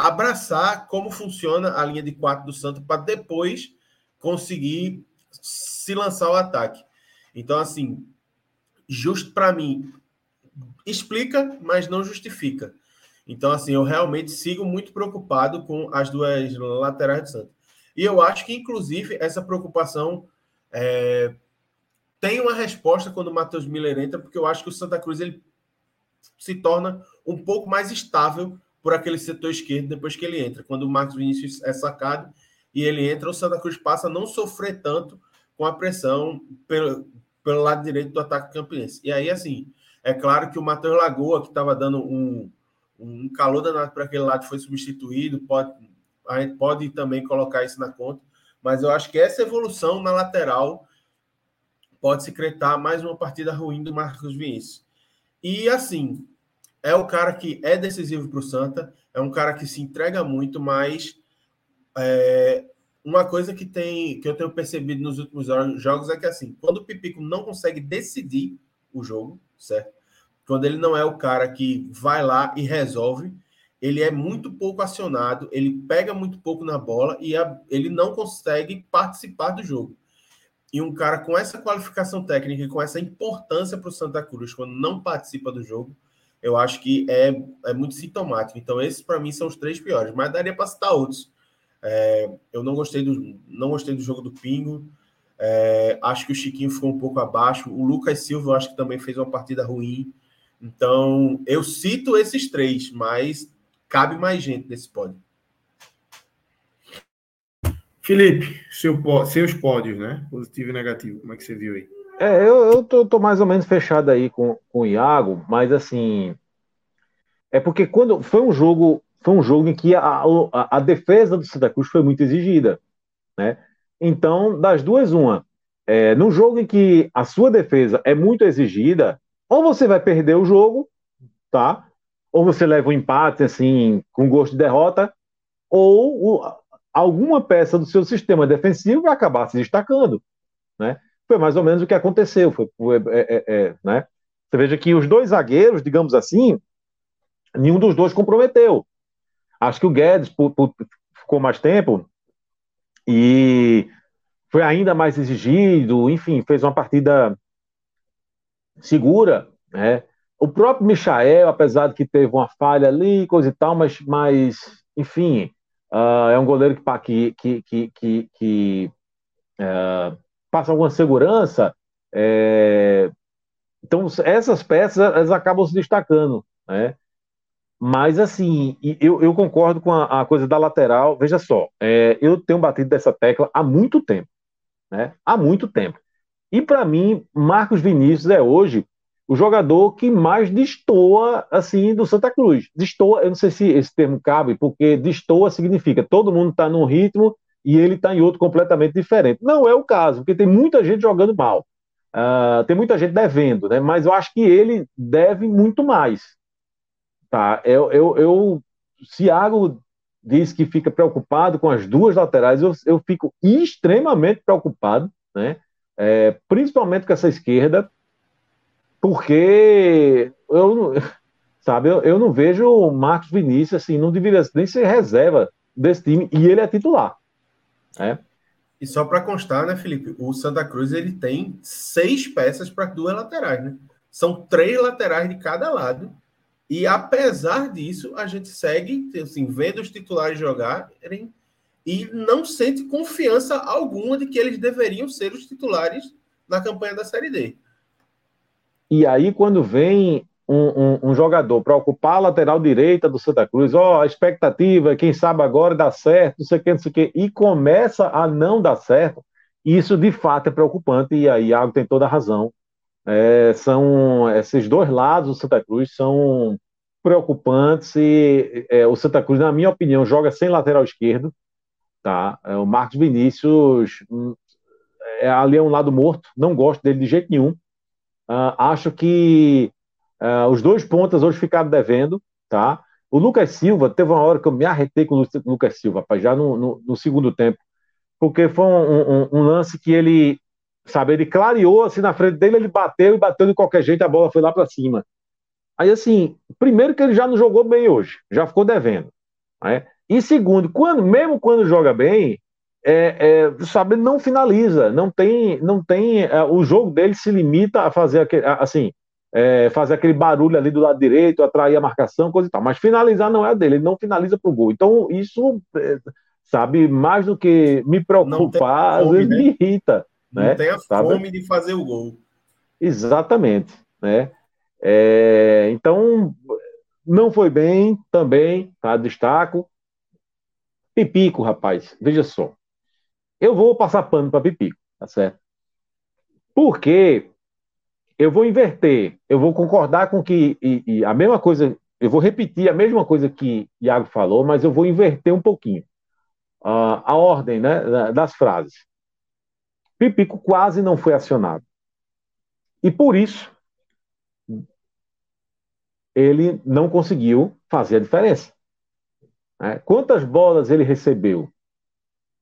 abraçar como funciona a linha de quatro do Santa para depois conseguir se lançar o ataque. Então, assim, justo para mim, explica, mas não justifica. Então, assim, eu realmente sigo muito preocupado com as duas laterais de Santa. E eu acho que, inclusive, essa preocupação é, tem uma resposta quando o Matheus Miller entra, porque eu acho que o Santa Cruz ele se torna um pouco mais estável por aquele setor esquerdo depois que ele entra. Quando o Marcos Vinícius é sacado e ele entra, o Santa Cruz passa a não sofrer tanto com a pressão pelo, pelo lado direito do ataque campinense. E aí, assim, é claro que o Matheus Lagoa, que estava dando um, um calor danado para aquele lado, foi substituído. Pode, a gente pode também colocar isso na conta. Mas eu acho que essa evolução na lateral pode secretar mais uma partida ruim do Marcos Vinícius. E assim, é o cara que é decisivo para o Santa, é um cara que se entrega muito, mas é, uma coisa que tem que eu tenho percebido nos últimos jogos é que assim, quando o Pipico não consegue decidir o jogo, certo? Quando ele não é o cara que vai lá e resolve, ele é muito pouco acionado, ele pega muito pouco na bola e a, ele não consegue participar do jogo. E um cara com essa qualificação técnica e com essa importância para o Santa Cruz, quando não participa do jogo, eu acho que é, é muito sintomático. Então, esses para mim são os três piores, mas daria para citar outros. É, eu não gostei, do, não gostei do jogo do Pingo. É, acho que o Chiquinho ficou um pouco abaixo. O Lucas Silva, eu acho que também fez uma partida ruim. Então, eu cito esses três, mas cabe mais gente nesse pódio. Felipe, seu, seus pódios, né? Positivo e negativo, como é que você viu aí? É, eu, eu tô, tô, mais ou menos fechado aí com, com o Iago, mas assim. É porque quando foi um jogo, foi um jogo em que a, a, a defesa do Santa Cruz foi muito exigida. Né? Então, das duas, uma. É, num jogo em que a sua defesa é muito exigida, ou você vai perder o jogo, tá? Ou você leva um empate, assim, com gosto de derrota, ou o, alguma peça do seu sistema defensivo vai acabar se destacando, né? Foi mais ou menos o que aconteceu. Foi, é, é, é, né? Você veja que os dois zagueiros, digamos assim, nenhum dos dois comprometeu. Acho que o Guedes por, por, ficou mais tempo e foi ainda mais exigido, enfim, fez uma partida segura, né? O próprio Michael, apesar de que teve uma falha ali, coisa e tal, mas, mas enfim, uh, é um goleiro que, que, que, que, que uh, passa alguma segurança. É... Então, essas peças elas acabam se destacando, né? Mas, assim, eu, eu concordo com a, a, coisa da lateral. Veja só, é, eu tenho batido dessa tecla há muito tempo, né? Há muito tempo. E, para mim, Marcos Vinícius é hoje o jogador que mais destoa, assim, do Santa Cruz. Destoa, eu não sei se esse termo cabe, porque destoa significa todo mundo está num ritmo e ele está em outro completamente diferente. Não é o caso, porque tem muita gente jogando mal. Uh, tem muita gente devendo, né? Mas eu acho que ele deve muito mais. Tá? Eu, eu, eu Thiago diz que fica preocupado com as duas laterais, eu, eu fico extremamente preocupado, né? É, principalmente com essa esquerda, porque eu sabe, eu, eu não vejo o Marcos Vinícius assim, não deveria nem ser reserva desse time e ele é titular. É. E só para constar, né, Felipe? O Santa Cruz ele tem seis peças para duas laterais, né? São três laterais de cada lado. E apesar disso, a gente segue assim, vendo os titulares jogarem e não sente confiança alguma de que eles deveriam ser os titulares na campanha da Série D. E aí, quando vem um, um, um jogador para ocupar a lateral direita do Santa Cruz, ó, oh, a expectativa, quem sabe agora dá certo, não sei o que, não sei o que, e começa a não dar certo, isso de fato é preocupante, e aí Iago tem toda a razão. É, são esses dois lados do Santa Cruz são preocupantes e é, o Santa Cruz, na minha opinião, joga sem lateral esquerdo, tá? É, o Marcos Vinícius hum, é, ali é um lado morto, não gosto dele de jeito nenhum. Uh, acho que uh, os dois pontas hoje ficaram devendo, tá? O Lucas Silva, teve uma hora que eu me arretei com o Lucas Silva, rapaz, já no, no, no segundo tempo, porque foi um, um, um, lance que ele, sabe, ele clareou assim na frente dele, ele bateu e bateu de qualquer jeito, a bola foi lá para cima. Aí, assim, primeiro que ele já não jogou bem hoje, já ficou devendo. Né? E segundo, quando, mesmo quando joga bem, é, é, sabe, não finaliza, não tem, não tem, é, o jogo dele se limita a fazer aquele, assim, é, fazer aquele barulho ali do lado direito, atrair a marcação, coisa e tal. Mas finalizar não é dele, ele não finaliza para o gol. Então isso, é, sabe, mais do que me preocupar, fome, às vezes né? me irrita. Não né? tem a sabe? fome de fazer o gol. Exatamente, né? É, então, não foi bem também, tá? Destaco. Pipico, rapaz, veja só. Eu vou passar pano para Pipico, tá certo? Porque eu vou inverter, eu vou concordar com que e, e a mesma coisa, eu vou repetir a mesma coisa que Iago falou, mas eu vou inverter um pouquinho uh, a ordem né, das frases. Pipico quase não foi acionado. E por isso, ele não conseguiu fazer a diferença. Né? Quantas bolas ele recebeu?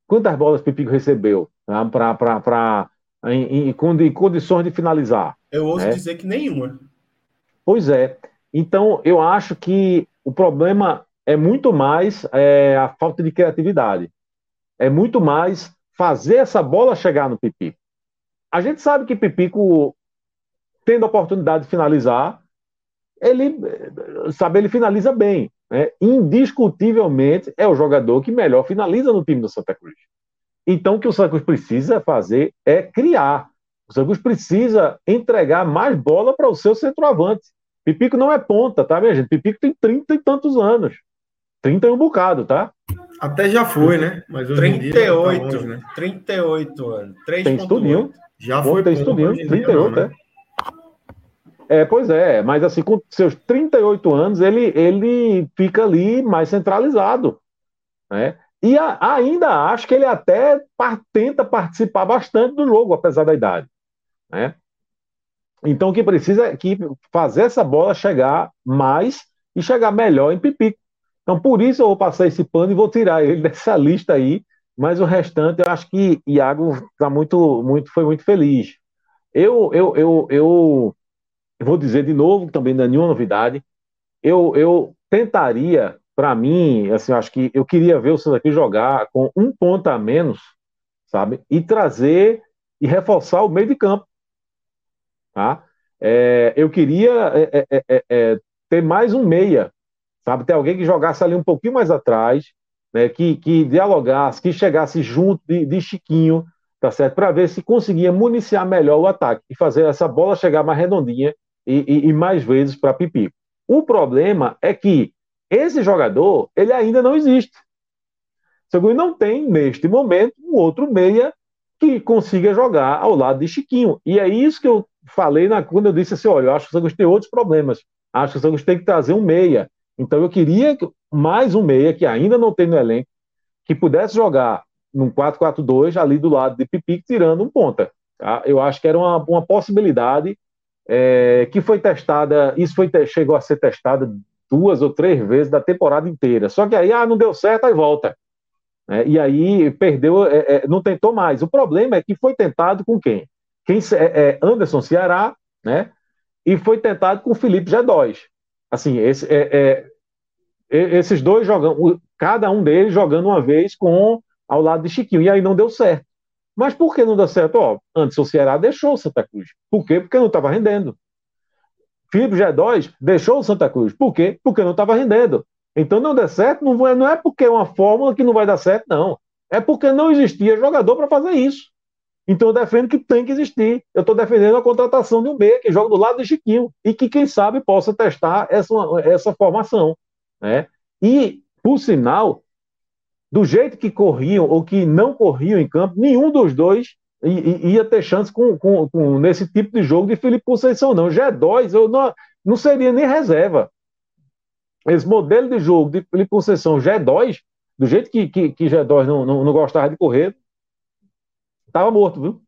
Quantas bolas Pipico recebeu tá? para em, em, em, condições de finalizar? Eu ouso né? dizer que nenhuma. Pois é. Então, eu acho que o problema é muito mais é, a falta de criatividade. É muito mais fazer essa bola chegar no Pipico. A gente sabe que Pipico, tendo a oportunidade de finalizar, ele, sabe, ele finaliza bem. Né? Indiscutivelmente é o jogador que melhor finaliza no time do Santa Cruz. Então, o que o Santa Cruz precisa fazer é criar. O Santa Cruz precisa entregar mais bola para o seu centroavante. Pipico não é ponta, tá, minha gente? Pipico tem 30 e tantos anos. 30 e um bocado, tá? Até já foi, né? Mas 38, dia, tá longe, né? 38 anos. 3. Tem estudinho. Já foi. Tem estudinho, 38, não, né? é. É, pois é, mas assim, com seus 38 anos, ele, ele fica ali mais centralizado. Né? E a, ainda acho que ele até par, tenta participar bastante do jogo, apesar da idade. Né? Então, o que precisa é que fazer essa bola chegar mais e chegar melhor em Pipico. Então, por isso eu vou passar esse pano e vou tirar ele dessa lista aí. Mas o restante, eu acho que Iago tá muito, muito, foi muito feliz. Eu, eu, eu, eu vou dizer de novo, também não é nenhuma novidade, eu, eu tentaria, para mim, assim, acho que eu queria ver o Santa Cruz jogar com um ponto a menos, sabe? E trazer e reforçar o meio de campo. Tá? É, eu queria é, é, é, é ter mais um meia, sabe? Ter alguém que jogasse ali um pouquinho mais atrás, né? que, que dialogasse, que chegasse junto de, de Chiquinho, tá certo? Para ver se conseguia municiar melhor o ataque e fazer essa bola chegar mais redondinha e, e, e mais vezes para Pipi. O problema é que esse jogador ele ainda não existe. O Segundo não tem, neste momento, um outro meia que consiga jogar ao lado de Chiquinho. E é isso que eu falei na, quando eu disse assim: olha, eu acho que o Santos tem outros problemas. Acho que o Santos tem que trazer um meia. Então eu queria mais um meia que ainda não tem no elenco, que pudesse jogar num 4-4-2 ali do lado de Pipi, tirando um ponta. Tá? Eu acho que era uma, uma possibilidade é, que foi testada, isso foi, chegou a ser testada duas ou três vezes da temporada inteira. Só que aí, ah, não deu certo, aí volta. É, e aí perdeu, é, é não tentou mais. O problema é que foi tentado com quem? quem é, é Anderson Ceará, né? E foi tentado com Felipe G2. Assim, esse, esses dois jogando, cada um deles jogando uma vez com ao lado de Chiquinho. E aí não deu certo. Mas por que não deu certo? Ó, antes o Ceará deixou o Santa Cruz. Por quê? Porque não estava rendendo. Filipe G2 deixou o Santa Cruz. Por quê? Porque não estava rendendo. Então não deu certo, não, não é porque é uma fórmula que não vai dar certo, não. É porque não existia jogador para fazer isso. Então eu defendo que tem que existir. Eu estou defendendo a contratação de um meia que joga do lado de Chiquinho e que, quem sabe, possa testar essa, essa formação. Né? E, por sinal, do jeito que corriam ou que não corriam em campo, nenhum dos dois ia ter chance com, com, com nesse tipo de jogo de Felipe Conceição, não. G2, eu não, não seria nem reserva. Esse modelo de jogo de Felipe Conceição G2, do jeito que, que, que G2 não, não, não gostava de correr, Tava morto, viu?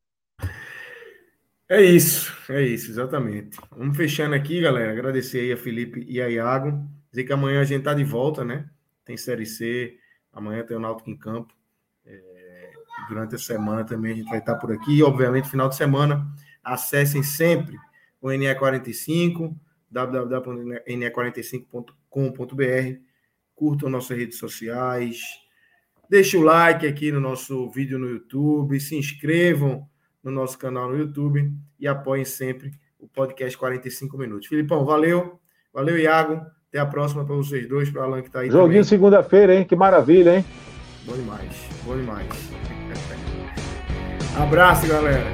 É isso, é isso, exatamente. Vamos fechando aqui, galera. Agradecer aí a Felipe e a Iago. Dizer que amanhã a gente tá de volta, né? Tem Série C, amanhã tem o Náutico em campo. Durante a semana também a gente vai estar por aqui. E, obviamente, final de semana, acessem sempre o NE45, www.ne45.com.br. Curtam nossas redes sociais, Deixe o like aqui no nosso vídeo no YouTube, se inscrevam no nosso canal no YouTube e apoiem sempre o podcast 45 minutos. Filipão, valeu. Valeu, Iago. Até a próxima para vocês dois, para o Alan que está aí. Joguinho segunda-feira, hein? Que maravilha, hein? Bom demais, bom demais. Abraço, galera.